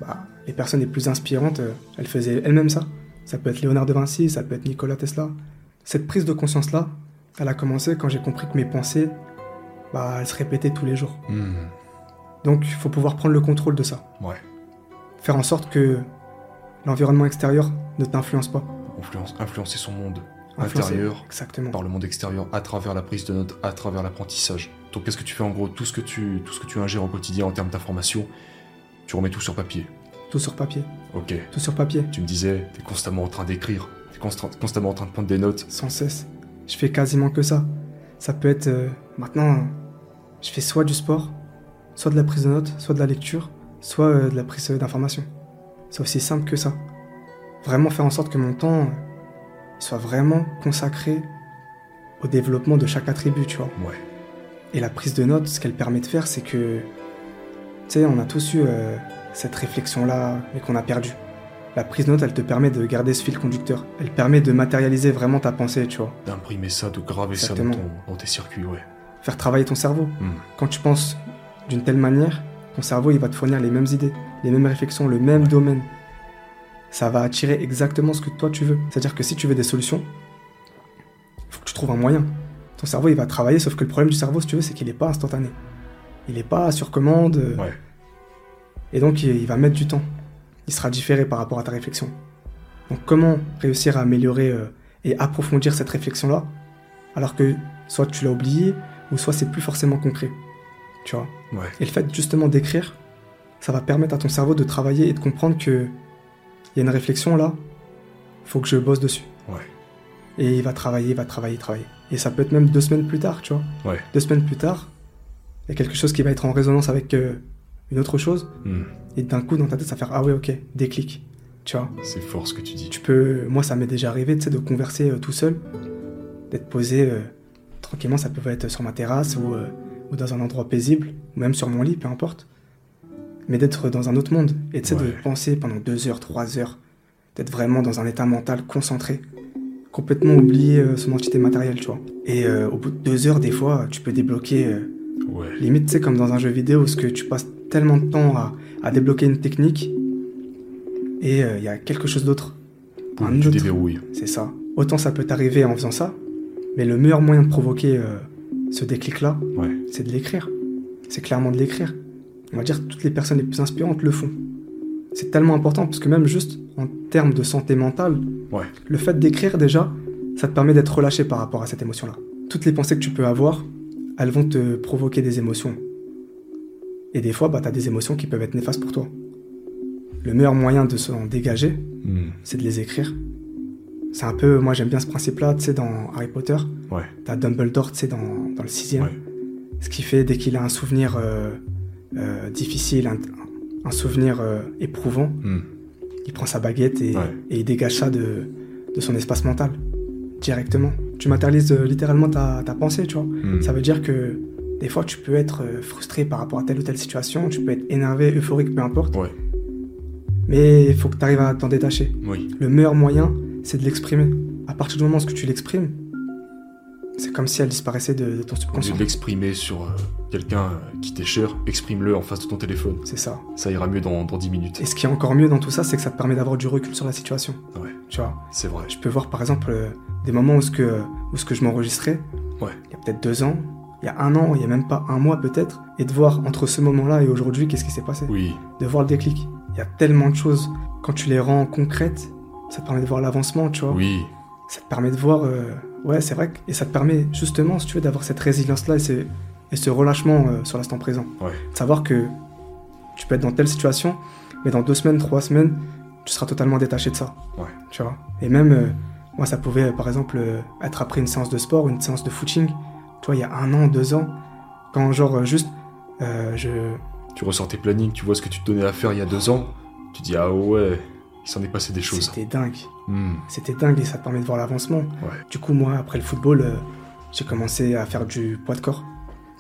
bah, les personnes les plus inspirantes, euh, elles faisaient elles-mêmes ça. Ça peut être Léonard de Vinci, ça peut être Nikola Tesla. Cette prise de conscience-là, elle a commencé quand j'ai compris que mes pensées, bah, elles se répétaient tous les jours. Hmm, Donc, il faut pouvoir prendre le contrôle de ça. Ouais. Faire en sorte que l'environnement extérieur ne t'influence pas. Influence, influencer son monde. Intérieur Exactement. par le monde extérieur à travers la prise de notes, à travers l'apprentissage. Donc qu'est-ce que tu fais en gros? Tout ce que tu tout ce que tu ingères au quotidien en termes d'information, tu remets tout sur papier. Tout sur papier. OK. Tout sur papier. Tu me disais, t'es constamment en train d'écrire, t'es constant- constamment en train de prendre des notes. sans cesse. Je fais quasiment que ça. Ça peut être euh, maintenant, je fais soit du sport, soit de la prise de notes, soit de la lecture, soit euh, de la prise d'informations. C'est aussi simple que ça. Vraiment faire en sorte que mon temps soit vraiment consacré au développement de chaque attribut, tu vois. Ouais. Et la prise de notes, ce qu'elle permet de faire, c'est que, tu sais, on a tous eu euh, cette réflexion-là, mais qu'on a perdue. La prise de notes, elle te permet de garder ce fil conducteur. Elle permet de matérialiser vraiment ta pensée, tu vois. D'imprimer ça, de graver ça dans, ton- dans tes circuits, ouais. Faire travailler ton cerveau. Hmm. Quand tu penses d'une telle manière, ton cerveau, il va te fournir les mêmes idées, les mêmes réflexions, le même domaine. Ça va attirer exactement ce que toi tu veux. C'est-à-dire que si tu veux des solutions, il faut que tu trouves un moyen. Ton cerveau, il va travailler, sauf que le problème du cerveau, si tu veux, c'est qu'il n'est pas instantané. Il n'est pas sur commande. euh, Ouais. Et donc, il il va mettre du temps. Il sera différé par rapport à ta réflexion. Donc, comment réussir à améliorer euh, et approfondir cette réflexion-là, alors que soit tu l'as oublié, ou soit c'est plus forcément concret. Tu vois? Ouais. Et le fait justement d'écrire, ça va permettre à ton cerveau de travailler et de comprendre que il y a une réflexion là, faut que je bosse dessus. Ouais. Et il va travailler, il va travailler, travailler. Et ça peut être même deux semaines plus tard, tu vois. Ouais. Deux semaines plus tard, il y a quelque chose qui va être en résonance avec euh, une autre chose, Hmm. et d'un coup dans ta tête ça va faire ah ouais ok, déclic. Tu vois. C'est fort ce que tu dis. Tu peux, moi ça m'est déjà arrivé, tu sais, de converser euh, tout seul, d'être posé euh, tranquillement, ça peut être sur ma terrasse ou, ou dans un endroit paisible, ou même sur mon lit, peu importe. Mais d'être dans un autre monde, et tu sais, de Ouais. penser pendant deux heures, trois heures, d'être vraiment dans un état mental concentré, complètement oublier euh, son entité matérielle, tu vois. Et euh, au bout de deux heures, des fois, tu peux débloquer, euh, Ouais. limite, sais, comme dans un jeu vidéo, ce que tu passes tellement de temps à, à débloquer une technique, et il y a quelque chose d'autre. Un tu autre- déverrouilles. C'est ça. Autant ça peut t'arriver en faisant ça, mais le meilleur moyen de provoquer ce déclic-là, Ouais. c'est de l'écrire. C'est clairement de l'écrire. On va dire que toutes les personnes les plus inspirantes le font. C'est tellement important parce que même juste en termes de santé mentale, Ouais. le fait d'écrire déjà, ça te permet d'être relâché par rapport à cette émotion-là. Toutes les pensées que tu peux avoir, elles vont te provoquer des émotions. Et des fois, bah, tu as des émotions qui peuvent être néfastes pour toi. Le meilleur moyen de s'en dégager, Hmm. c'est de les écrire. C'est un peu, moi j'aime bien ce principe-là, tu sais, dans Harry Potter, Ouais. t'as Dumbledore, tu sais, dans, dans le sixième. Ouais. Ce qui fait, dès qu'il a un souvenir euh, euh, difficile, un, un souvenir euh, éprouvant, Hmm. il prend sa baguette et, Ouais. et il dégage ça de, de son espace mental, directement. Tu matérialises euh, littéralement ta, ta pensée, tu vois. Hmm. Ça veut dire que des fois, tu peux être frustré par rapport à telle ou telle situation, tu peux être énervé, euphorique, peu importe, Ouais. mais il faut que tu arrives à t'en détacher. Oui. Le meilleur moyen, c'est de l'exprimer. À partir du moment où tu l'exprimes, c'est comme si elle disparaissait de, de ton Au subconscient. de l'exprimer sur euh, quelqu'un euh, qui t'est cher, exprime-le en face de ton téléphone. C'est ça. Ça ira mieux dans, dans 10 minutes. Et ce qui est encore mieux dans tout ça, c'est que ça te permet d'avoir du recul sur la situation. Ouais. Tu vois, C'est vrai. je peux voir par exemple euh, des moments où ce que, où ce que je m'enregistrais, Ouais. il y a peut-être deux ans, il y a un an, il y a même pas un mois peut-être, et de voir entre ce moment-là et aujourd'hui qu'est-ce qui s'est passé. Oui. De voir le déclic. Il y a tellement de choses. Quand tu les rends concrètes, ça te permet de voir l'avancement, tu vois. Oui. ça te permet de voir. euh, ouais, c'est vrai. Et ça te permet justement, si tu veux, d'avoir cette résilience-là et ce, et ce relâchement euh, sur l'instant présent. Ouais. De savoir que tu peux être dans telle situation, mais dans deux semaines, trois semaines, tu seras totalement détaché de ça. Ouais. Tu vois? Et même, euh, moi, ça pouvait, euh, par exemple, euh, être après une séance de sport, une séance de footing. Tu vois, il y a un an, deux ans, quand genre juste, je, Tu ressors tes plannings, tu vois ce que tu te donnais à faire il y a deux ans. Tu dis, ah ouais, il s'en est passé des choses. c'était dingue. Hmm. C'était dingue et ça te permet de voir l'avancement. Ouais. Du coup, moi, après le football, euh, j'ai commencé à faire du poids de corps.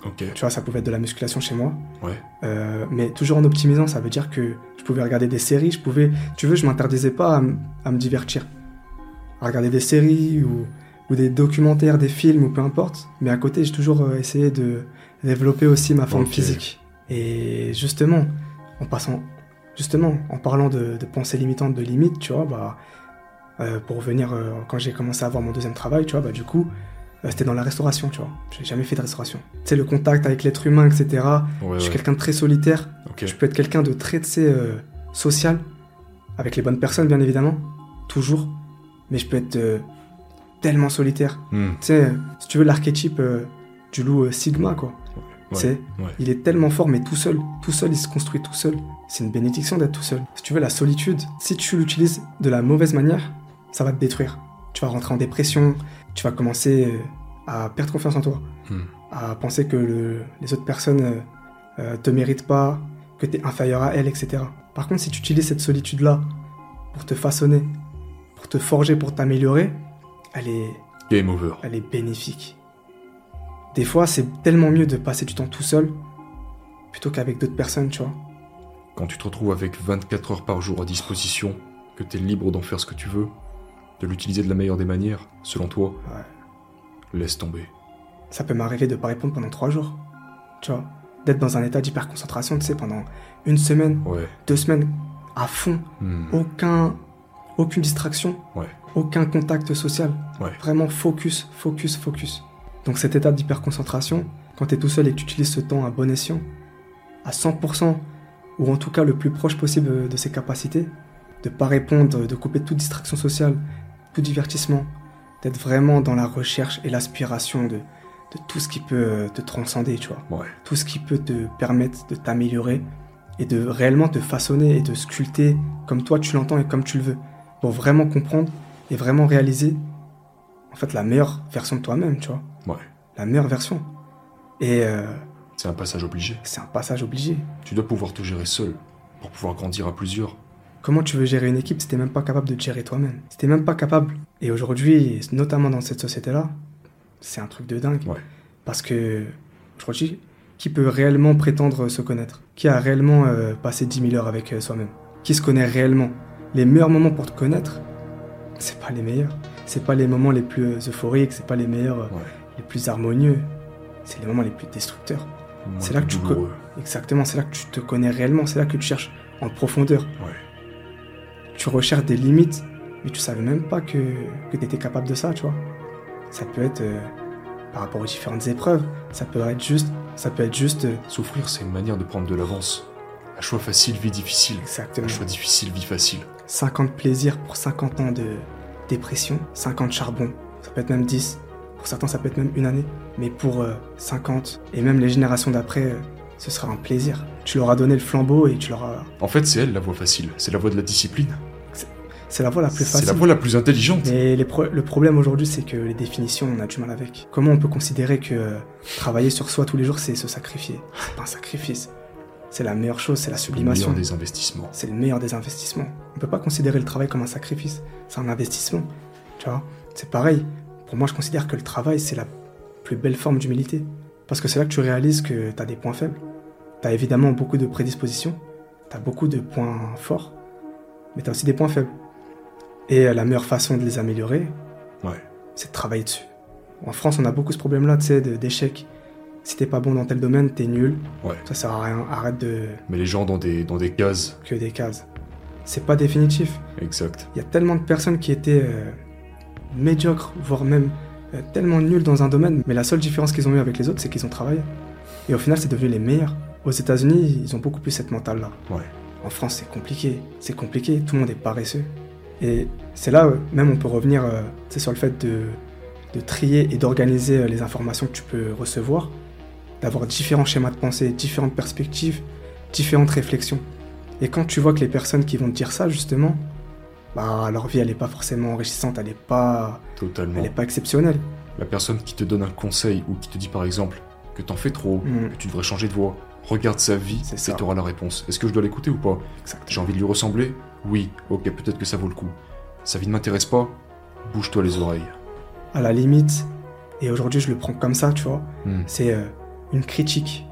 Ok. Tu vois, ça pouvait être de la musculation chez moi. Ouais. Euh, mais toujours en optimisant, ça veut dire que je pouvais regarder des séries, je pouvais... Tu veux, je m'interdisais pas à, me divertir. À regarder des séries ou, ou des documentaires, des films ou peu importe. Mais à côté, j'ai toujours euh, essayé de développer aussi ma forme physique. Et justement, en passant... Justement, en parlant de, de pensée limitante, de limite, tu vois, bah... euh, pour revenir, euh, quand j'ai commencé à avoir mon deuxième travail, tu vois, bah du coup, euh, c'était dans la restauration, tu vois. J'ai jamais fait de restauration. Tu sais, le contact avec l'être humain, etc. Ouais, Je suis ouais. quelqu'un de très solitaire. Je peux être quelqu'un de très, tu sais, euh, social, avec les bonnes personnes, bien évidemment, toujours. Mais je peux être tellement solitaire. Hmm. Tu sais, si tu veux, l'archétype du loup Sigma, quoi. Ouais. Tu sais, Ouais. il est tellement fort, mais tout seul. Tout seul, il se construit tout seul. C'est une bénédiction d'être tout seul. Si tu veux, la solitude, si tu l'utilises de la mauvaise manière, ça va te détruire. Tu vas rentrer en dépression, tu vas commencer euh, à perdre confiance en toi Hmm. à penser que le- les autres personnes euh, euh, te méritent pas, que tu es inférieur à elles, etc. Par contre, si tu utilises cette solitude-là pour te façonner, pour te forger, pour t'améliorer, elle est, Game over. elle est bénéfique. Des fois, c'est tellement mieux de passer du temps tout seul plutôt qu'avec d'autres personnes, tu vois. Quand tu te retrouves avec 24 heures par jour à disposition, que tu es libre d'en faire ce que tu veux, de l'utiliser de la meilleure des manières, selon toi, Ouais. laisse tomber. Ça peut m'arriver de pas répondre pendant trois jours. Tu vois D'être dans un état d'hyperconcentration, tu sais, pendant une semaine, Ouais. deux semaines, à fond. Hmm. Aucun, aucune distraction, Ouais. aucun contact social. Ouais. Vraiment focus, focus, focus. Donc cet état d'hyperconcentration, quand tu es tout seul et que tu utilises ce temps à bon escient, à 100%, ou en tout cas le plus proche possible de ses capacités, de pas répondre, de couper toute distraction sociale, tout divertissement, d'être vraiment dans la recherche et l'aspiration de, de tout ce qui peut euh, te transcender, tu vois. Ouais. tout ce qui peut te permettre de t'améliorer et de réellement te façonner et de sculpter comme toi tu l'entends et comme tu le veux, pour vraiment comprendre et vraiment réaliser en fait la meilleure version de toi-même, tu vois, Ouais. la meilleure version. Et euh, C'est un passage obligé. c'est un passage obligé. Tu dois pouvoir te gérer seul pour pouvoir grandir à plusieurs. Comment tu veux gérer une équipe si t'es même pas capable de te gérer toi-même? Si t'es même pas capable. Et aujourd'hui, notamment dans cette société-là, c'est un truc de dingue. Ouais. Parce que, aujourd'hui, qui peut réellement prétendre se connaître? Qui a réellement euh, passé 10 000 heures avec euh, soi-même? Qui se connaît réellement? Les meilleurs moments pour te connaître, c'est pas les meilleurs. C'est pas les moments les plus euphoriques, c'est pas les meilleurs, Ouais. Plus harmonieux. C'est les moments les plus destructeurs. C'est là que tu douloureux. Exactement, c'est là que tu te connais réellement, c'est là que tu cherches en profondeur. Ouais. tu recherches des limites, mais tu savais même pas que, que tu étais capable de ça, tu vois. Ça peut être euh, par rapport aux différentes épreuves, ça peut être juste, ça peut être juste, euh, Souffrir, c'est une manière de prendre de l'avance. Un choix facile, vie difficile. exactement, Un choix difficile, vie facile. 50 plaisirs pour 50 ans de dépression, 50 charbon, ça peut être même 10, pour certains ça peut être même une année, mais pour euh, 50, et même les générations d'après, euh, ce sera un plaisir. Tu leur as donné le flambeau et tu leur as... En fait, c'est elle la voie facile. C'est la voie de la discipline. C'est la voie la plus C'est facile. la voie la plus intelligente. Mais les pro- le problème aujourd'hui, c'est que les définitions, on a du mal avec. Comment on peut considérer que euh, travailler sur soi tous les jours, c'est se sacrifier? C'est pas un sacrifice. C'est la meilleure chose, c'est la Le sublimation. meilleur des investissements. C'est le meilleur des investissements. On peut pas considérer le travail comme un sacrifice. C'est un investissement. Tu vois? C'est pareil. Pour moi, je considère que le travail, c'est la plus belle forme d'humilité. Parce que c'est là que tu réalises que tu as des points faibles. Tu as évidemment beaucoup de prédispositions. Tu as beaucoup de points forts. Mais tu as aussi des points faibles. Et euh, la meilleure façon de les améliorer, Ouais. c'est de travailler dessus. En France, on a beaucoup ce problème-là, tu sais, de- d'échec. Si t'es pas bon dans tel domaine, t'es nul. Ouais. Ça sert à rien. Arrête de Mais les gens dans des, dans des cases. que des cases. C'est pas définitif. Exact. Il y a tellement de personnes qui étaient euh, médiocres, voire même euh, tellement nuls dans un domaine, mais la seule différence qu'ils ont eu avec les autres, c'est qu'ils ont travaillé. Et au final, c'est devenu les meilleurs. Aux États-Unis, ils ont beaucoup plus cette mentale-là. Ouais. En France, c'est compliqué. C'est compliqué, tout le monde est paresseux. Et c'est là, euh, même, on peut revenir euh, sur le fait de, de trier et d'organiser euh, les informations que tu peux recevoir, d'avoir différents schémas de pensée, différentes perspectives, différentes réflexions. Et quand tu vois que les personnes qui vont te dire ça, justement, bah, leur vie, elle n'est pas forcément enrichissante, elle n'est pas, Totalement. elle est pas exceptionnelle. La personne qui te donne un conseil ou qui te dit par exemple que t'en fais trop, Mm. que tu devrais changer de voie, regarde sa vie C'est et t'auras la réponse. Est-ce que je dois l'écouter ou pas? J'ai envie de lui ressembler? Oui, ok, peut-être que ça vaut le coup. Sa vie ne m'intéresse pas? Bouge-toi les oreilles. À la limite, et aujourd'hui, je le prends comme ça, tu vois, Hmm. c'est euh, une critique,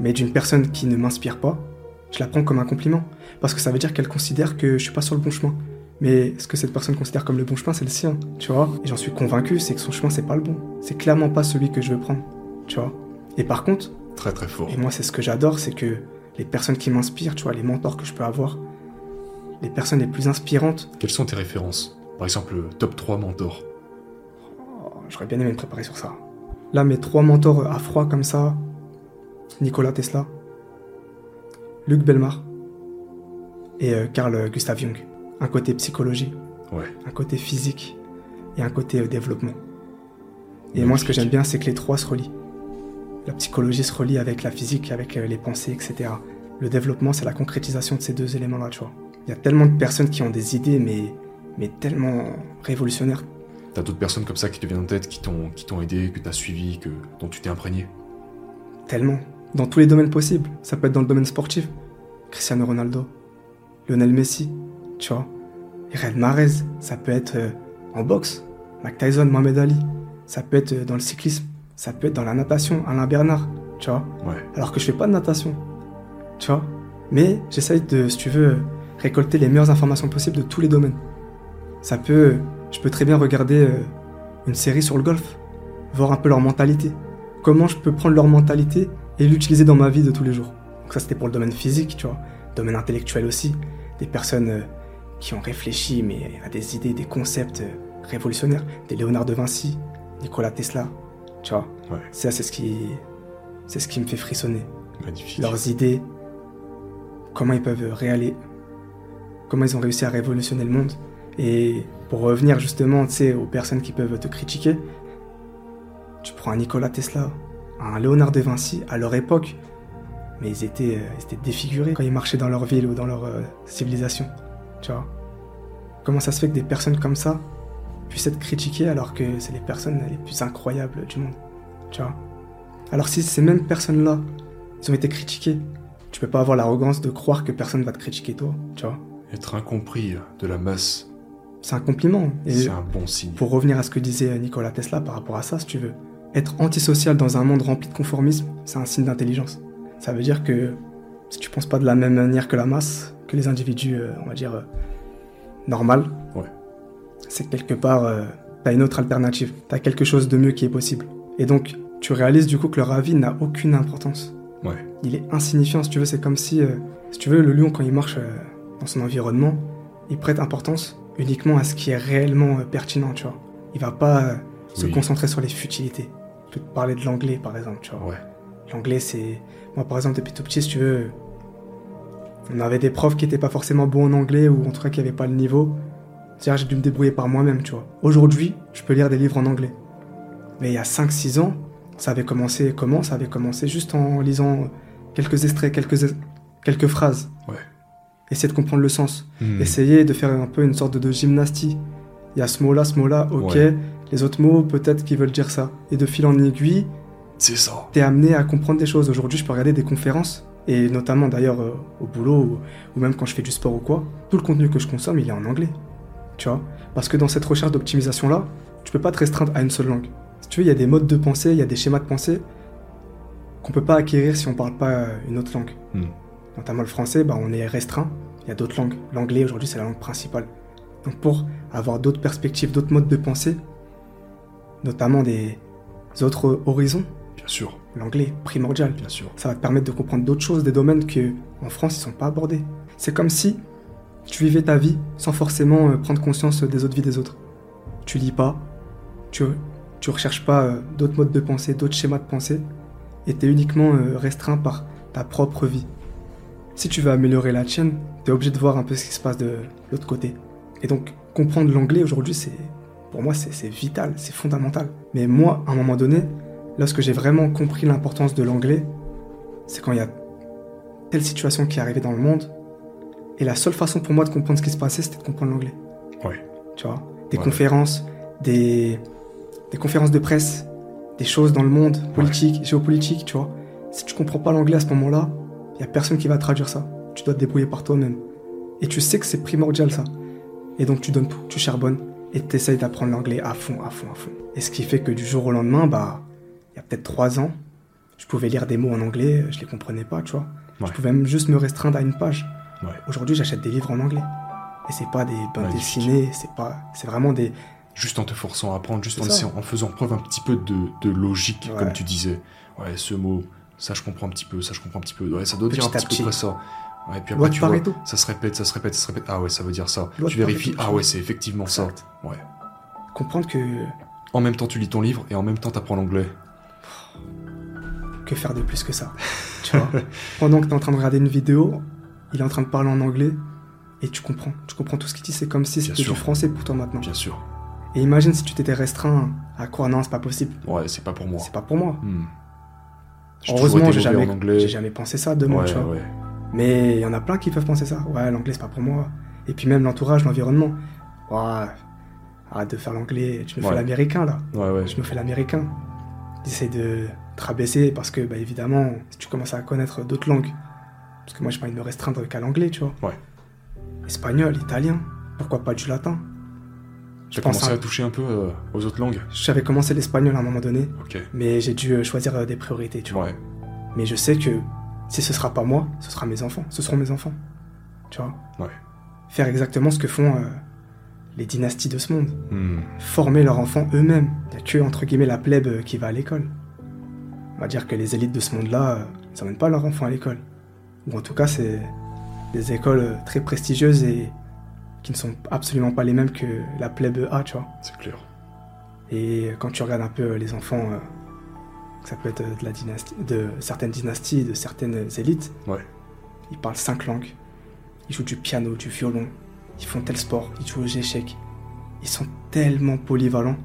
mais d'une personne qui ne m'inspire pas, je la prends comme un compliment. Parce que ça veut dire qu'elle considère que je suis pas sur le bon chemin. Mais ce que cette personne considère comme le bon chemin, c'est le sien, tu vois. Et j'en suis convaincu, c'est que son chemin, c'est pas le bon. C'est clairement pas celui que je veux prendre, tu vois. Et par contre, Très très fort. et moi, c'est ce que j'adore, c'est que les personnes qui m'inspirent, tu vois, les mentors que je peux avoir, les personnes les plus inspirantes, Quelles sont tes références? Par exemple, le top 3 mentors. Oh, J'aurais bien aimé me préparer sur ça. Là, mes trois mentors à froid comme ça Nikola Tesla, Luc Belmar et euh, Carl Gustav Jung. Un côté psychologie, Ouais. un côté physique et un côté euh, développement. Et moi, ce que j'aime bien, c'est que les trois se relient. La psychologie se relie avec la physique, avec euh, les pensées, etc. Le développement, c'est la concrétisation de ces deux éléments-là, tu vois. Il y a tellement de personnes qui ont des idées, mais, mais tellement révolutionnaires T'as d'autres personnes comme ça qui te viennent en tête, qui t'ont qui t'ont aidé, que t'as suivi, que dont tu t'es imprégné? Tellement. Dans tous les domaines possibles. Ça peut être dans le domaine sportif. Cristiano Ronaldo. Lionel Messi. Tu vois. Irène Mahrez. Ça peut être euh, en boxe. Mike Tyson, Mohamed Ali. Ça peut être euh, dans le cyclisme. Ça peut être dans la natation. Alain Bernard. Tu vois. Ouais. Alors que je fais pas de natation. Tu vois. Mais j'essaye de, si tu veux, récolter les meilleures informations possibles de tous les domaines. Ça peut, je peux très bien regarder euh, une série sur le golf, voir un peu leur mentalité. Comment je peux prendre leur mentalité et l'utiliser dans ma vie de tous les jours. Donc ça c'était pour le domaine physique, tu vois, domaine intellectuel aussi, des personnes euh, qui ont réfléchi mais à des idées, des concepts euh, révolutionnaires, des Léonard de Vinci, Nikola Tesla, tu vois. Ouais. Ça c'est ce qui c'est ce qui me fait frissonner. Magnifique. Leurs idées, comment ils peuvent réaler, comment ils ont réussi à révolutionner le monde. Et pour revenir justement, tu sais, aux personnes qui peuvent te critiquer, tu prends un Nikola Tesla, un Léonard de Vinci, à leur époque, mais ils étaient, euh, ils étaient défigurés quand ils marchaient dans leur ville ou dans leur euh, civilisation. Tu vois Comment ça se fait que des personnes comme ça puissent être critiquées alors que c'est les personnes les plus incroyables du monde Tu vois Alors si ces mêmes personnes-là, ils ont été critiquées, tu peux pas avoir l'arrogance de croire que personne va te critiquer toi, tu vois Être incompris de la masse, C'est un compliment. C'est un bon signe. pour revenir à ce que disait Nikola Tesla par rapport à ça, si tu veux, être antisocial dans un monde rempli de conformisme, c'est un signe d'intelligence. Ça veut dire que si tu penses pas de la même manière que la masse, que les individus, euh, on va dire, euh, normal, Ouais. c'est que quelque part, euh, t'as une autre alternative. T'as quelque chose de mieux qui est possible. Et donc, tu réalises du coup que leur avis n'a aucune importance. Ouais. Il est insignifiant, si tu veux. C'est comme si, euh, si tu veux, le lion, quand il marche euh, dans son environnement, il prête importance uniquement à ce qui est réellement pertinent, tu vois. Il va pas se Oui. concentrer sur les futilités. Je peux te parler de l'anglais, par exemple, tu vois. Ouais. L'anglais, c'est. Moi, par exemple, depuis tout petit, si tu veux, on avait des profs qui étaient pas forcément bons en anglais ou en tout cas qui avaient pas le niveau. C'est-à-dire, j'ai dû me débrouiller par moi-même, tu vois. Aujourd'hui, je peux lire des livres en anglais. Mais il y a 5-6 ans, ça avait commencé comment? Ça avait commencé juste en lisant quelques extraits, quelques, quelques phrases. Ouais. Essayer de comprendre le sens. Hmm. Essayer de faire un peu une sorte de, de gymnastie. Il y a ce mot-là, ce mot-là, ok. Ouais. Les autres mots, peut-être qu'ils veulent dire ça. Et de fil en aiguille, C'est ça. t'es amené à comprendre des choses. Aujourd'hui, je peux regarder des conférences, et notamment d'ailleurs euh, au boulot, ou, ou même quand je fais du sport ou quoi, tout le contenu que je consomme, il est en anglais. Tu vois? Parce que dans cette recherche d'optimisation-là, tu peux pas te restreindre à une seule langue. Si tu veux, il y a des modes de pensée, il y a des schémas de pensée qu'on peut pas acquérir si on parle pas euh, une autre langue. Hmm. Notamment le français, bah, on est restreint. Il y a d'autres langues. L'anglais, aujourd'hui, c'est la langue principale. Donc pour avoir d'autres perspectives, d'autres modes de pensée, notamment des autres horizons, Bien sûr. l'anglais primordial. Bien sûr. Ça va te permettre de comprendre d'autres choses, des domaines que en France ils sont pas abordés. C'est comme si tu vivais ta vie sans forcément euh, prendre conscience des autres vies des autres. Tu lis pas, tu tu recherches pas euh, d'autres modes de pensée, d'autres schémas de pensée, et tu es uniquement euh, restreint par ta propre vie. Si tu veux améliorer la tienne, tu es obligé de voir un peu ce qui se passe de l'autre côté. Et donc comprendre l'anglais aujourd'hui, c'est pour moi c'est vital, c'est fondamental. Mais moi, à un moment donné, lorsque j'ai vraiment compris l'importance de l'anglais, c'est quand il y a telle situation qui est arrivée dans le monde, et la seule façon pour moi de comprendre ce qui se passait, c'était de comprendre l'anglais. Ouais. Tu vois Des Ouais. conférences, des, des conférences de presse, des choses dans le monde, politique, géopolitique, tu vois. Si tu comprends pas l'anglais à ce moment-là, il y a personne qui va traduire ça. Tu dois te débrouiller par toi-même. Et tu sais que c'est primordial ça. Et donc tu donnes tout, tu charbonnes, et tu essayes d'apprendre l'anglais à fond, à fond, à fond. Et ce qui fait que du jour au lendemain, bah, il y a peut-être trois ans, je pouvais lire des mots en anglais, je les comprenais pas, tu vois. Ouais. Je pouvais même juste me restreindre à une page. Ouais. Aujourd'hui, j'achète des livres en anglais. Et c'est pas des bandes dessinées, c'est pas, c'est vraiment des, Juste en te forçant à apprendre, juste en, ça. essayant- en faisant preuve un petit peu de, de logique, comme tu disais. Ouais, ce mot, ça je comprends un petit peu, ça je comprends un petit peu. Ouais, ça doit dire Petit un à petit peu près ça. Ouais, puis Loi après, tu vois, ça se répète, ça se répète, ça se répète. Ah ouais, ça veut dire ça. Loi tu vérifies, ah ouais, c'est effectivement ça. Ouais. comprendre que, En même temps, tu lis ton livre et en même temps, t'apprends l'anglais. que faire de plus que ça. Tu vois Pendant que tu es en train de regarder une vidéo, il est en train de parler en anglais et tu comprends. Tu comprends tout ce qu'il dit. C'est comme si c'était du français pour toi maintenant. Bien sûr. Et imagine si tu t'étais restreint à quoi Non, c'est pas possible. Ouais, c'est pas pour moi. C'est pas pour moi. Hmm. Heureusement, j'ai jamais, jamais pensé ça de moi, ouais, tu vois. ouais. Mais il y en a plein qui peuvent penser ça. Ouais, l'anglais, c'est pas pour moi. Et puis même l'entourage, l'environnement. Ouais, arrête de faire l'anglais. Tu me Ouais. fais l'américain, là. Ouais, ouais. Je me fais l'américain. J'essaie de te rabaisser parce que, bah, évidemment, si tu commences à connaître d'autres langues, parce que moi, j'ai pas envie de me restreindre qu'à l'anglais, tu vois. Ouais. Espagnol, italien, pourquoi pas du latin? Tu as commencé à toucher un peu euh, aux autres langues? J'avais commencé l'espagnol à un moment donné, Ok. mais j'ai dû euh, choisir euh, des priorités, tu vois. Ouais. Mais je sais que si ce sera pas moi, ce sera mes enfants. Ce seront mes enfants. Tu vois? Ouais. faire exactement ce que font euh, les dynasties de ce monde. Hmm. Former leurs enfants eux-mêmes. Il n'y a que, entre guillemets, la plèbe euh, qui va à l'école. On va dire que les élites de ce monde-là, euh, ils n'emmènent pas leurs enfants à l'école. Ou en tout cas, c'est des écoles euh, très prestigieuses et qui ne sont absolument pas les mêmes que la plèbe A, tu vois. C'est clair. Et quand tu regardes un peu les enfants, ça peut être de la dynastie, de certaines dynasties, de certaines élites, Ouais. ils parlent cinq langues. Ils jouent du piano, du violon. Ils font tel sport. Ils jouent aux échecs. Ils sont tellement polyvalents.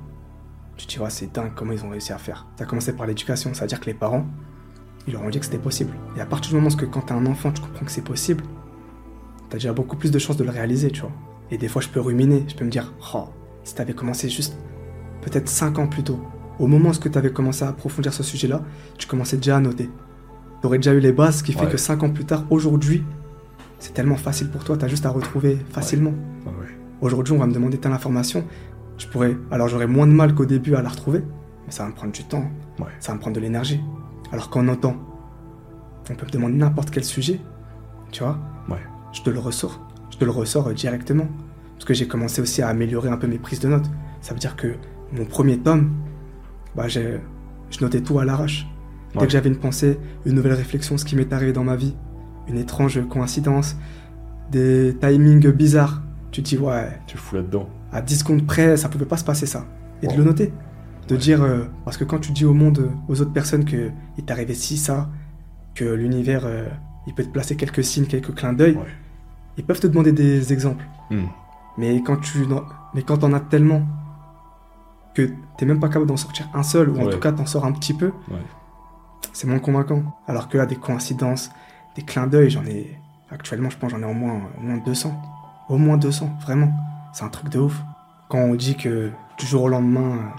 Tu te dis, ouais, c'est dingue comment ils ont réussi à faire. Ça a commencé par l'éducation. C'est-à-dire que les parents, ils leur ont dit que c'était possible. Et à partir du moment où quand t'es un enfant, tu comprends que c'est possible, t'as déjà beaucoup plus de chances de le réaliser, tu vois. Et des fois, je peux ruminer. Je peux me dire, oh, si t'avais commencé juste peut-être 5 ans plus tôt, au moment où tu avais commencé à approfondir ce sujet-là, tu commençais déjà à noter. T'aurais déjà eu les bases, ce qui fait Ouais. que 5 ans plus tard, aujourd'hui, c'est tellement facile pour toi, t'as juste à retrouver facilement. Ouais. Aujourd'hui, on va me demander telle information, je pourrais, alors j'aurais moins de mal qu'au début à la retrouver, mais ça va me prendre du temps, ça va me prendre de l'énergie. Alors qu'en entend, on peut me demander n'importe quel sujet, tu vois, je te le ressors, je te le ressors directement. Parce que j'ai commencé aussi à améliorer un peu mes prises de notes. Ça veut dire que mon premier tome, bah, j'ai- je notais tout à l'arrache. Dès Ouais. que j'avais une pensée, une nouvelle réflexion, ce qui m'est arrivé dans ma vie, une étrange coïncidence, des timings bizarres, tu te dis, ouais, Tu fous là-dedans. à 10 secondes près, ça pouvait pas se passer ça. Et de le noter. De Ouais. dire, euh, parce que quand tu dis au monde, euh, aux autres personnes que il t'est arrivé ci, ça, que l'univers, euh, il peut te placer quelques signes, quelques clins d'œil, ils peuvent te demander des exemples. Hmm. Mais quand tu mais quand t'en as tellement que t'es même pas capable d'en sortir un seul, ou en Ouais. tout cas t'en sors un petit peu, Ouais. c'est moins convaincant. Alors que là, des coïncidences, des clins d'œil, j'en ai. Actuellement, je pense j'en ai au moins, au moins 200. Au moins 200, vraiment. C'est un truc de ouf. Quand on dit que du jour au lendemain,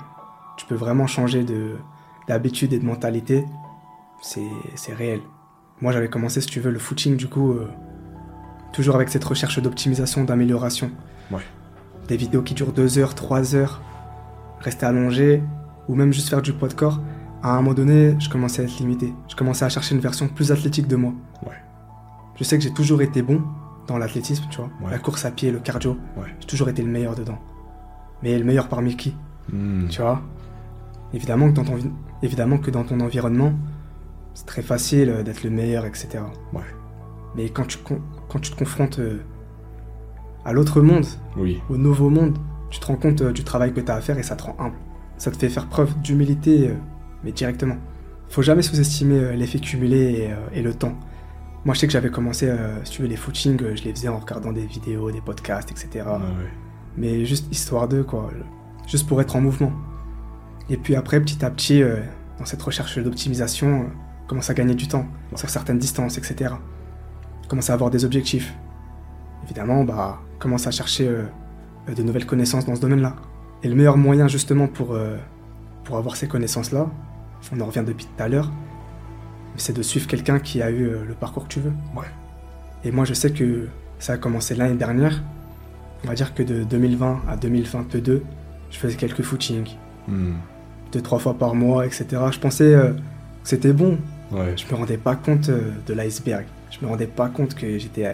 tu peux vraiment changer de d'habitude et de mentalité, c'est c'est réel. Moi, j'avais commencé, si tu veux, le footing, du coup, euh, toujours avec cette recherche d'optimisation, d'amélioration. Ouais. Des vidéos qui durent 2 heures, 3 heures, rester allongé, ou même juste faire du poids de corps. À un moment donné, je commençais à être limité. Je commençais à chercher une version plus athlétique de moi. Ouais. Je sais que j'ai toujours été bon dans l'athlétisme, tu vois. Ouais. La course à pied, le cardio. Ouais. J'ai toujours été le meilleur dedans. Mais le meilleur parmi qui? Hmm. tu vois? Évidemment que, dans ton, vi- évidemment que dans ton environnement, c'est très facile euh, d'être le meilleur, etc. Ouais. Mais quand tu, quand tu te confrontes euh, à l'autre monde, Oui. au nouveau monde, tu te rends compte euh, du travail que tu as à faire et ça te rend humble. Ça te fait faire preuve d'humilité, euh, mais directement. Faut jamais sous-estimer euh, l'effet cumulé et, et le temps. Moi, je sais que j'avais commencé, si tu veux, les footings, je les faisais en regardant des vidéos, des podcasts, etc Ah ouais. mais juste histoire d'eux, quoi. Juste pour être en mouvement. Et puis après, petit à petit, dans cette recherche d'optimisation, commence à gagner du temps sur certaines distances, etc. Commence à avoir des objectifs. Évidemment, bah, commence à chercher de nouvelles connaissances dans ce domaine-là. Et le meilleur moyen, justement, pour, euh, pour avoir ces connaissances-là, on en revient depuis tout à l'heure, c'est de suivre quelqu'un qui a eu euh, le parcours que tu veux. Ouais. Et moi, je sais que ça a commencé l'année dernière. On va dire que de 2020 à 2022, je faisais quelques footings, Hmm. deux, trois fois par mois, etc. Je pensais euh, que c'était bon. Ouais. Je me rendais pas compte euh, de l'iceberg. Je me rendais pas compte que j'étais. euh,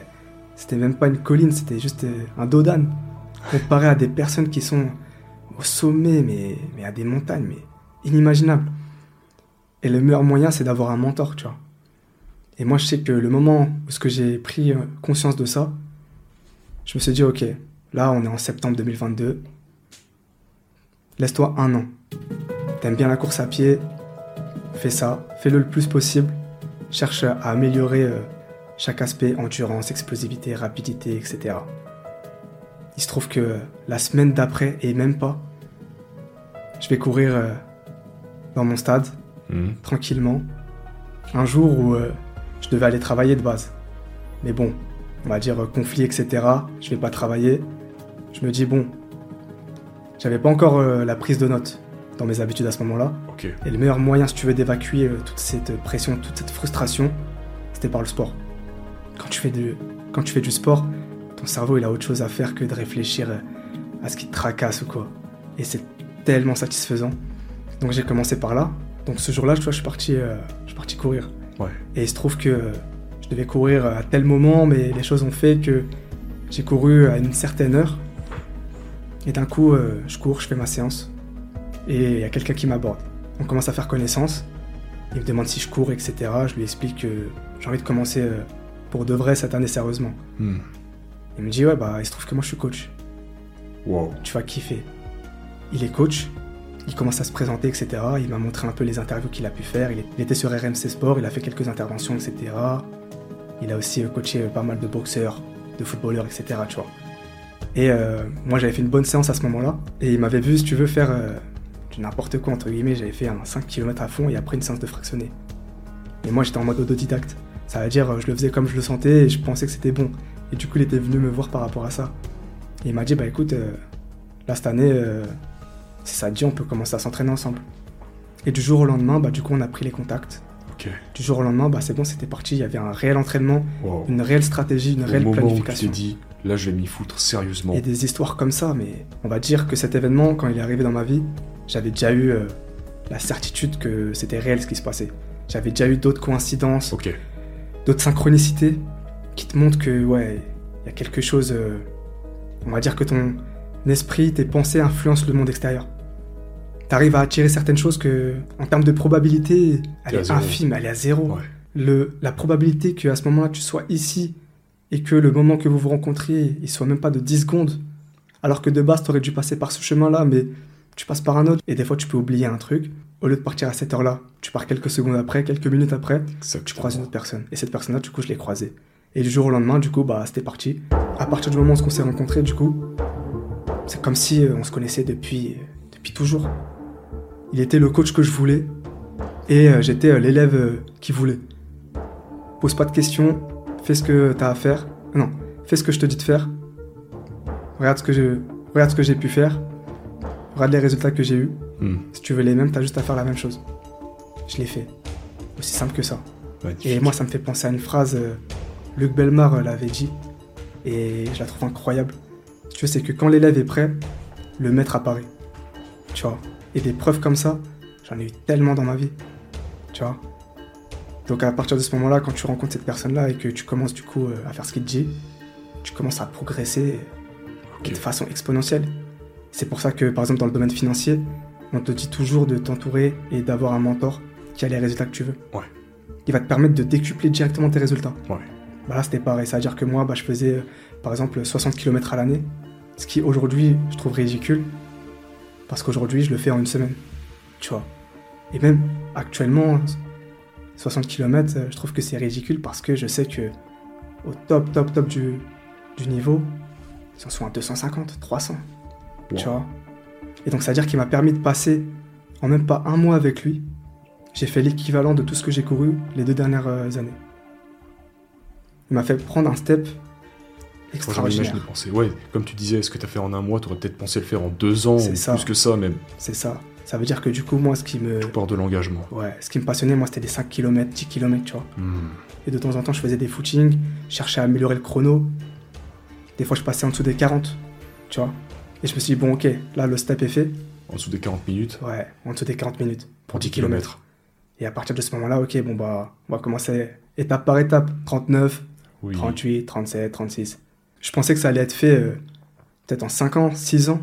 C'était même pas une colline, c'était juste euh, un dos d'âne. Comparé à des personnes qui sont au sommet, mais, à des montagnes, mais inimaginables. Et le meilleur moyen, c'est d'avoir un mentor, tu vois. Et moi, je sais que le moment où j'ai pris euh, conscience de ça, je me suis dit, ok, là, on est en septembre 2022. Laisse-toi un an. T'aimes bien la course à pied, fais ça, fais-le le plus possible. Cherche à améliorer euh, chaque aspect, endurance, explosivité, rapidité, etc. Il se trouve que la semaine d'après, et même pas, je vais courir euh, dans mon stade, Hmm. tranquillement, un jour où euh, je devais aller travailler de base. Mais bon, on va dire euh, conflit, etc. Je vais pas travailler. Je me dis, bon, j'avais pas encore la prise de notes dans mes habitudes à ce moment-là. Et le meilleur moyen, si tu veux, d'évacuer toute cette pression, toute cette frustration, c'était par le sport. Quand tu, fais du, quand tu fais du sport, ton cerveau, il a autre chose à faire que de réfléchir euh, à ce qui te tracasse ou quoi. Et c'est tellement satisfaisant. Donc j'ai commencé par là. Donc ce jour-là, je suis parti, euh, je suis parti courir. Ouais. Et il se trouve que euh, je devais courir à tel moment, mais les choses ont fait que J'ai couru à une certaine heure. Et d'un coup, euh, je cours, je fais ma séance. Et il y a quelqu'un qui m'aborde. On commence à faire connaissance. Il me demande si je cours, etc. Je lui explique que j'ai envie de commencer pour de vrai cette année sérieusement. Hmm. Il me dit ouais bah il se trouve que moi je suis coach. Wow. Tu vas kiffer. Il est coach. Il commence à se présenter, etc. Il m'a montré un peu les interviews qu'il a pu faire. Il était sur RMC Sport, il a fait quelques interventions, etc. Il a aussi euh, coaché euh, pas mal de boxeurs, de footballeurs, etc. Tu vois. Et euh, moi j'avais fait une bonne séance à ce moment-là. Et il m'avait vu, si tu veux, faire euh, n'importe quoi, entre guillemets. J'avais fait un 5 km à fond et après une séance de fractionné. Et moi j'étais en mode autodidacte. Ça veut dire, je le faisais comme je le sentais et je pensais que c'était bon. Et du coup, il était venu me voir par rapport à ça. Et il m'a dit, bah écoute, euh, là cette année, euh, si ça te dit, on peut commencer à s'entraîner ensemble. Et du jour au lendemain, bah du coup, on a pris les contacts. Du jour au lendemain, bah c'est bon, c'était parti. Il y avait un réel entraînement, Wow. une réelle stratégie, une Au réelle moment où tu planification. dit, là, je vais m'y foutre sérieusement. Et des histoires comme ça, mais on va dire que cet événement, quand il est arrivé dans ma vie, j'avais déjà eu euh, la certitude que c'était réel ce qui se passait. J'avais déjà eu d'autres coïncidences, d'autres synchronicités qui te montrent que, ouais, il y a quelque chose. euh, on va dire que ton esprit, tes pensées influencent le monde extérieur. T'arrives à attirer certaines choses que, en termes de probabilité, elle est infime, elle est à zéro. Ouais. Le, la probabilité qu'à ce moment-là, tu sois ici et que le moment que vous vous rencontriez, il soit même pas de 10 secondes, alors que de base, tu aurais dû passer par ce chemin-là, mais tu passes par un autre, et des fois, tu peux oublier un truc. Au lieu de partir à cette heure-là, tu pars quelques secondes après, quelques minutes après, Exactement. tu croises une autre personne. Et cette personne-là, du coup, je l'ai croisée. Et du jour au lendemain, du coup, bah, c'était parti. À partir du moment où on s'est rencontrés, du coup, c'est comme si euh, on se connaissait depuis, depuis toujours. Il était le coach que je voulais et euh, j'étais euh, l'élève euh, qui voulait. Pose pas de questions, fais ce que t'as à faire. Non, fais ce que je te dis de faire. Regarde ce que je, regarde ce que j'ai pu faire. Regarde les résultats que j'ai eus. Hmm. Si tu veux les mêmes, t'as juste à faire la même chose. Je l'ai fait. Aussi simple que ça. Et moi, ça me fait penser à une phrase, euh, Luc Belmar euh, l'avait dit, et je la trouve incroyable. Tu vois, c'est que quand l'élève est prêt, le maître apparaît. Tu vois. Et des preuves comme ça, j'en ai eu tellement dans ma vie. Tu vois. Donc à partir de ce moment-là, quand tu rencontres cette personne-là et que tu commences du coup euh, à faire ce qu'il te dit, tu commences à progresser de façon exponentielle. C'est pour ça que, par exemple, dans le domaine financier, on te dit toujours de t'entourer et d'avoir un mentor qui a les résultats que tu veux. Ouais. Il va te permettre de décupler directement tes résultats. Ouais. Bah là, c'était pareil. C'est-à-dire que moi, bah, je faisais, par exemple, 60 km à l'année. Ce qui, aujourd'hui, je trouve ridicule. Parce qu'aujourd'hui, je le fais en une semaine. Tu vois. Et même, actuellement, 60 km, euh, je trouve que c'est ridicule parce que je sais que au top, top, top du, du niveau, ils en sont à 250, 300. Tu Wow. vois. Et donc, c'est-à-dire qu'il m'a permis de passer en même pas un mois avec lui. J'ai fait l'équivalent de tout ce que j'ai couru les deux dernières euh, années. Il m'a fait prendre un step extraordinaire. Ouais, comme tu disais, ce que t'as fait en un mois, t'aurais peut-être pensé le faire en deux ans ou ça. plus que ça, même. C'est ça. Ça veut dire que du coup, moi, ce qui me, Port de l'engagement. ouais, ce qui me passionnait, moi, c'était des 5 km, 10 km, tu vois. Hmm. Et de temps en temps, je faisais des footings, je cherchais à améliorer le chrono. Des fois, je passais en dessous des 40, tu vois. Et je me suis dit, bon, ok, là, le step est fait. En dessous des 40 minutes Ouais, en dessous des 40 minutes pour 10 km. Et à partir de ce moment-là, ok, bon, bah, on va commencer étape par étape. 39, Oui. 38, 37, 36. Je pensais que ça allait être fait euh, peut-être en 5 ans, 6 ans.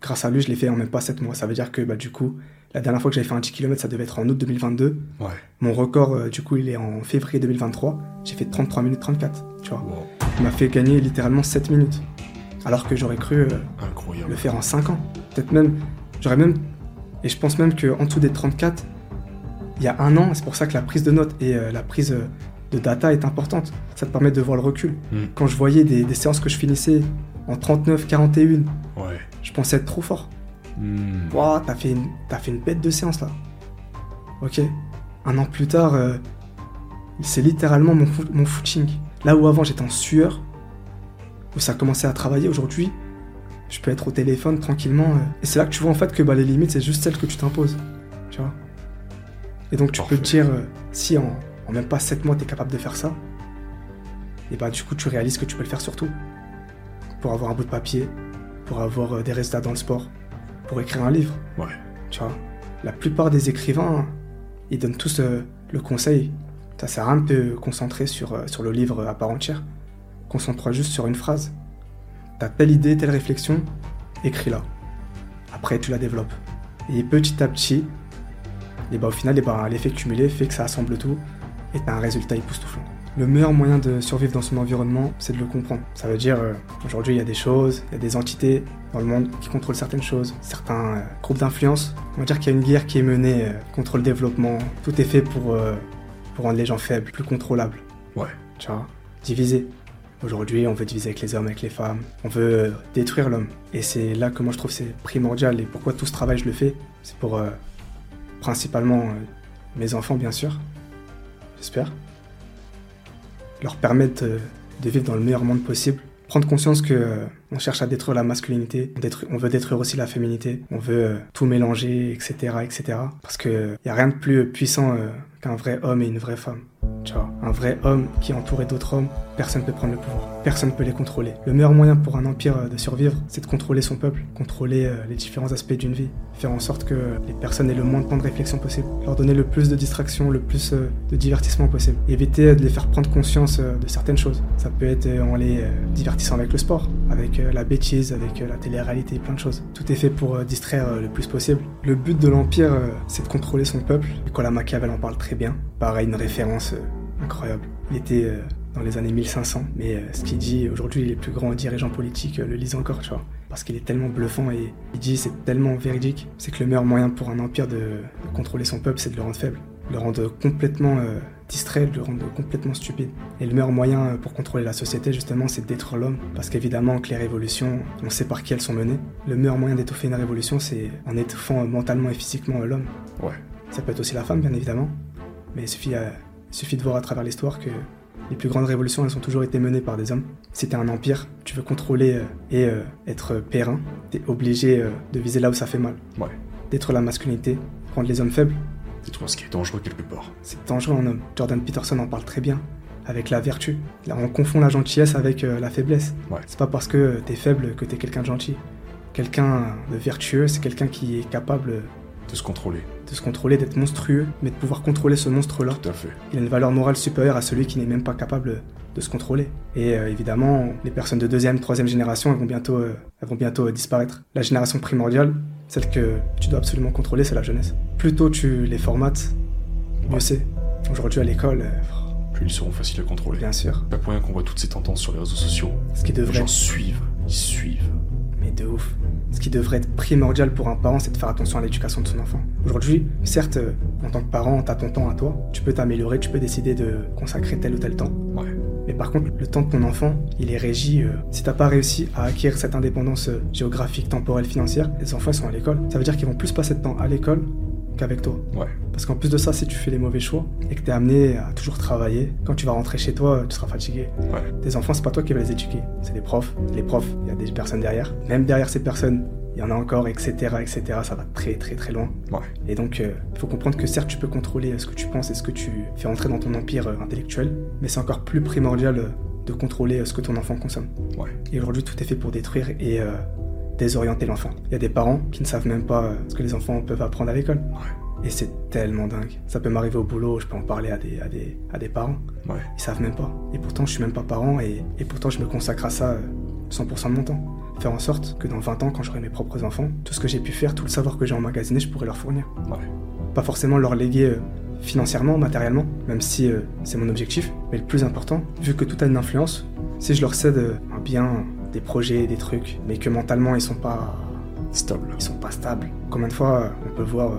Grâce à lui, je l'ai fait en même pas 7 mois. Ça veut dire que bah, du coup, la dernière fois que j'avais fait un 10 km, ça devait être en août 2022. Ouais. Mon record, euh, du coup, il est en février 2023. J'ai fait 33 minutes 34, tu vois. Wow. Il m'a fait gagner littéralement 7 minutes. Alors que j'aurais cru euh, Incroyable. le faire en 5 ans. Peut-être même, j'aurais même, et je pense même qu'en dessous des 34, il y a un an, c'est pour ça que la prise de notes et euh, la prise de data est importante. Ça te permet de voir le recul. Mm. Quand je voyais des, des séances que je finissais en 39, 41, Ouais. je pensais être trop fort. Hmm. Waouh, t'as fait, une- t'as fait une bête de séance là. Ok. Un an plus tard, euh, c'est littéralement mon, fo- mon footing. Là où avant j'étais en sueur, où ça commençait à travailler, aujourd'hui, je peux être au téléphone tranquillement. euh, et c'est là que tu vois en fait que bah, les limites, c'est juste celles que tu t'imposes. Tu vois Et donc tu peux te dire, euh, si en, en même pas 7 mois t'es capable de faire ça, et bah du coup tu réalises que tu peux le faire surtout. Pour avoir un bout de papier, pour avoir euh, des résultats dans le sport, pour écrire un livre. Ouais. Tu vois, la plupart des écrivains, ils donnent tous euh, le conseil. Ça sert à rien de te concentrer sur, euh, sur le livre à part entière. concentre-toi juste sur une phrase. T'as telle idée, telle réflexion, écris-la. Après, tu la développes. Et petit à petit, et bah, au final, bah, l'effet cumulé fait que ça assemble tout et t'as un résultat époustouflant. Le meilleur moyen de survivre dans son environnement, c'est de le comprendre. Ça veut dire, euh, aujourd'hui, il y a des choses, il y a des entités dans le monde qui contrôlent certaines choses, certains euh, groupes d'influence. On va dire qu'il y a une guerre qui est menée euh, contre le développement. Tout est fait pour, pour rendre les gens faibles, plus contrôlables. Ouais. Tu vois Diviser. Aujourd'hui, on veut diviser avec les hommes, avec les femmes. On veut détruire l'homme. Et c'est là que moi je trouve c'est primordial. Et pourquoi tout ce travail je le fais? C'est pour principalement mes enfants, bien sûr. J'espère leur permettre euh, de vivre dans le meilleur monde possible. Prendre conscience que euh, on cherche à détruire la masculinité, on, veut détruire aussi la féminité, on veut euh, tout mélanger, etc., etc. Parce qu'il n'y a rien de plus puissant qu'un vrai homme et une vraie femme. Tu vois, un vrai homme qui est entouré d'autres hommes, personne ne peut prendre le pouvoir, personne ne peut les contrôler. Le meilleur moyen pour un empire de survivre, c'est de contrôler son peuple, contrôler les différents aspects d'une vie, faire en sorte que les personnes aient le moins de temps de réflexion possible, leur donner le plus de distraction, le plus de divertissement possible, éviter de les faire prendre conscience de certaines choses. Ça peut être en les divertissant avec le sport, avec la bêtise, avec la télé-réalité, plein de choses. Tout est fait pour distraire le plus possible. Le but de l'empire, c'est de contrôler son peuple. Nicolas Machiavel en parle très bien. Pareil, une référence incroyable. Il était euh, dans les années 1500, mais euh, ce qu'il dit aujourd'hui, les plus grands dirigeants politiques euh, le lisent encore, tu vois. Parce qu'il est tellement bluffant et il dit c'est tellement véridique, c'est que le meilleur moyen pour un empire de, contrôler son peuple, c'est de le rendre faible, de le rendre complètement distrait, de le rendre complètement stupide. Et le meilleur moyen pour contrôler la société, justement, c'est de détruire l'homme. Parce qu'évidemment que les révolutions, on sait par qui elles sont menées. Le meilleur moyen d'étouffer une révolution, c'est en étouffant mentalement et physiquement l'homme. Ouais. Ça peut être aussi la femme, bien évidemment. Mais il suffit il suffit de voir à travers l'histoire que les plus grandes révolutions, elles ont toujours été menées par des hommes. Si t'es un empire, tu veux contrôler euh, et euh, être périn, t'es obligé euh, de viser là où ça fait mal. Ouais. D'être la masculinité, rendre les hommes faibles. C'est toi ce qui est dangereux quelque part. C'est dangereux en homme. Jordan Peterson en parle très bien. Avec la vertu. Là, on confond la gentillesse avec la faiblesse. Ouais. C'est pas parce que t'es faible que t'es quelqu'un de gentil. Quelqu'un de vertueux, c'est quelqu'un qui est capable de se contrôler. De se contrôler, d'être monstrueux, mais de pouvoir contrôler ce monstre-là. Tout à fait. Il a une valeur morale supérieure à celui qui n'est même pas capable de se contrôler. Et euh, évidemment, les personnes de deuxième, troisième génération, elles vont bientôt, euh, elles vont bientôt euh, disparaître. La génération primordiale, celle que tu dois absolument contrôler, c'est la jeunesse. Plus tôt tu les formates, mieux c'est. Aujourd'hui à l'école, plus ils seront faciles à contrôler. Bien sûr. Pas pour rien qu'on voit toutes ces tendances sur les réseaux sociaux. Ce qui devrait. Les gens suivent, ils suivent. De ouf. Ce qui devrait être primordial pour un parent, c'est de faire attention à l'éducation de son enfant. Aujourd'hui, certes, en tant que parent, t'as ton temps à toi, tu peux t'améliorer, tu peux décider de consacrer tel ou tel temps. Ouais. Mais par contre, le temps de ton enfant, il est régi. Euh, si t'as pas réussi à acquérir cette indépendance euh, géographique, temporelle, financière, les enfants sont à l'école. Ça veut dire qu'ils vont plus passer de temps à l'école qu'avec toi. Ouais. Parce qu'en plus de ça, si tu fais les mauvais choix et que tu es amené à toujours travailler, quand tu vas rentrer chez toi, tu seras fatigué. Ouais. Tes enfants, c'est pas toi qui vas les éduquer, c'est les profs. Les profs, il y a des personnes derrière. Même derrière ces personnes, il y en a encore, etc., etc. Ça va très, très, très loin. Ouais. Et donc, il euh, faut comprendre que certes, tu peux contrôler euh, ce que tu penses et ce que tu fais entrer dans ton empire euh, intellectuel, mais c'est encore plus primordial de contrôler ce que ton enfant consomme. Ouais. Et aujourd'hui, tout est fait pour détruire et désorienter l'enfant. Il y a des parents qui ne savent même pas ce que les enfants peuvent apprendre à l'école. Ouais. Et c'est tellement dingue. Ça peut m'arriver au boulot, je peux en parler à des, à des, à des parents. Ouais. Ils savent même pas. Et pourtant, je suis même pas parent et, et pourtant, je me consacre à ça 100% de mon temps. Faire en sorte que dans 20 ans, quand j'aurai mes propres enfants, tout ce que j'ai pu faire, tout le savoir que j'ai emmagasiné, je pourrai leur fournir. Ouais. Pas forcément leur léguer euh, financièrement, matériellement, même si euh, c'est mon objectif, mais le plus important, vu que tout a une influence, si je leur cède euh, un bien, des projets, des trucs, mais que mentalement ils sont pas stables, ils sont pas stables. Combien de fois on peut voir